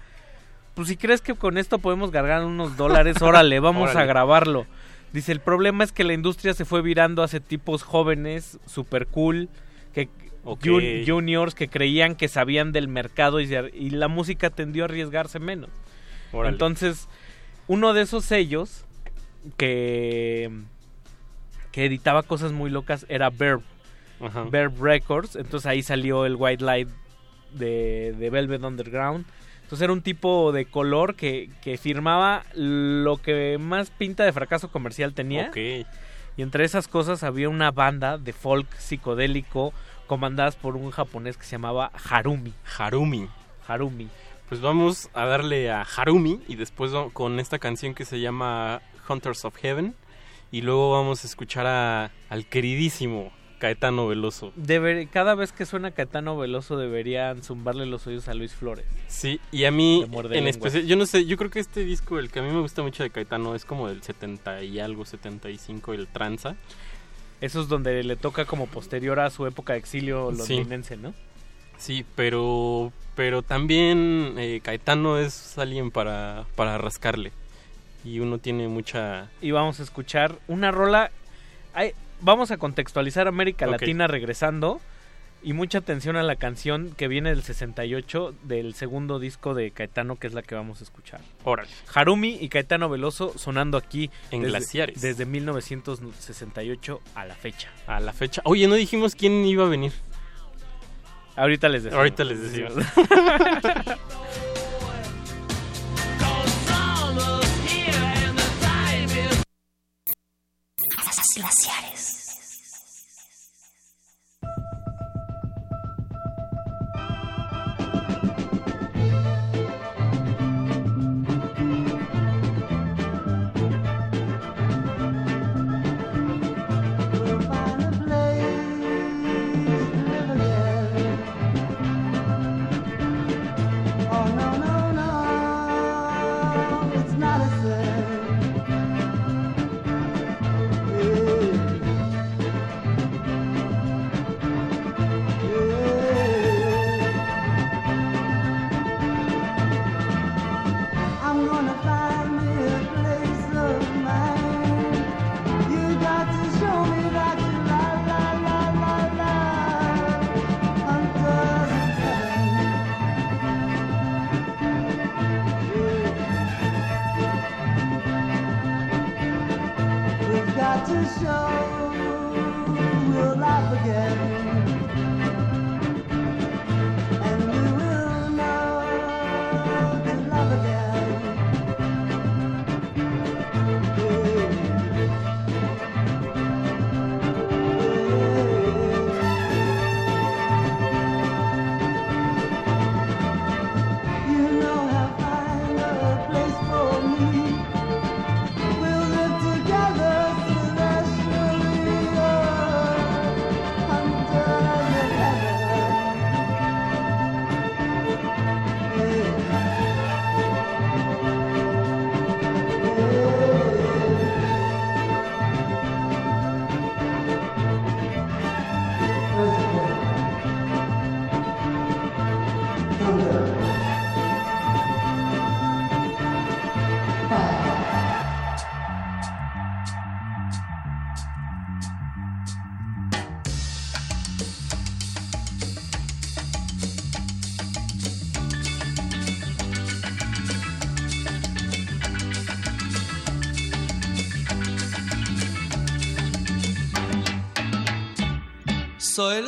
pues si crees que con esto podemos ganar unos dólares, órale, vamos a grabarlo. Dice, el problema es que la industria se fue virando hacia tipos jóvenes, super cool, que juniors que creían que sabían del mercado y, se- y la música tendió a arriesgarse menos. Órale. Entonces, uno de esos sellos que que editaba cosas muy locas era Verb. Verb Records. Entonces ahí salió el White Light de, de Velvet Underground. Entonces era un tipo de color que, que firmaba lo que más pinta de fracaso comercial tenía. Ok. Y entre esas cosas había una banda de folk psicodélico comandadas por un japonés que se llamaba Harumi. Harumi. Harumi. Pues vamos a darle a Harumi y después con esta canción que se llama Hunters of Heaven y luego vamos a escuchar a, al queridísimo Caetano Veloso. Deber- cada vez que suena Caetano Veloso deberían zumbarle los oídos a Luis Flores. Sí, y a mí en especial, yo no sé, yo creo que este disco, el que a mí me gusta mucho de Caetano, es como del 70 y algo, 75, el Tranza. Eso es donde le toca como posterior a su época de exilio Sí. londinense, ¿no? Sí, pero pero también eh, Caetano es alguien para, para rascarle. Y uno tiene mucha... Y vamos a escuchar una rola. Ay, vamos a contextualizar América. Latina regresando. Y mucha atención a la canción que viene del 68 del segundo disco de Caetano, que es la que vamos a escuchar. Órale. Harumi y Caetano Veloso sonando aquí En desde, Glaciares. desde 1968 a la fecha. A la fecha. Oye, no dijimos quién iba a venir. Ahorita les decimos. Ahorita les decimos. Glaciares.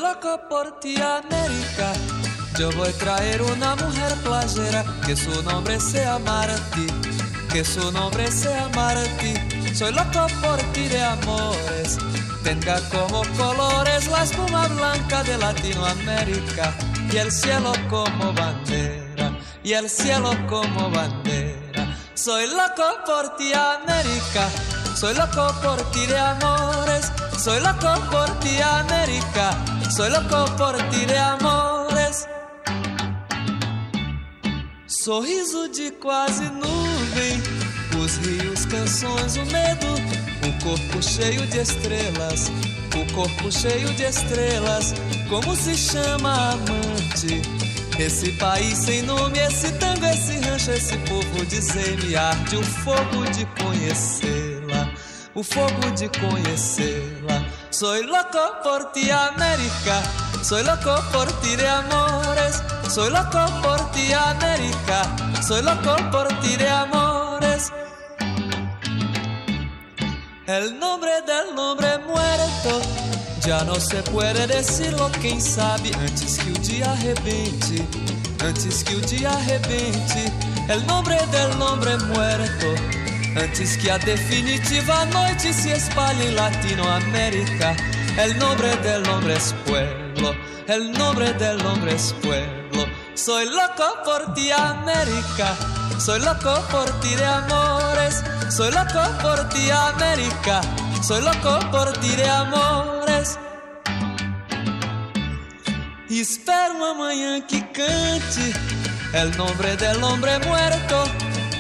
Loco por ti, América. Yo voy a traer una mujer playera que su nombre sea Martí, que su nombre sea Martí. Soy loco por ti de amores. Tenga como colores la espuma blanca de Latinoamérica y el cielo como bandera, y el cielo como bandera. Soy loco por ti, América. Soy loco por ti de amores. Soy loco por ti, América. Soy loco por ti de amores. Sorriso de quase nuvem, os rios, canções, o medo, o corpo cheio de estrelas, o corpo cheio de estrelas. Como se chama amante? Esse país sem nome, esse tango, esse rancho, esse povo, dizer-me arde o fogo de conhecê-la, o fogo de conhecê-la. Soy loco por ti, América. Soy loco por ti de amores. Soy loco por ti, América. Soy loco por ti de amores. El nombre del hombre muerto já não se puede decirlo, quem sabe antes que o dia arrebente, antes que o dia arrebente, el nombre del hombre muerto, antes que a definitiva noite se espalhe em Latinoamérica, el nombre del hombre es pueblo, el nombre del hombre es pueblo. Soy loco por ti, América. Soy loco por ti de amores. Soy loco por ti, América. Soy loco por ti de amores. Espero uma manhã que cante el nombre del hombre muerto.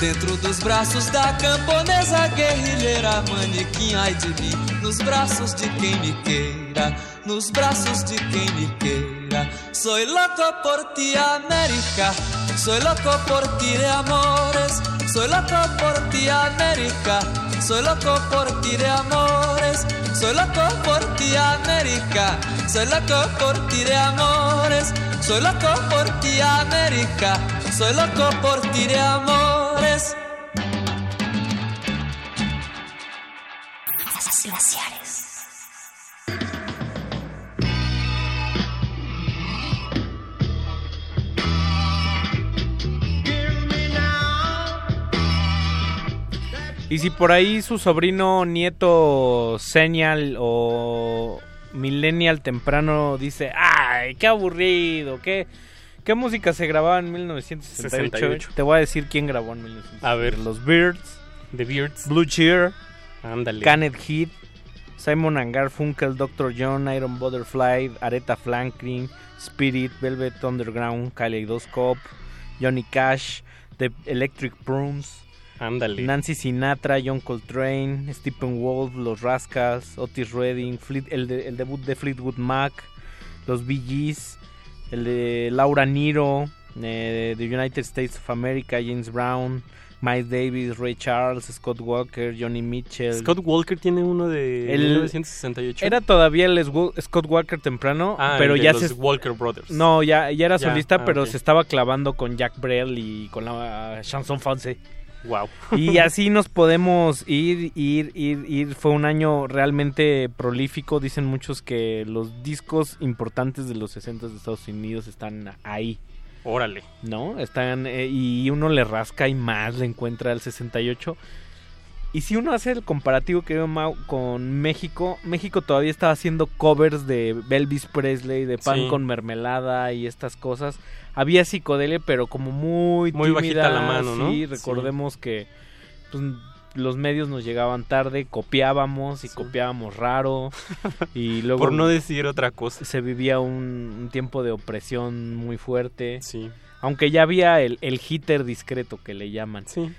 Dentro dos braços da camponesa guerrilheira, manequim, ai de mim, nos braços de quem me queira, nos braços de quem me queira. Soy loco por ti, América, soy loco por ti de amores, soy loco por ti, América, soy loco por ti de amores, soy loco por ti, América, soy loco por ti de amores, soy loco por ti, América, soy loco por ti de amores. Y si por ahí su sobrino, nieto, señal o millennial temprano dice, ay, qué aburrido, qué, qué música se grababa en 1968. 68. Te voy a decir quién grabó en 1968. A ver. Los Beards, The Beards. Blue Cheer, Ándale. Canet Heat, Simon and Garfunkel, Dr. John, Iron Butterfly, Aretha Franklin, Spirit, Velvet Underground, Kaleidoscope, Johnny Cash, The Electric Prunes, Ándale. Nancy Sinatra, John Coltrane, Stephen Wolf, Los Rascals, Otis Redding, Fleet- el, de- el debut de Fleetwood Mac, Los Bee Gees, el de Laura Niro, eh, The United States of America, James Brown, Miles Davis, Ray Charles, Scott Walker, Johnny Mitchell. Scott Walker tiene uno de El- 1968. Era todavía el Scott Walker temprano, Ah, pero el de ya los se Walker Brothers. No, ya, ya era Ya, solista, ah, pero se estaba clavando con Jack Brel y con la Chanson Fonse. Wow. Y así nos podemos ir, ir, ir, ir. Fue un año realmente prolífico. Dicen muchos que los discos importantes de los 60 de Estados Unidos están ahí. Órale. ¿No? Están. eh, y uno le rasca y más le encuentra el 68. Y si uno hace el comparativo que veo Mau, con México, México todavía estaba haciendo covers de Elvis Presley, de pan Sí. con mermelada y estas cosas. Había psicodelia, pero como muy Muy bajita la mano, ¿no? Sí, Sí. recordemos que pues, los medios nos llegaban tarde, copiábamos y copiábamos raro. y luego Por no decir otra cosa. se vivía un, un tiempo de opresión muy fuerte. Sí. Aunque ya había el, el hitter discreto que le llaman. Sí.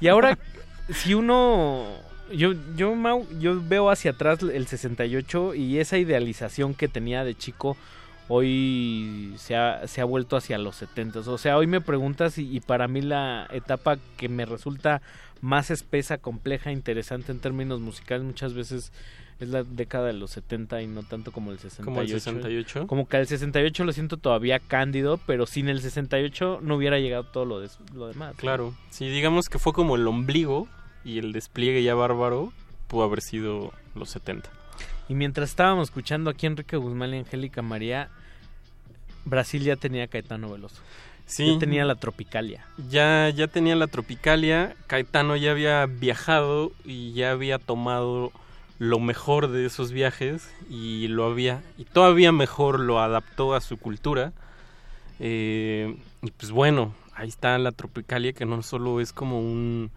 Y ahora, si uno... Yo, yo, Mau, yo veo hacia atrás el 68 y esa idealización que tenía de chico hoy se ha, se ha vuelto hacia los 70. O sea, hoy me preguntas y, y para mí la etapa que me resulta más espesa, compleja, interesante en términos musicales muchas veces es la década de los 70 y no tanto como el 68. Como el 68. Como que el 68 lo siento todavía cándido, pero sin el 68 no hubiera llegado todo lo, des- lo demás. ¿no? Claro. Sí, digamos que fue como el ombligo y el despliegue ya bárbaro pudo haber sido los 70. Y mientras estábamos escuchando aquí a Enrique Guzmán y Angélica María, Brasil ya tenía Caetano Veloso. Sí. Ya tenía la Tropicalia. Ya, ya tenía la Tropicalia, Caetano ya había viajado y ya había tomado lo mejor de esos viajes y lo había, y todavía mejor lo adaptó a su cultura. Eh, y pues bueno, ahí está la Tropicalia que no solo es como un,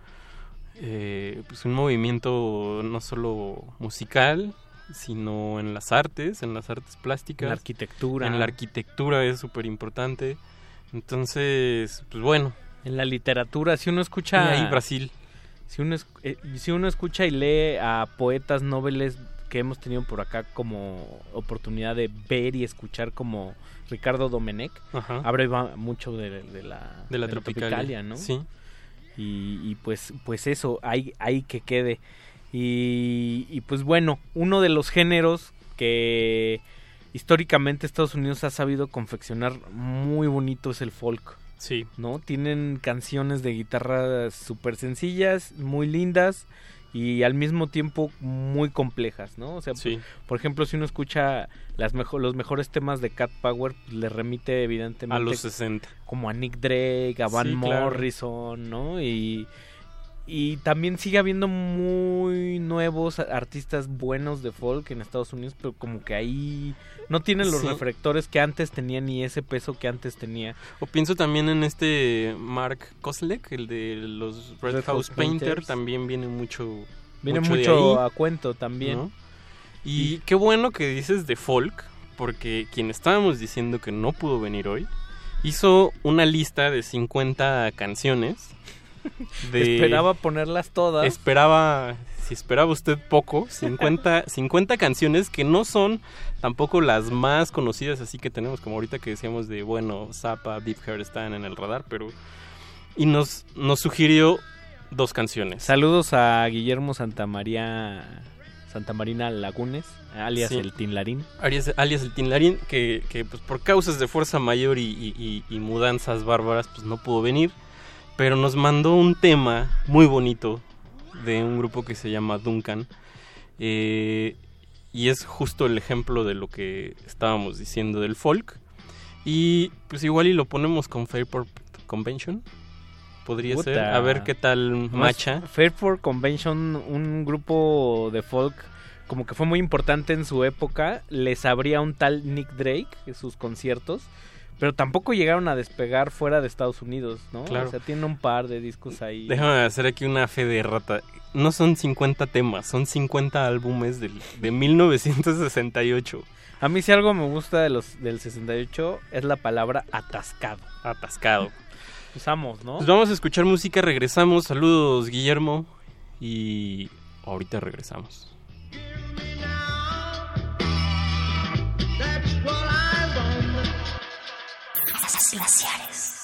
eh, pues un movimiento no solo musical, sino en las artes, en las artes plásticas. En la arquitectura. En la arquitectura es súper importante. Entonces, pues bueno. En la literatura, si uno escucha... Y ahí Brasil. Si uno, es- eh, si uno escucha y lee a poetas, noveles que hemos tenido por acá como oportunidad de ver y escuchar como Ricardo Domenech, Ajá. habla mucho de, de la, De la Tropicalia, ¿no? sí. Y, y pues, pues eso, hay, hay que quede. Y, y pues bueno, uno de los géneros que históricamente Estados Unidos ha sabido confeccionar muy bonito es el folk. Sí. ¿No? Tienen canciones de guitarra súper sencillas, muy lindas y al mismo tiempo muy complejas, ¿no? O sea, Sí. por ejemplo, si uno escucha las mejo- los mejores temas de Cat Power, pues, le remite evidentemente A los 60. como a Nick Drake, a Van Sí, claro. Morrison, ¿no? Y, y también sigue habiendo muy nuevos artistas buenos de folk en Estados Unidos, pero como que ahí no tienen los Sí. reflectores que antes tenían ni ese peso que antes tenía. O pienso también en este Mark Koslek, el de los Red, Red House House Painter, Painters. también viene mucho Viene de mucho ahí, a cuento también. ¿no? Y qué bueno que dices de folk, porque quien estábamos diciendo que no pudo venir hoy, hizo una lista de 50 canciones. De... Esperaba ponerlas todas. Esperaba, si esperaba usted poco, 50, 50 canciones que no son tampoco las más conocidas, así que tenemos como ahorita que decíamos de, bueno, Zappa, Deep Hair están en el radar, pero... Y nos, nos sugirió dos canciones. Saludos a Guillermo Santamaría Santa Marina Lagunes, alias Sí. el Tinlarín. Alias, alias el Tinlarín, que, que, pues por causas de fuerza mayor y- y mudanzas bárbaras, pues no pudo venir pero nos mandó un tema muy bonito de un grupo que se llama Duncan. Eh, y es justo el ejemplo de lo que estábamos diciendo del folk. Y pues igual y lo ponemos con Fairport Convention. Podría ser. A ver qué tal macha. Fairport Convention, un grupo de folk como que fue muy importante en su época. Les abría un tal Nick Drake en sus conciertos. Pero tampoco llegaron a despegar fuera de Estados Unidos, ¿no? Claro. O sea, tiene un par de discos ahí. Déjame hacer aquí una fe de rata. No son 50 temas, son 50 álbumes del, de 1968. A mí si algo me gusta de los del 68 es la palabra atascado. Atascado. Pues Usamos, ¿no? Pues vamos a escuchar música, regresamos. Saludos, Guillermo. Y ahorita regresamos. Las glaciares.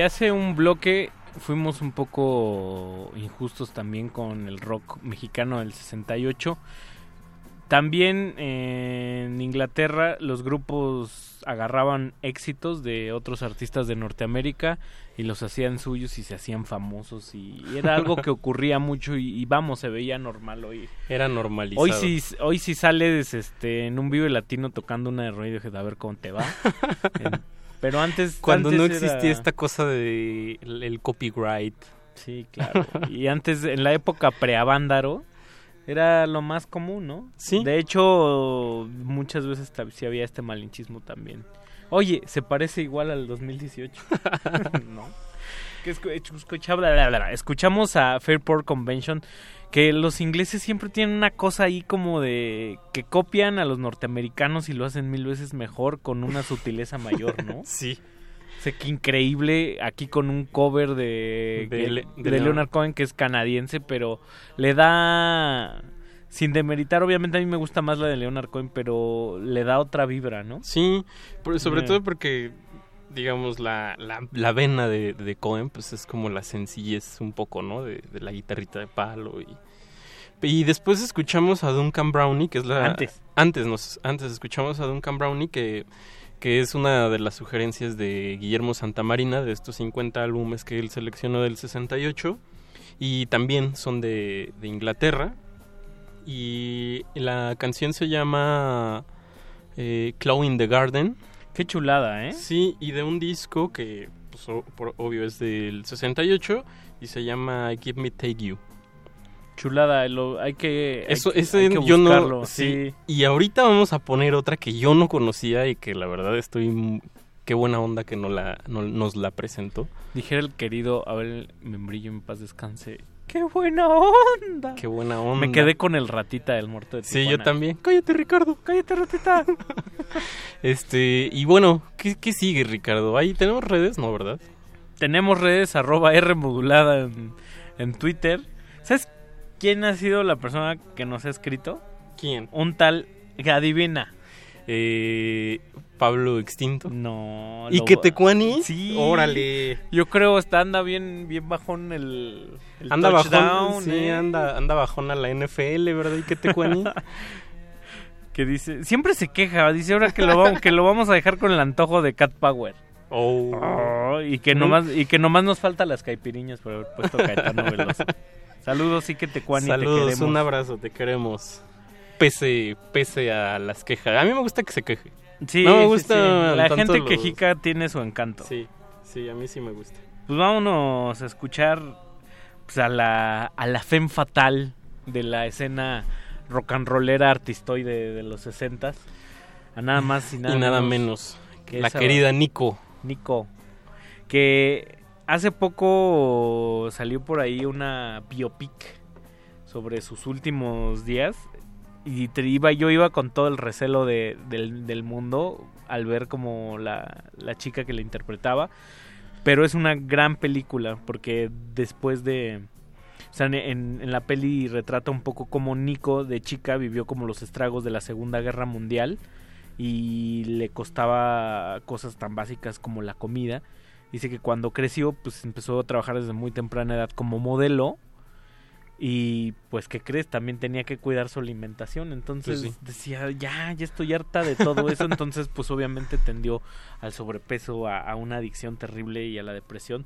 Y hace un bloque fuimos un poco injustos también con el rock mexicano del 68. También en Inglaterra los grupos agarraban éxitos de otros artistas de Norteamérica y los hacían suyos y se hacían famosos y era algo que ocurría mucho y, y vamos, se veía normal hoy. Era normalizado. Hoy sí, hoy sí sales este, en un Vive Latino tocando una de Radiohead a ver cómo te va. Pero antes... Cuando antes no era- existía esta cosa de el, el copyright. Sí, claro. y antes, en la época preavándaro, era lo más común, ¿no? Sí. De hecho, muchas veces sí había este malinchismo también. Oye, se parece igual al 2018. ¿No? Que escu- escucha- bla, bla, bla. Escuchamos a Fairport Convention que los ingleses siempre tienen una cosa ahí como de que copian a los norteamericanos y lo hacen mil veces mejor con una sutileza mayor, ¿no? Sí. Sé que increíble aquí con un cover de, De Leonard. Cohen que es canadiense, pero le da sin demeritar, obviamente a mí me gusta más la de Leonard Cohen, pero le da otra vibra, ¿no? Sí, por- sobre todo porque, digamos, la, la, la vena de, de Cohen, pues es como la sencillez un poco, ¿no? De, de la guitarrita de palo y... Y después escuchamos a Duncan Brownie, que es la... Antes. Antes, nos, antes escuchamos a Duncan Brownie, que, que es una de las sugerencias de Guillermo Santamarina, de estos 50 álbumes que él seleccionó del 68. Y también son de, de Inglaterra. Y la canción se llama eh, Claw in the Garden. Qué chulada, ¿eh? Sí, y de un disco que, pues, o- por obvio, es del 68 y se llama Give Me Take You. Chulada, lo, hay que hay Eso, que- ese hay que yo no. sí. Sí. Y ahorita vamos a poner otra que yo no conocía y que la verdad estoy. Qué buena onda que no la, no- nos la presentó. Dijera el querido Abel Membrillo en paz descanse. ¡Qué buena onda! Qué buena onda. Me quedé con el ratita del muerto de Sí, yo Tijuana. también. Cállate, Ricardo. Cállate, ratita. Este, y bueno, ¿qué, qué sigue, Ricardo? Ahí tenemos redes, ¿no, verdad? Tenemos redes arroba R modulada en, en Twitter. ¿Sabes quién ha sido la persona que nos ha escrito? ¿Quién? Un tal que adivina. Eh, Pablo Extinto. No. ¿Y que Tecuani? Sí. Órale. Yo creo está anda bien, bien bajón el, el Anda bajón, sí, ¿eh? anda, anda bajón a la NFL, ¿verdad? ¿Y qué Tecuani? Que dice, siempre se queja, dice ahora que lo vamos, que lo vamos a dejar con el antojo de Cat Power. Oh. y que No. nomás, y que nomás nos falta las caipiriñas por haber puesto Caetano Veloso. Saludos, sí que te cuani, te Saludos, queremos. un abrazo, te queremos. Pese, pese a las quejas. A mí me gusta que se queje. Sí, no me gusta sí. La gente los- quejica tiene su encanto. Sí, sí, a mí sí me gusta. Pues vámonos a escuchar pues, a la a la femme fatal de la escena rock and rollera artistoide de los 60 a nada más y nada, y nada menos. que la esa- querida Nico. Nico que hace poco salió por ahí una biopic sobre sus últimos días y iba, yo iba con todo el recelo de- del, del mundo al ver como la, la chica que la interpretaba. Pero es una gran película porque después de... O sea, en, en- la peli retrata un poco como Nico de chica vivió como los estragos de la Segunda Guerra Mundial y le costaba cosas tan básicas como la comida. Dice que cuando creció pues empezó a trabajar desde muy temprana edad como modelo y pues que crees también tenía que cuidar su alimentación entonces Pues sí. decía ya ya estoy harta de todo eso entonces pues obviamente tendió al sobrepeso a, a una adicción terrible y a la depresión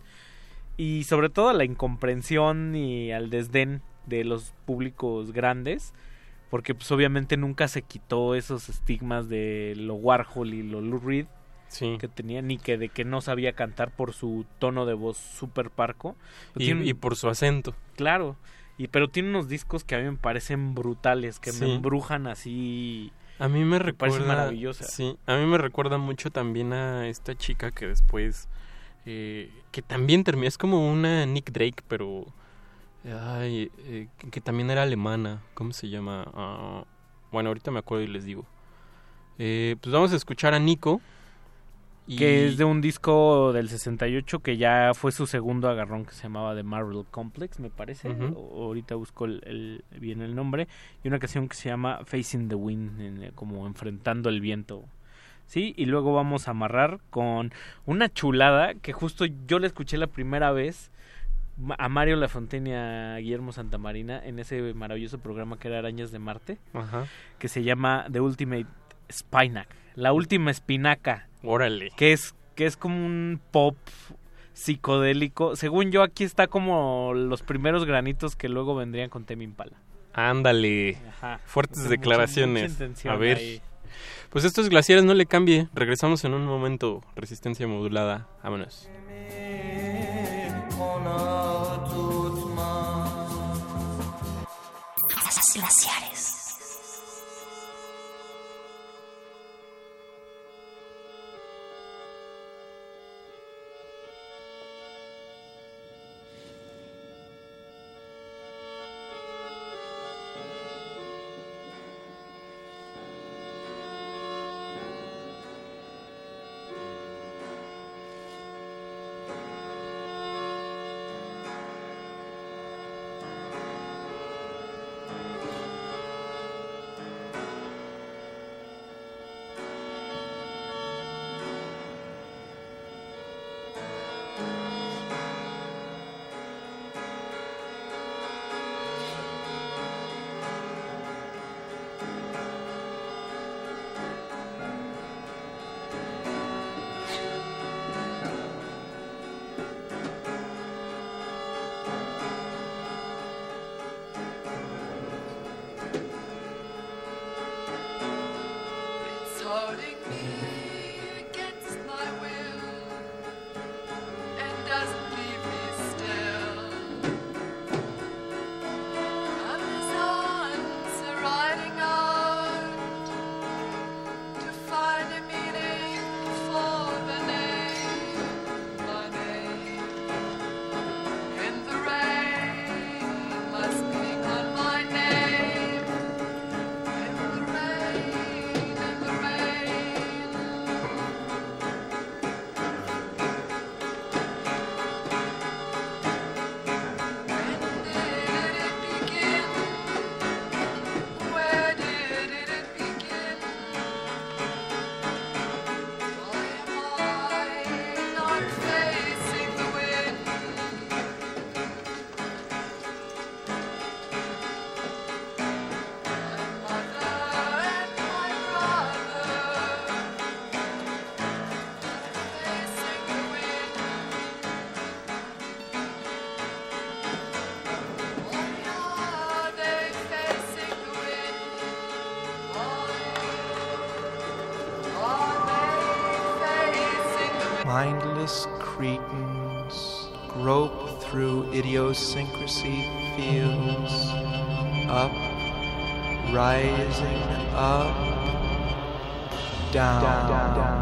y sobre todo a la incomprensión y al desdén de los públicos grandes porque pues obviamente nunca se quitó esos estigmas de lo Warhol y lo Lou Reed Sí. que tenía ni que de que no sabía cantar por su tono de voz súper parco Y, y por su acento. Claro, y pero tiene unos discos que a mí me parecen brutales, que Sí. me embrujan así. A mí me recuerda. maravillosa. Sí, a mí me recuerda mucho también a esta chica que después eh, que también terminó, es como una Nick Drake, pero ay, eh, que- que también era alemana, ¿cómo se llama? Ah, bueno, ahorita me acuerdo y les digo. Eh, pues vamos a escuchar a Nico. Y- Que es de un disco del 68 que ya fue su segundo agarrón que se llamaba The Marvel Complex, me parece. O- ahorita busco el, el- bien el nombre. Y una canción que se llama Facing the Wind, en- como enfrentando el viento. Sí, y luego vamos a amarrar con una chulada que justo yo la escuché la primera vez a Mario Lafontaine y a Guillermo Santamarina en ese maravilloso programa que era Arañas de Marte, Ajá. que se llama The Ultimate Spinac, la última espinaca. Órale. Que es, que es como un pop psicodélico. Según yo, aquí está como los primeros granitos que luego vendrían con Temi Impala. Ándale. Ajá. Fuertes declaraciones. mucha a ver. ahí. Pues estos glaciares no le cambie. Regresamos en un momento. Resistencia modulada. Vámonos. Glaciares. rising up, down. down, down.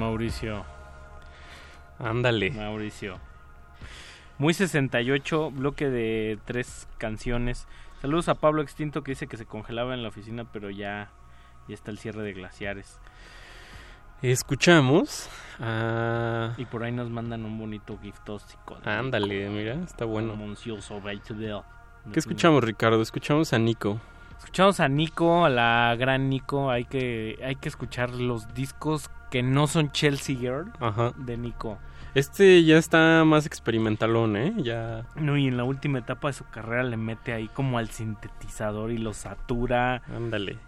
Mauricio. Ándale. Mauricio. Muy 68, bloque de tres canciones. Saludos a Pablo Extinto que dice que se congelaba en la oficina, pero ya, ya está el cierre de glaciares. Escuchamos. Y por ahí nos mandan un bonito giftóstico. Ándale, mira, está bueno. ¿Qué escuchamos, Ricardo? Escuchamos a Nico. Escuchamos a Nico, a la gran Nico. Hay que, hay que escuchar los discos que no son Chelsea Girl Ajá. de Nico. Este ya está más experimentalón, ¿eh? Ya... No, y en la última etapa de su carrera le mete ahí como al sintetizador y lo satura. Ándale.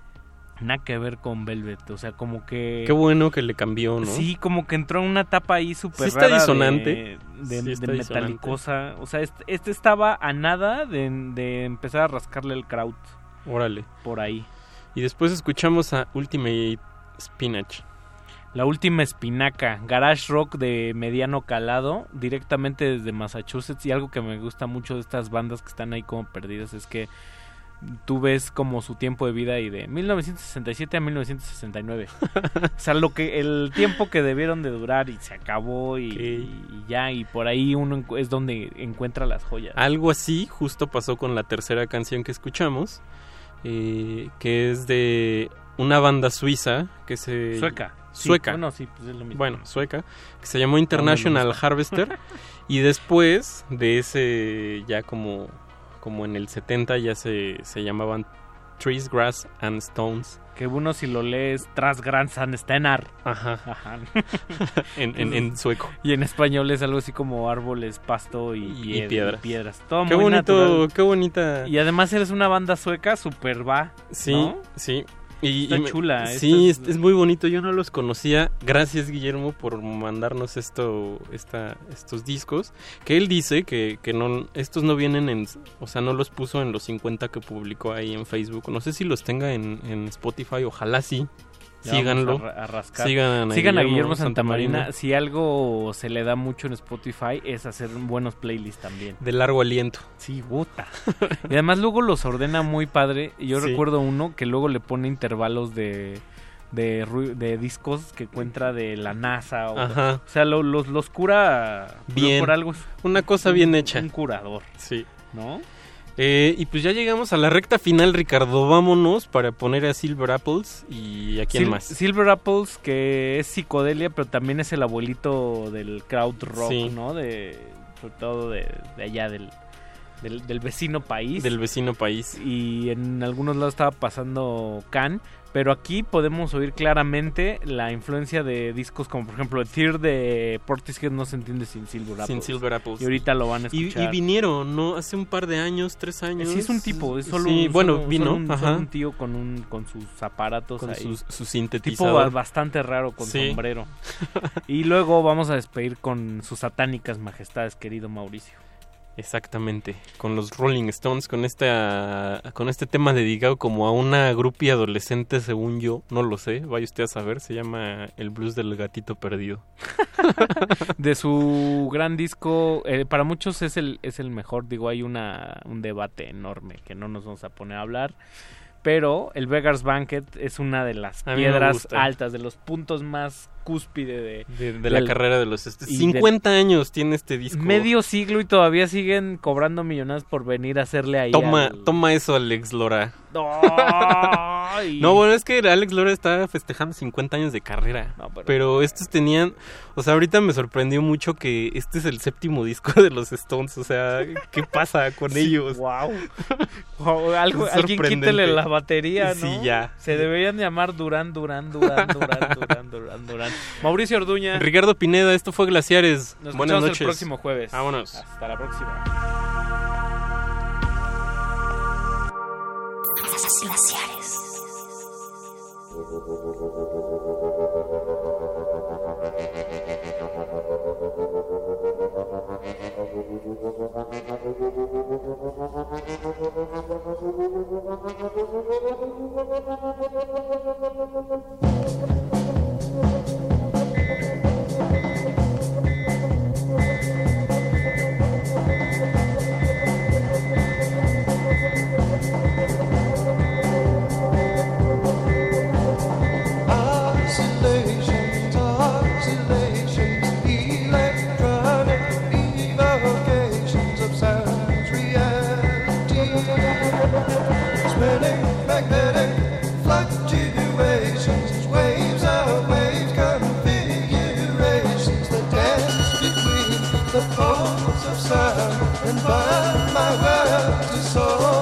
Nada que ver con Velvet, o sea, como que... Qué bueno que le cambió, ¿no? Sí, como que entró en una etapa ahí súper Sí está rara disonante. De, de, Sí de metalicosa. O sea, este, este estaba a nada de, de empezar a rascarle el kraut. Órale. Por ahí. Y después escuchamos a Ultimate Spinach. La última espinaca, garage rock de mediano calado, directamente desde Massachusetts. Y algo que me gusta mucho de estas bandas que están ahí como perdidas es que tú ves como su tiempo de vida y de 1967 a 1969. o sea, lo que el tiempo que debieron de durar y se acabó y, y ya y por ahí uno es donde encuentra las joyas. Algo así justo pasó con la tercera canción que escuchamos, eh, que es de una banda suiza que se... Sueca. Sí, Sueca. bueno, sí, pues es lo mismo. Bueno, sueca, que se llamó International mismo. Harvester. y después de ese, ya como, como en el 70, ya se, se llamaban Trees, Grass and Stones. Que uno si lo lees tras Gran Sanstenar. Ajá. Ajá. En- en- en sueco. Y en español es algo así como árboles, pasto y, Y pied- piedras. piedras. Todo Qué muy bonito, natural. qué bonita. Y además eres una banda sueca super va. Sí, ¿no? sí. Y, Está y me- chula. Sí, es, es muy bonito. Yo no los conocía. Gracias, Guillermo, por mandarnos esto, esta, estos discos. Que él dice que, que no, estos no vienen en. O sea, no los puso en los 50 que publicó ahí en Facebook. No sé si los tenga en, en Spotify. Ojalá sí. Síganlo. a a rascar. Sigan a Sigan a Guillermo Santamarina. Si algo se le da mucho en Spotify es hacer buenos playlists también. De largo aliento. Sí, puta. y además luego los ordena muy padre. Yo Sí. recuerdo uno que luego le pone intervalos de de, de discos que encuentra de la NASA o, Ajá. o sea lo- los los cura Bien. por algo Una cosa bien hecha. un curador Sí. ¿no? Eh, y pues ya llegamos a la recta final, Ricardo. Vámonos para poner a Silver Apples y a quién Sil- más. Silver Apples, que es psicodelia, pero también es el abuelito del crowd rock, Sí. ¿no? De, sobre todo de, de allá del, del, del vecino país. Del vecino país. Y en algunos lados estaba pasando Can. Pero aquí podemos oír claramente la influencia de discos como por ejemplo el Tear de Portishead no se entiende sin Silver Apples. Sin Silver Apples. Y ahorita lo van a escuchar. y vinieron, ¿no? Hace un par de años, tres años. Sí, es un tipo, es solo, Sí, un- bueno, solo- vino, solo un, ajá. solo un tío con un con sus aparatos Con ahí. sus- su tipo sintetizador. ba- bastante raro con Sí. sombrero. y luego vamos a despedir con sus satánicas majestades, querido Mauricio. Exactamente, con los Rolling Stones, con esta, con este tema dedicado como a una grupia adolescente, según yo, no lo sé, vaya usted a saber, se llama El Blues del Gatito Perdido. De su gran disco, eh, para muchos es el es el mejor, digo, hay una un debate enorme que no nos vamos a poner a hablar. Pero el Beggar's Banquet es una de las piedras altas, de los puntos más cúspide de, De, de la carrera de los... Este, y 50 años tiene este disco. medio siglo y todavía siguen cobrando millonadas por venir a hacerle ahí. Toma, al- toma eso, Alex Lora. No, bueno, es que Alex Lora está festejando 50 años de carrera. pero- pero... estos tenían. O sea, ahorita me sorprendió mucho que este es el séptimo disco de los Stones. O sea, ¿qué pasa con ellos? Wow. Wow, algo, alguien quítele la batería, ¿no? Sí, ya. Se deberían llamar Durán, Durán, Durán, Durán, Durán, Durán, Durán. Mauricio Orduña. Ricardo Pineda, esto fue Glaciares. Nos Buenas noches. el próximo jueves. Vámonos. Hasta la próxima. Glaciares. The poles of sound and bind my world to soul.